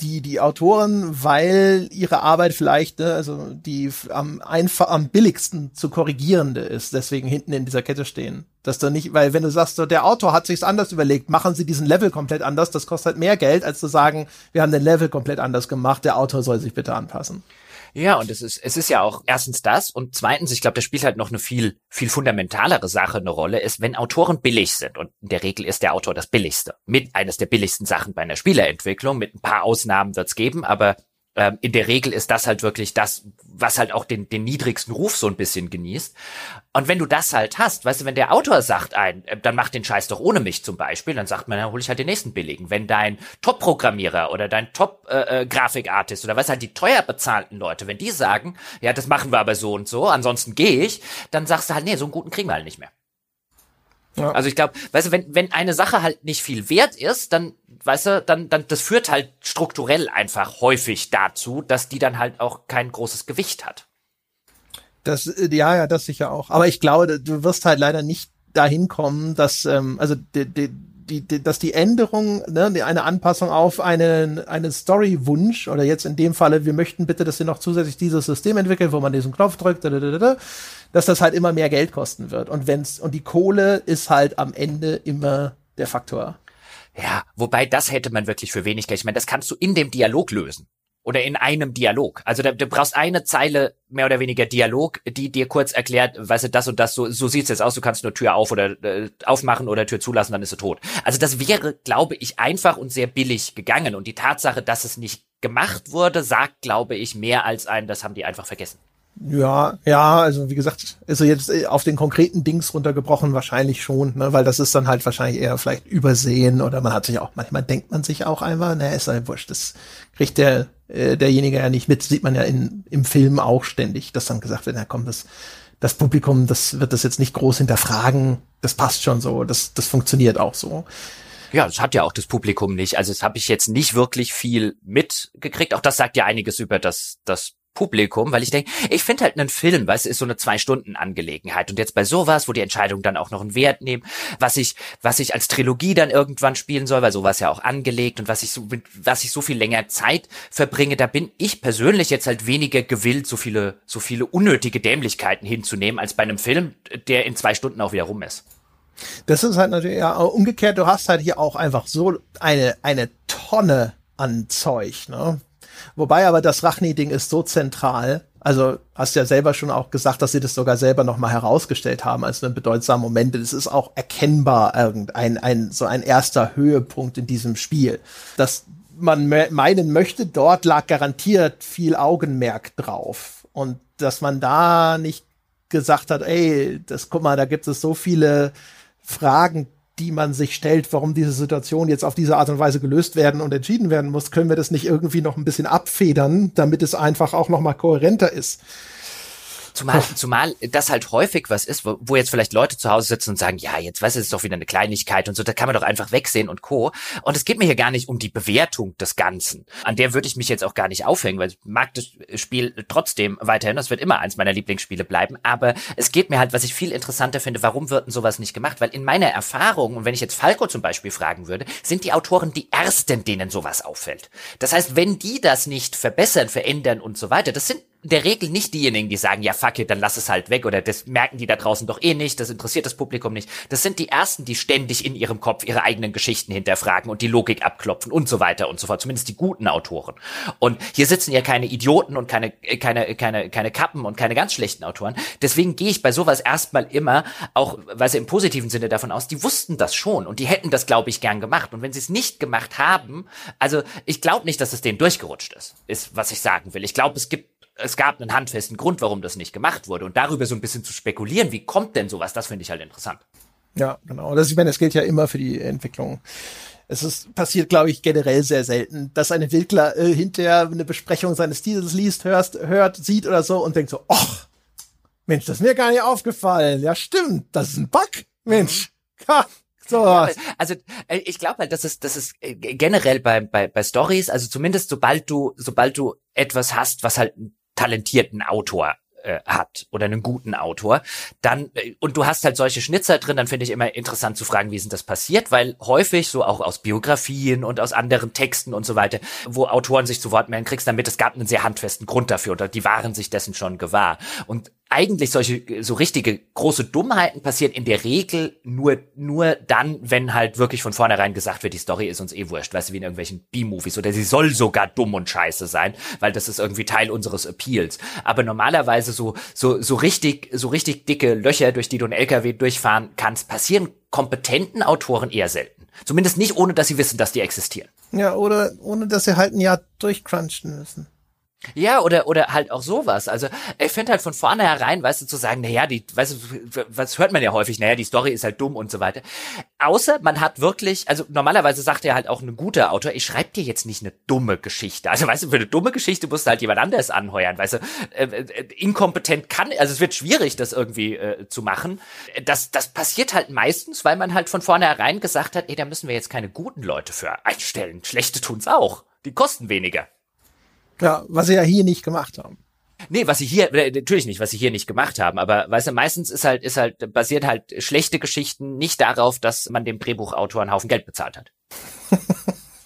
die, die Autoren, weil ihre Arbeit vielleicht, ne, also die am einfach, am billigsten zu korrigierende ist, deswegen hinten in dieser Kette stehen. Dass du nicht, weil wenn du sagst, so, der Autor hat sich's anders überlegt, machen sie diesen Level komplett anders, das kostet halt mehr Geld, als zu sagen, wir haben den Level komplett anders gemacht, der Autor soll sich bitte anpassen. Ja, und es ist, es ist ja auch erstens das und zweitens, ich glaube, da spielt halt noch eine viel, viel fundamentalere Sache eine Rolle, ist, wenn Autoren billig sind und in der Regel ist der Autor das billigste, mit eines der billigsten Sachen bei einer Spieleentwicklung, mit ein paar Ausnahmen wird's geben, aber ähm, in der Regel ist das halt wirklich das, was halt auch den, den niedrigsten Ruf so ein bisschen genießt. Und wenn du das halt hast, weißt du, wenn der Autor sagt ein, äh, dann mach den Scheiß doch ohne mich zum Beispiel, dann sagt man, dann hole ich halt den nächsten billigen. Wenn dein Top-Programmierer oder dein Top-Grafikartist äh, äh oder was halt die teuer bezahlten Leute, wenn die sagen, ja, das machen wir aber so und so, ansonsten gehe ich, dann sagst du halt, nee, so einen guten kriegen wir halt nicht mehr. Ja. Also ich glaube, weißt du, wenn, wenn eine Sache halt nicht viel wert ist, dann, weißt du, dann, dann, das führt halt strukturell einfach häufig dazu, dass die dann halt auch kein großes Gewicht hat. Das, äh, ja, ja, das sicher auch. Aber ich glaube, du wirst halt leider nicht dahin kommen, dass, ähm, also die, die, die, die, dass die Änderung, ne, eine Anpassung auf einen, einen Story-Wunsch oder jetzt in dem Falle, wir möchten bitte, dass ihr noch zusätzlich dieses System entwickelt, wo man diesen Knopf drückt, da, da, da, da, dass das halt immer mehr Geld kosten wird. Und wenn's, und die Kohle ist halt am Ende immer der Faktor. Ja, wobei das hätte man wirklich für wenig Geld. Ich meine, das kannst du in dem Dialog lösen. Oder in einem Dialog. Also da, du brauchst eine Zeile mehr oder weniger Dialog, die dir kurz erklärt, weißt du, das und das, so, so sieht's jetzt aus, du kannst nur Tür auf oder äh, aufmachen oder Tür zulassen, dann ist sie tot. Also das wäre, glaube ich, einfach und sehr billig gegangen. Und die Tatsache, dass es nicht gemacht wurde, sagt, glaube ich, mehr als ein, das haben die einfach vergessen. Ja, ja, also wie gesagt, ist er jetzt äh, auf den konkreten Dings runtergebrochen, wahrscheinlich schon, ne, weil das ist dann halt wahrscheinlich eher vielleicht übersehen oder man hat sich auch, manchmal denkt man sich auch einfach, ne, ist halt wurscht, das kriegt der, äh, derjenige ja nicht mit, sieht man ja in, im Film auch ständig, dass dann gesagt wird, na komm, das, das Publikum, das wird das jetzt nicht groß hinterfragen, das passt schon so, das, das funktioniert auch so. Ja, das hat ja auch das Publikum nicht. Also das habe ich jetzt nicht wirklich viel mitgekriegt. Auch das sagt ja einiges über das, das Publikum, weil ich denke, ich finde halt einen Film, weißt du, ist so eine Zwei-Stunden-Angelegenheit. Und jetzt bei sowas, wo die Entscheidungen dann auch noch einen Wert nehmen, was ich, was ich als Trilogie dann irgendwann spielen soll, weil sowas ja auch angelegt und was ich so, was ich so viel länger Zeit verbringe, da bin ich persönlich jetzt halt weniger gewillt, so viele, so viele unnötige Dämlichkeiten hinzunehmen, als bei einem Film, der in zwei Stunden auch wieder rum ist. Das ist halt natürlich, ja, umgekehrt, du hast halt hier auch einfach so eine, eine Tonne an Zeug, ne? Wobei aber das Rachni-Ding ist so zentral. Also hast ja selber schon auch gesagt, dass sie das sogar selber nochmal herausgestellt haben als einen bedeutsamen Moment. Das ist auch erkennbar irgendein ein, so ein erster Höhepunkt in diesem Spiel. Dass man meinen möchte, dort lag garantiert viel Augenmerk drauf. Und dass man da nicht gesagt hat, ey, das guck mal, da gibt es so viele Fragen die man sich stellt, warum diese Situation jetzt auf diese Art und Weise gelöst werden und entschieden werden muss, können wir das nicht irgendwie noch ein bisschen abfedern, damit es einfach auch noch mal kohärenter ist. Zumal, zumal das halt häufig was ist, wo, wo jetzt vielleicht Leute zu Hause sitzen und sagen, ja, jetzt weißt du, es ist doch wieder eine Kleinigkeit und so, da kann man doch einfach wegsehen und Co. Und es geht mir hier gar nicht um die Bewertung des Ganzen. An der würde ich mich jetzt auch gar nicht aufhängen, weil ich mag das Spiel trotzdem weiterhin. Das wird immer eins meiner Lieblingsspiele bleiben. Aber es geht mir halt, was ich viel interessanter finde, warum wird denn sowas nicht gemacht? Weil in meiner Erfahrung, und wenn ich jetzt Falco zum Beispiel fragen würde, sind die Autoren die ersten, denen sowas auffällt. Das heißt, wenn die das nicht verbessern, verändern und so weiter, das sind in der Regel nicht diejenigen, die sagen, ja fuck it, dann lass es halt weg oder das merken die da draußen doch eh nicht, das interessiert das Publikum nicht. Das sind die ersten, die ständig in ihrem Kopf ihre eigenen Geschichten hinterfragen und die Logik abklopfen und so weiter und so fort. Zumindest die guten Autoren. Und hier sitzen ja keine Idioten und keine, keine, keine, keine Kappen und keine ganz schlechten Autoren. Deswegen gehe ich bei sowas erstmal immer auch, weil sie im positiven Sinne davon aus, die wussten das schon und die hätten das, glaube ich, gern gemacht. Und wenn sie es nicht gemacht haben, also ich glaube nicht, dass es denen durchgerutscht ist, ist, was ich sagen will. Ich glaube, es gibt es gab einen handfesten Grund, warum das nicht gemacht wurde. Und darüber so ein bisschen zu spekulieren, wie kommt denn sowas, das finde ich halt interessant. Ja, genau. Das, ich meine, das gilt ja immer für die Entwicklung. Es ist passiert, glaube ich, generell sehr selten, dass ein Entwickler äh, hinterher eine Besprechung seines Titels liest, hörst, hört, sieht oder so und denkt so, ach, Mensch, das ist mir gar nicht aufgefallen. Ja, stimmt, das ist ein Bug. Mensch, ha, so. Ja, also äh, ich glaube halt, dass es, das ist äh, generell bei, bei, bei Stories, also zumindest sobald du, sobald du etwas hast, was halt talentierten Autor äh, hat oder einen guten Autor, dann äh, und du hast halt solche Schnitzer drin, dann finde ich immer interessant zu fragen, wie ist das passiert, weil häufig so auch aus Biografien und aus anderen Texten und so weiter, wo Autoren sich zu Wort melden, kriegst damit, es gab einen sehr handfesten Grund dafür oder die waren sich dessen schon gewahr. Und eigentlich solche so richtige große Dummheiten passieren in der Regel nur nur dann, wenn halt wirklich von vornherein gesagt wird, die Story ist uns eh wurscht, weißt du, wie in irgendwelchen B-Movies oder sie soll sogar dumm und scheiße sein, weil das ist irgendwie Teil unseres Appeals. Aber normalerweise so so so richtig so richtig dicke Löcher, durch die du einen LKW durchfahren kannst, passieren kompetenten Autoren eher selten. Zumindest nicht ohne, dass sie wissen, dass die existieren. Ja, oder ohne, dass sie halt ein Jahr durchcrunchen müssen. Ja, oder, oder halt auch sowas. Also, ich finde halt von vornherein, weißt du, zu sagen, naja, die, weißt du, was hört man ja häufig, naja, die Story ist halt dumm und so weiter. Außer man hat wirklich, also normalerweise sagt er halt auch ein guter Autor, ich schreibe dir jetzt nicht eine dumme Geschichte. Also, weißt du, für eine dumme Geschichte musst du halt jemand anders anheuern, weißt du, äh, äh, inkompetent kann, also es wird schwierig, das irgendwie äh, zu machen. Das, das passiert halt meistens, weil man halt von vornherein gesagt hat, ey, da müssen wir jetzt keine guten Leute für einstellen. Schlechte tun's auch. Die kosten weniger. Ja, was sie ja hier nicht gemacht haben. Nee, was sie hier, äh, natürlich nicht, was sie hier nicht gemacht haben, aber weißt du, meistens ist halt, ist halt, basiert halt schlechte Geschichten nicht darauf, dass man dem Drehbuchautor einen Haufen Geld bezahlt hat.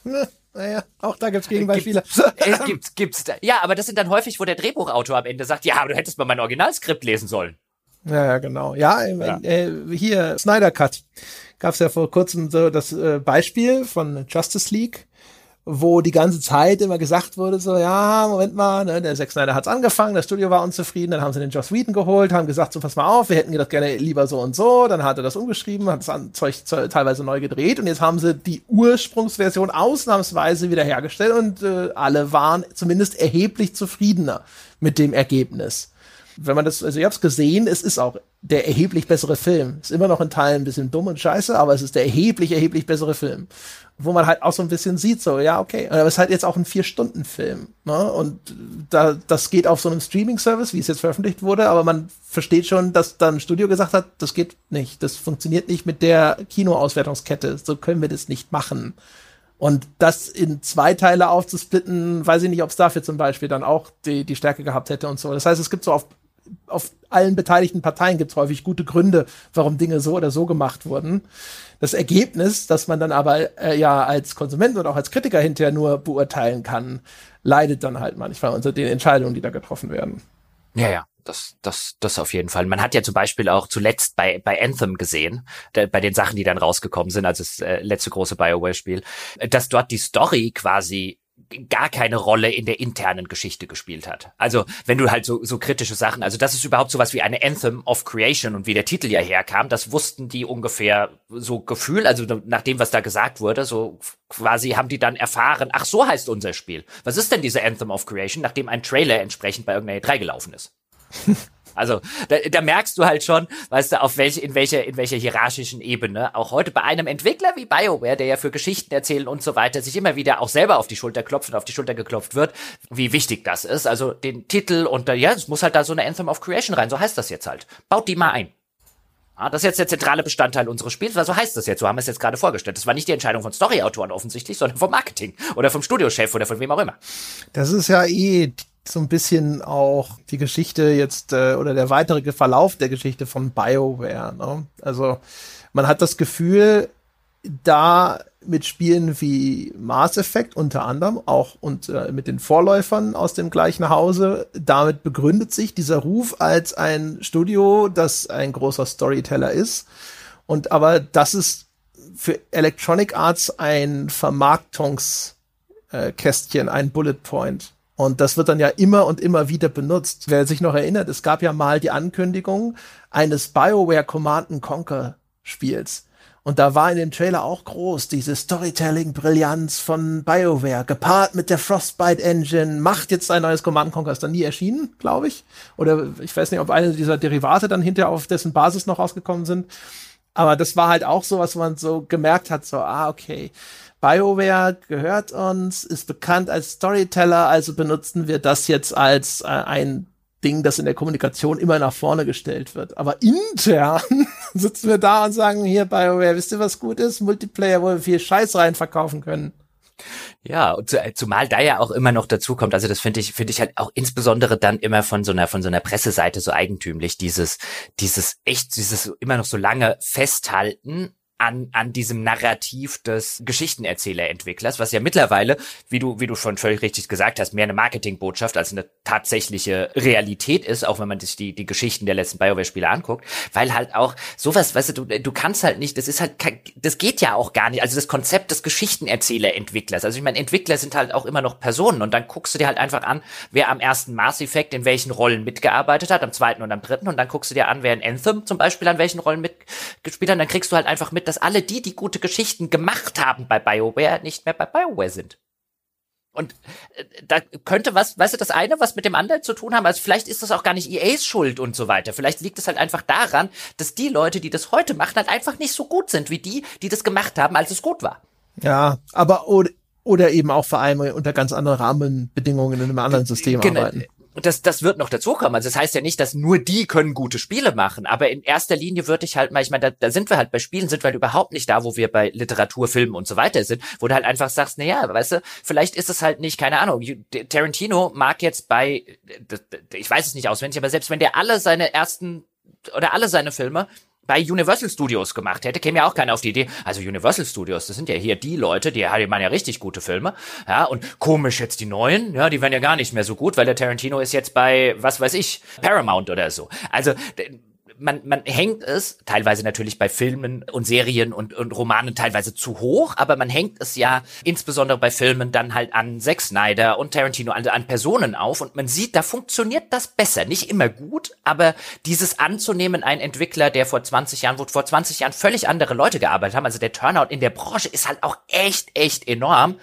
naja, auch da gibt's Gegenbeispiele. Es gibt's, gibt's da. Ja, aber das sind dann häufig, wo der Drehbuchautor am Ende sagt, ja, aber du hättest mal mein Originalskript lesen sollen. Ja, ja, genau. Ja, ja. Äh, hier, Snyder Cut. Gab's ja vor kurzem so das äh, Beispiel von Justice League wo die ganze Zeit immer gesagt wurde, so, ja, Moment mal, ne, der Zack Snyder hat's angefangen, das Studio war unzufrieden, dann haben sie den Joss Whedon geholt, haben gesagt, so, pass mal auf, wir hätten das gerne lieber so und so, dann hat er das umgeschrieben, hat das Zeug teilweise neu gedreht und jetzt haben sie die Ursprungsversion ausnahmsweise wieder hergestellt und äh, alle waren zumindest erheblich zufriedener mit dem Ergebnis. Wenn man das, also ich hab's gesehen, es ist auch der erheblich bessere Film. Ist immer noch in Teilen ein bisschen dumm und scheiße, aber es ist der erheblich, erheblich bessere Film wo man halt auch so ein bisschen sieht, so, ja, okay, aber es ist halt jetzt auch ein Vier-Stunden-Film, ne? Und da, das geht auf so einem Streaming-Service, wie es jetzt veröffentlicht wurde, aber man versteht schon, dass dann ein Studio gesagt hat, das geht nicht, das funktioniert nicht mit der Kinoauswertungskette, so können wir das nicht machen. Und das in zwei Teile aufzusplitten, weiß ich nicht, ob es dafür zum Beispiel dann auch die, die Stärke gehabt hätte und so. Das heißt, es gibt so auf, auf allen beteiligten Parteien gibt es häufig gute Gründe, warum Dinge so oder so gemacht wurden. Das Ergebnis, das man dann aber äh, ja als Konsument und auch als Kritiker hinterher nur beurteilen kann, leidet dann halt manchmal unter den Entscheidungen, die da getroffen werden. Ja, ja. Das, das, das auf jeden Fall. Man hat ja zum Beispiel auch zuletzt bei, bei Anthem gesehen, der, bei den Sachen, die dann rausgekommen sind, also das äh, letzte große Bioware-Spiel, dass dort die Story quasi gar keine Rolle in der internen Geschichte gespielt hat. Also wenn du halt so, so kritische Sachen, also das ist überhaupt sowas wie eine Anthem of Creation und wie der Titel ja herkam, das wussten die ungefähr so Gefühl, also nach dem, was da gesagt wurde, so quasi haben die dann erfahren, ach so heißt unser Spiel. Was ist denn diese Anthem of Creation, nachdem ein Trailer entsprechend bei irgendeiner E3 gelaufen ist? Also da, da merkst du halt schon, weißt du, auf welche, in welcher, in welcher hierarchischen Ebene, auch heute bei einem Entwickler wie BioWare, der ja für Geschichten erzählen und so weiter, sich immer wieder auch selber auf die Schulter klopft und auf die Schulter geklopft wird, wie wichtig das ist. Also den Titel und ja, es muss halt da so eine Anthem of Creation rein, so heißt das jetzt halt. Baut die mal ein. Ah, das ist jetzt der zentrale Bestandteil unseres Spiels, weil so heißt das jetzt, so haben wir es jetzt gerade vorgestellt. Das war nicht die Entscheidung von Storyautoren offensichtlich, sondern vom Marketing oder vom Studiochef oder von wem auch immer. Das ist ja eh so ein bisschen auch die Geschichte jetzt äh, oder der weitere Verlauf der Geschichte von BioWare. Ne? Also man hat das Gefühl, da mit Spielen wie Mass Effect unter anderem, auch und äh, mit den Vorläufern aus dem gleichen Hause, damit begründet sich dieser Ruf als ein Studio, das ein großer Storyteller ist. Und aber das ist für Electronic Arts ein Vermarktungskästchen, ein Bullet Point. Und das wird dann ja immer und immer wieder benutzt. Wer sich noch erinnert, es gab ja mal die Ankündigung eines BioWare Command Conquer Spiels und da war in dem Trailer auch groß diese Storytelling-Brillanz von BioWare, gepaart mit der Frostbite Engine, macht jetzt ein neues Command Conquer, ist dann nie erschienen, glaube ich. Oder ich weiß nicht, ob eine dieser Derivate dann hinterher auf dessen Basis noch rausgekommen sind. Aber das war halt auch so, was man so gemerkt hat, so, ah, okay. BioWare gehört uns, ist bekannt als Storyteller, also benutzen wir das jetzt als äh, ein Ding, das in der Kommunikation immer nach vorne gestellt wird. Aber intern sitzen wir da und sagen, hier BioWare, wisst ihr, was gut ist? Multiplayer, wo wir viel Scheiß rein verkaufen können. Ja, und zu, zumal da ja auch immer noch dazu kommt, also das finde ich, finde ich halt auch insbesondere dann immer von so einer, von so einer Presseseite so eigentümlich, dieses, dieses echt, dieses immer noch so lange Festhalten an, an diesem Narrativ des Geschichtenerzählerentwicklers, was ja mittlerweile, wie du, wie du schon völlig richtig gesagt hast, mehr eine Marketingbotschaft als eine tatsächliche Realität ist, auch wenn man sich die, die Geschichten der letzten BioWare-Spiele anguckt, weil halt auch sowas, weißt du, du, du kannst halt nicht, das ist halt, das geht ja auch gar nicht, also das Konzept des Geschichtenerzählerentwicklers, also ich meine, Entwickler sind halt auch immer noch Personen und dann guckst du dir halt einfach an, wer am ersten Mass Effect in welchen Rollen mitgearbeitet hat, am zweiten und am dritten und dann guckst du dir an, wer in Anthem zum Beispiel an welchen Rollen mitgespielt hat, dann kriegst du halt einfach mit, dass alle die, die gute Geschichten gemacht haben bei BioWare, nicht mehr bei BioWare sind. Und äh, da könnte was, weißt du, das eine was mit dem anderen zu tun haben. Also vielleicht ist das auch gar nicht EAs Schuld und so weiter. Vielleicht liegt es halt einfach daran, dass die Leute, die das heute machen, halt einfach nicht so gut sind wie die, die das gemacht haben, als es gut war. Ja, aber oder, oder eben auch vor allem unter ganz anderen Rahmenbedingungen in einem anderen System genau, arbeiten das, das wird noch dazukommen. Also das heißt ja nicht, dass nur die können gute Spiele machen, aber in erster Linie würde ich halt mal, ich meine, da, da sind wir halt bei Spielen, sind wir halt überhaupt nicht da, wo wir bei Literatur, Filmen und so weiter sind, wo du halt einfach sagst, na ja, weißt du, vielleicht ist es halt nicht, keine Ahnung, Tarantino mag jetzt bei, ich weiß es nicht auswendig, aber selbst wenn der alle seine ersten oder alle seine Filme bei Universal Studios gemacht hätte, käme ja auch keiner auf die Idee. Also Universal Studios, das sind ja hier die Leute, die, die machen ja richtig gute Filme. Ja, und komisch jetzt die neuen, ja, die werden ja gar nicht mehr so gut, weil der Tarantino ist jetzt bei, was weiß ich, Paramount oder so. Also man, man hängt es teilweise natürlich bei Filmen und Serien und, und Romanen teilweise zu hoch, aber man hängt es ja insbesondere bei Filmen dann halt an Zack Snyder und Tarantino, also an Personen auf und man sieht, da funktioniert das besser. Nicht immer gut, aber dieses anzunehmen, ein Entwickler, der vor 20 Jahren, wo vor 20 Jahren völlig andere Leute gearbeitet haben, also der Turnout in der Branche ist halt auch echt, echt enorm.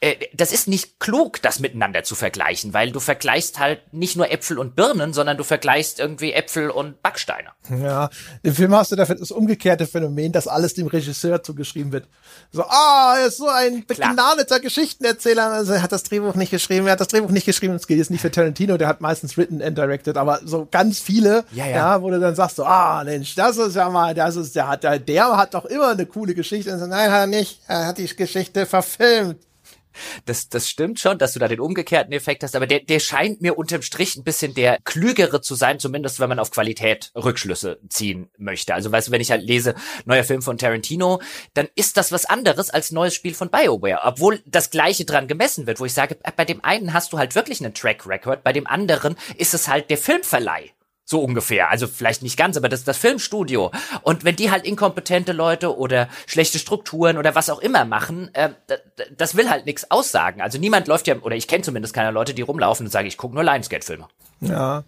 Äh, das ist nicht klug, das miteinander zu vergleichen, weil du vergleichst halt nicht nur Äpfel und Birnen, sondern du vergleichst irgendwie Äpfel und Backsteine. Ja, im Film hast du dafür das umgekehrte Phänomen, dass alles dem Regisseur zugeschrieben wird. So, ah, er ist so ein begnadeter Geschichtenerzähler, also er hat das Drehbuch nicht geschrieben, er hat das Drehbuch nicht geschrieben, das gilt jetzt nicht für Tarantino, der hat meistens written and directed, aber so ganz viele, ja, ja. ja wo du dann sagst so, ah, Mensch, das ist ja mal, das ist, der hat, der, der hat doch immer eine coole Geschichte. Und so, nein, hat er nicht, er hat die Geschichte verfilmt das, das stimmt schon, dass du da den umgekehrten Effekt hast, aber der, der scheint mir unterm Strich ein bisschen der klügere zu sein, zumindest wenn man auf Qualität Rückschlüsse ziehen möchte. Also weißt du, wenn ich halt lese, neuer Film von Tarantino, dann ist das was anderes als neues Spiel von BioWare, obwohl das gleiche dran gemessen wird, wo ich sage, bei dem einen hast du halt wirklich einen Track Record, bei dem anderen ist es halt der Filmverleih. So ungefähr. Also vielleicht nicht ganz, aber das ist das Filmstudio. Und wenn die halt inkompetente Leute oder schlechte Strukturen oder was auch immer machen, äh, das will halt nichts aussagen. Also niemand läuft ja, oder ich kenne zumindest keine Leute, die rumlaufen und sagen, ich gucke nur Lionsgate-Filme. Ja.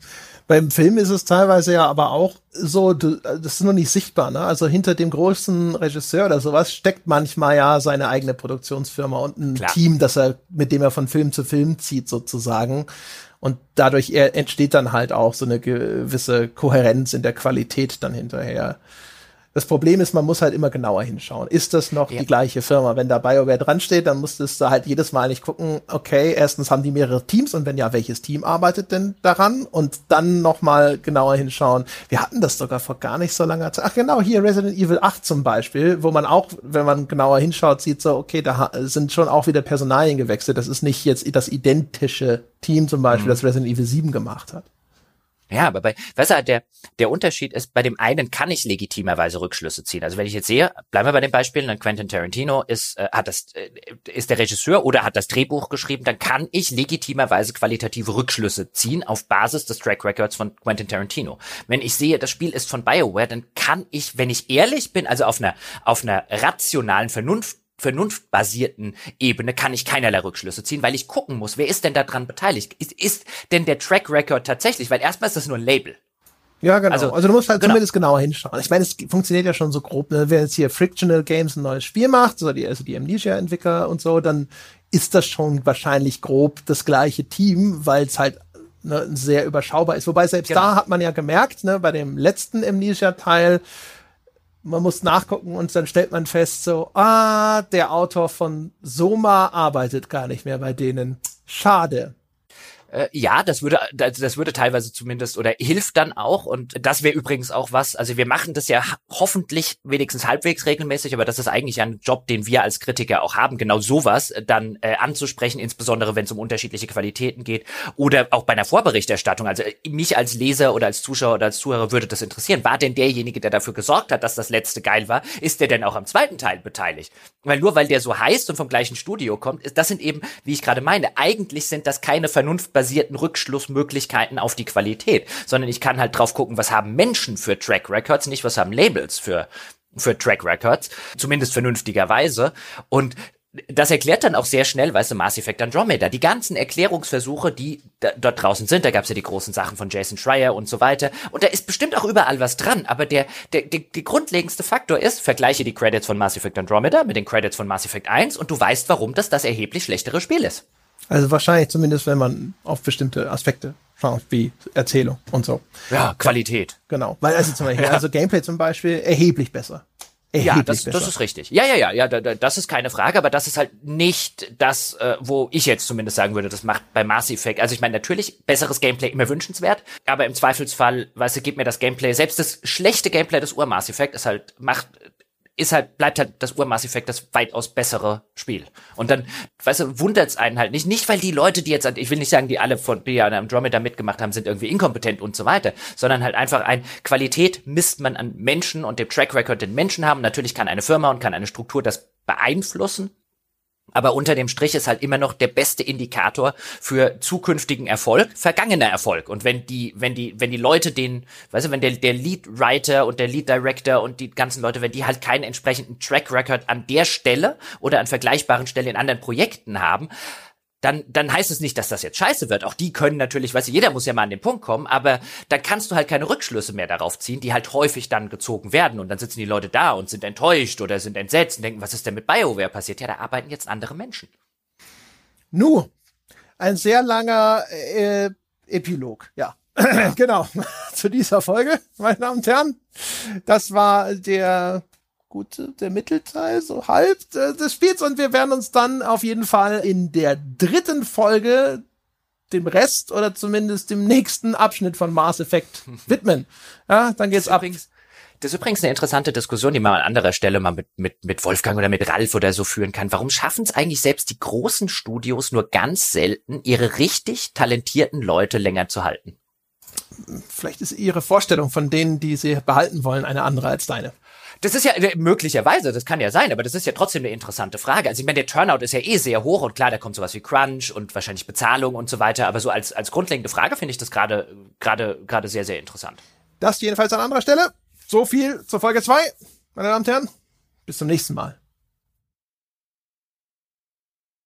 Beim Film ist es teilweise ja aber auch so, das ist nur nicht sichtbar, ne? Also hinter dem großen Regisseur oder sowas steckt manchmal ja seine eigene Produktionsfirma und ein Klar. Team, das er, mit dem er von Film zu Film zieht, sozusagen. Und dadurch entsteht dann halt auch so eine gewisse Kohärenz in der Qualität dann hinterher. Das Problem ist, man muss halt immer genauer hinschauen. Ist das noch ja. die gleiche Firma? Wenn da BioWare dran steht, dann musstest du halt jedes Mal nicht gucken, okay, erstens haben die mehrere Teams und wenn ja, welches Team arbeitet denn daran? Und dann nochmal genauer hinschauen. Wir hatten das sogar vor gar nicht so langer Zeit. Ach genau, hier Resident Evil 8 zum Beispiel, wo man auch, wenn man genauer hinschaut, sieht so, okay, da sind schon auch wieder Personalien gewechselt. Das ist nicht jetzt das identische Team zum Beispiel, mhm. das Resident Evil 7 gemacht hat. Ja, aber bei, weißt du, der, der Unterschied ist, bei dem einen kann ich legitimerweise Rückschlüsse ziehen. Also wenn ich jetzt sehe, bleiben wir bei dem Beispiel, dann Quentin Tarantino ist, äh, hat das, äh, ist der Regisseur oder hat das Drehbuch geschrieben, dann kann ich legitimerweise qualitative Rückschlüsse ziehen auf Basis des Track Records von Quentin Tarantino. Wenn ich sehe, das Spiel ist von BioWare, dann kann ich, wenn ich ehrlich bin, also auf einer, auf einer rationalen Vernunft vernunftbasierten Ebene kann ich keinerlei Rückschlüsse ziehen, weil ich gucken muss, wer ist denn daran beteiligt? Ist, ist denn der Track Record tatsächlich? Weil erstmal ist das nur ein Label. Ja, genau. Also, also du musst halt genau. zumindest genauer hinschauen. Ich meine, es funktioniert ja schon so grob. Ne? Wer jetzt hier Frictional Games ein neues Spiel macht, so die, also die Amnesia-Entwickler und so, dann ist das schon wahrscheinlich grob das gleiche Team, weil es halt ne, sehr überschaubar ist. Wobei selbst genau. da hat man ja gemerkt, ne, bei dem letzten Amnesia-Teil, man muss nachgucken und dann stellt man fest, so, ah, der Autor von Soma arbeitet gar nicht mehr bei denen. Schade. Äh, ja, das würde, das, das würde teilweise zumindest oder hilft dann auch. Und das wäre übrigens auch was, also wir machen das ja hoffentlich wenigstens halbwegs regelmäßig, aber das ist eigentlich ein Job, den wir als Kritiker auch haben, genau sowas dann äh, anzusprechen, insbesondere wenn es um unterschiedliche Qualitäten geht oder auch bei einer Vorberichterstattung. Also äh, mich als Leser oder als Zuschauer oder als Zuhörer würde das interessieren. War denn derjenige, der dafür gesorgt hat, dass das letzte geil war, ist der denn auch am zweiten Teil beteiligt? Weil nur weil der so heißt und vom gleichen Studio kommt, das sind eben, wie ich gerade meine, eigentlich sind das keine Vernunft basierten Rückschlussmöglichkeiten auf die Qualität, sondern ich kann halt drauf gucken, was haben Menschen für Track Records, nicht was haben Labels für für Track Records, zumindest vernünftigerweise. Und das erklärt dann auch sehr schnell, weißt du, Mass Effect Andromeda. Die ganzen Erklärungsversuche, die dort draußen sind, da gab's ja die großen Sachen von Jason Schreier und so weiter. Und da ist bestimmt auch überall was dran. Aber der, der, der, der grundlegendste Faktor ist, vergleiche die Credits von Mass Effect Andromeda mit den Credits von Mass Effect 1 und du weißt, warum das das erheblich schlechtere Spiel ist. Also wahrscheinlich zumindest, wenn man auf bestimmte Aspekte schaut, wie Erzählung und so. Ja, Qualität. Genau. Weil also zum Beispiel, ja. also Gameplay zum Beispiel erheblich besser. Erheblich ja, das, besser. das ist richtig. Ja, ja, ja, ja, das ist keine Frage, aber das ist halt nicht das, äh, wo ich jetzt zumindest sagen würde, das macht bei Mass Effect. Also ich meine, natürlich, besseres Gameplay immer wünschenswert, aber im Zweifelsfall, weißt du, gib mir das Gameplay, selbst das schlechte Gameplay des Ur-Mass Effect ist halt, macht ist halt, bleibt halt das Ur-Mass Effect das weitaus bessere Spiel. Und dann, weißt du, wundert's einen halt nicht. Nicht, weil die Leute, die jetzt, ich will nicht sagen, die alle von, die an Andromeda mitgemacht haben, sind irgendwie inkompetent und so weiter, sondern halt einfach ein Qualität misst man an Menschen und dem Track Record, den Menschen haben. Natürlich kann eine Firma und kann eine Struktur das beeinflussen. Aber unter dem Strich ist halt immer noch der beste Indikator für zukünftigen Erfolg, vergangener Erfolg. Und wenn die, wenn die, wenn die Leute den, weißt du, wenn der, der Lead Writer und der Lead Director und die ganzen Leute, wenn die halt keinen entsprechenden Track Record an der Stelle oder an vergleichbaren Stellen in anderen Projekten haben, dann, dann heißt es nicht, dass das jetzt scheiße wird. Auch die können natürlich, weißt du, jeder muss ja mal an den Punkt kommen, aber dann kannst du halt keine Rückschlüsse mehr darauf ziehen, die halt häufig dann gezogen werden. Und dann sitzen die Leute da und sind enttäuscht oder sind entsetzt und denken, was ist denn mit BioWare passiert? Ja, da arbeiten jetzt andere Menschen. Nu, ein sehr langer äh, Epilog, ja. genau, zu dieser Folge, meine Damen und Herren. Das war der gut, der Mittelteil, so halb äh, des Spiels. Und wir werden uns dann auf jeden Fall in der dritten Folge dem Rest oder zumindest dem nächsten Abschnitt von Mass Effect widmen. Ja, dann geht's ab. Übrigens, das ist übrigens eine interessante Diskussion, die man an anderer Stelle mal mit, mit, mit Wolfgang oder mit Ralf oder so führen kann. Warum schaffen es eigentlich selbst die großen Studios nur ganz selten, ihre richtig talentierten Leute länger zu halten? Vielleicht ist ihre Vorstellung von denen, die sie behalten wollen, eine andere als deine. Das ist ja äh, möglicherweise, das kann ja sein, aber das ist ja trotzdem eine interessante Frage. Also ich meine, der Turnout ist ja eh sehr hoch und klar, da kommt sowas wie Crunch und wahrscheinlich Bezahlung und so weiter, aber so als, als grundlegende Frage finde ich das gerade, gerade, gerade sehr, sehr interessant. Das jedenfalls an anderer Stelle. So viel zur Folge zwei, meine Damen und Herren. Bis zum nächsten Mal.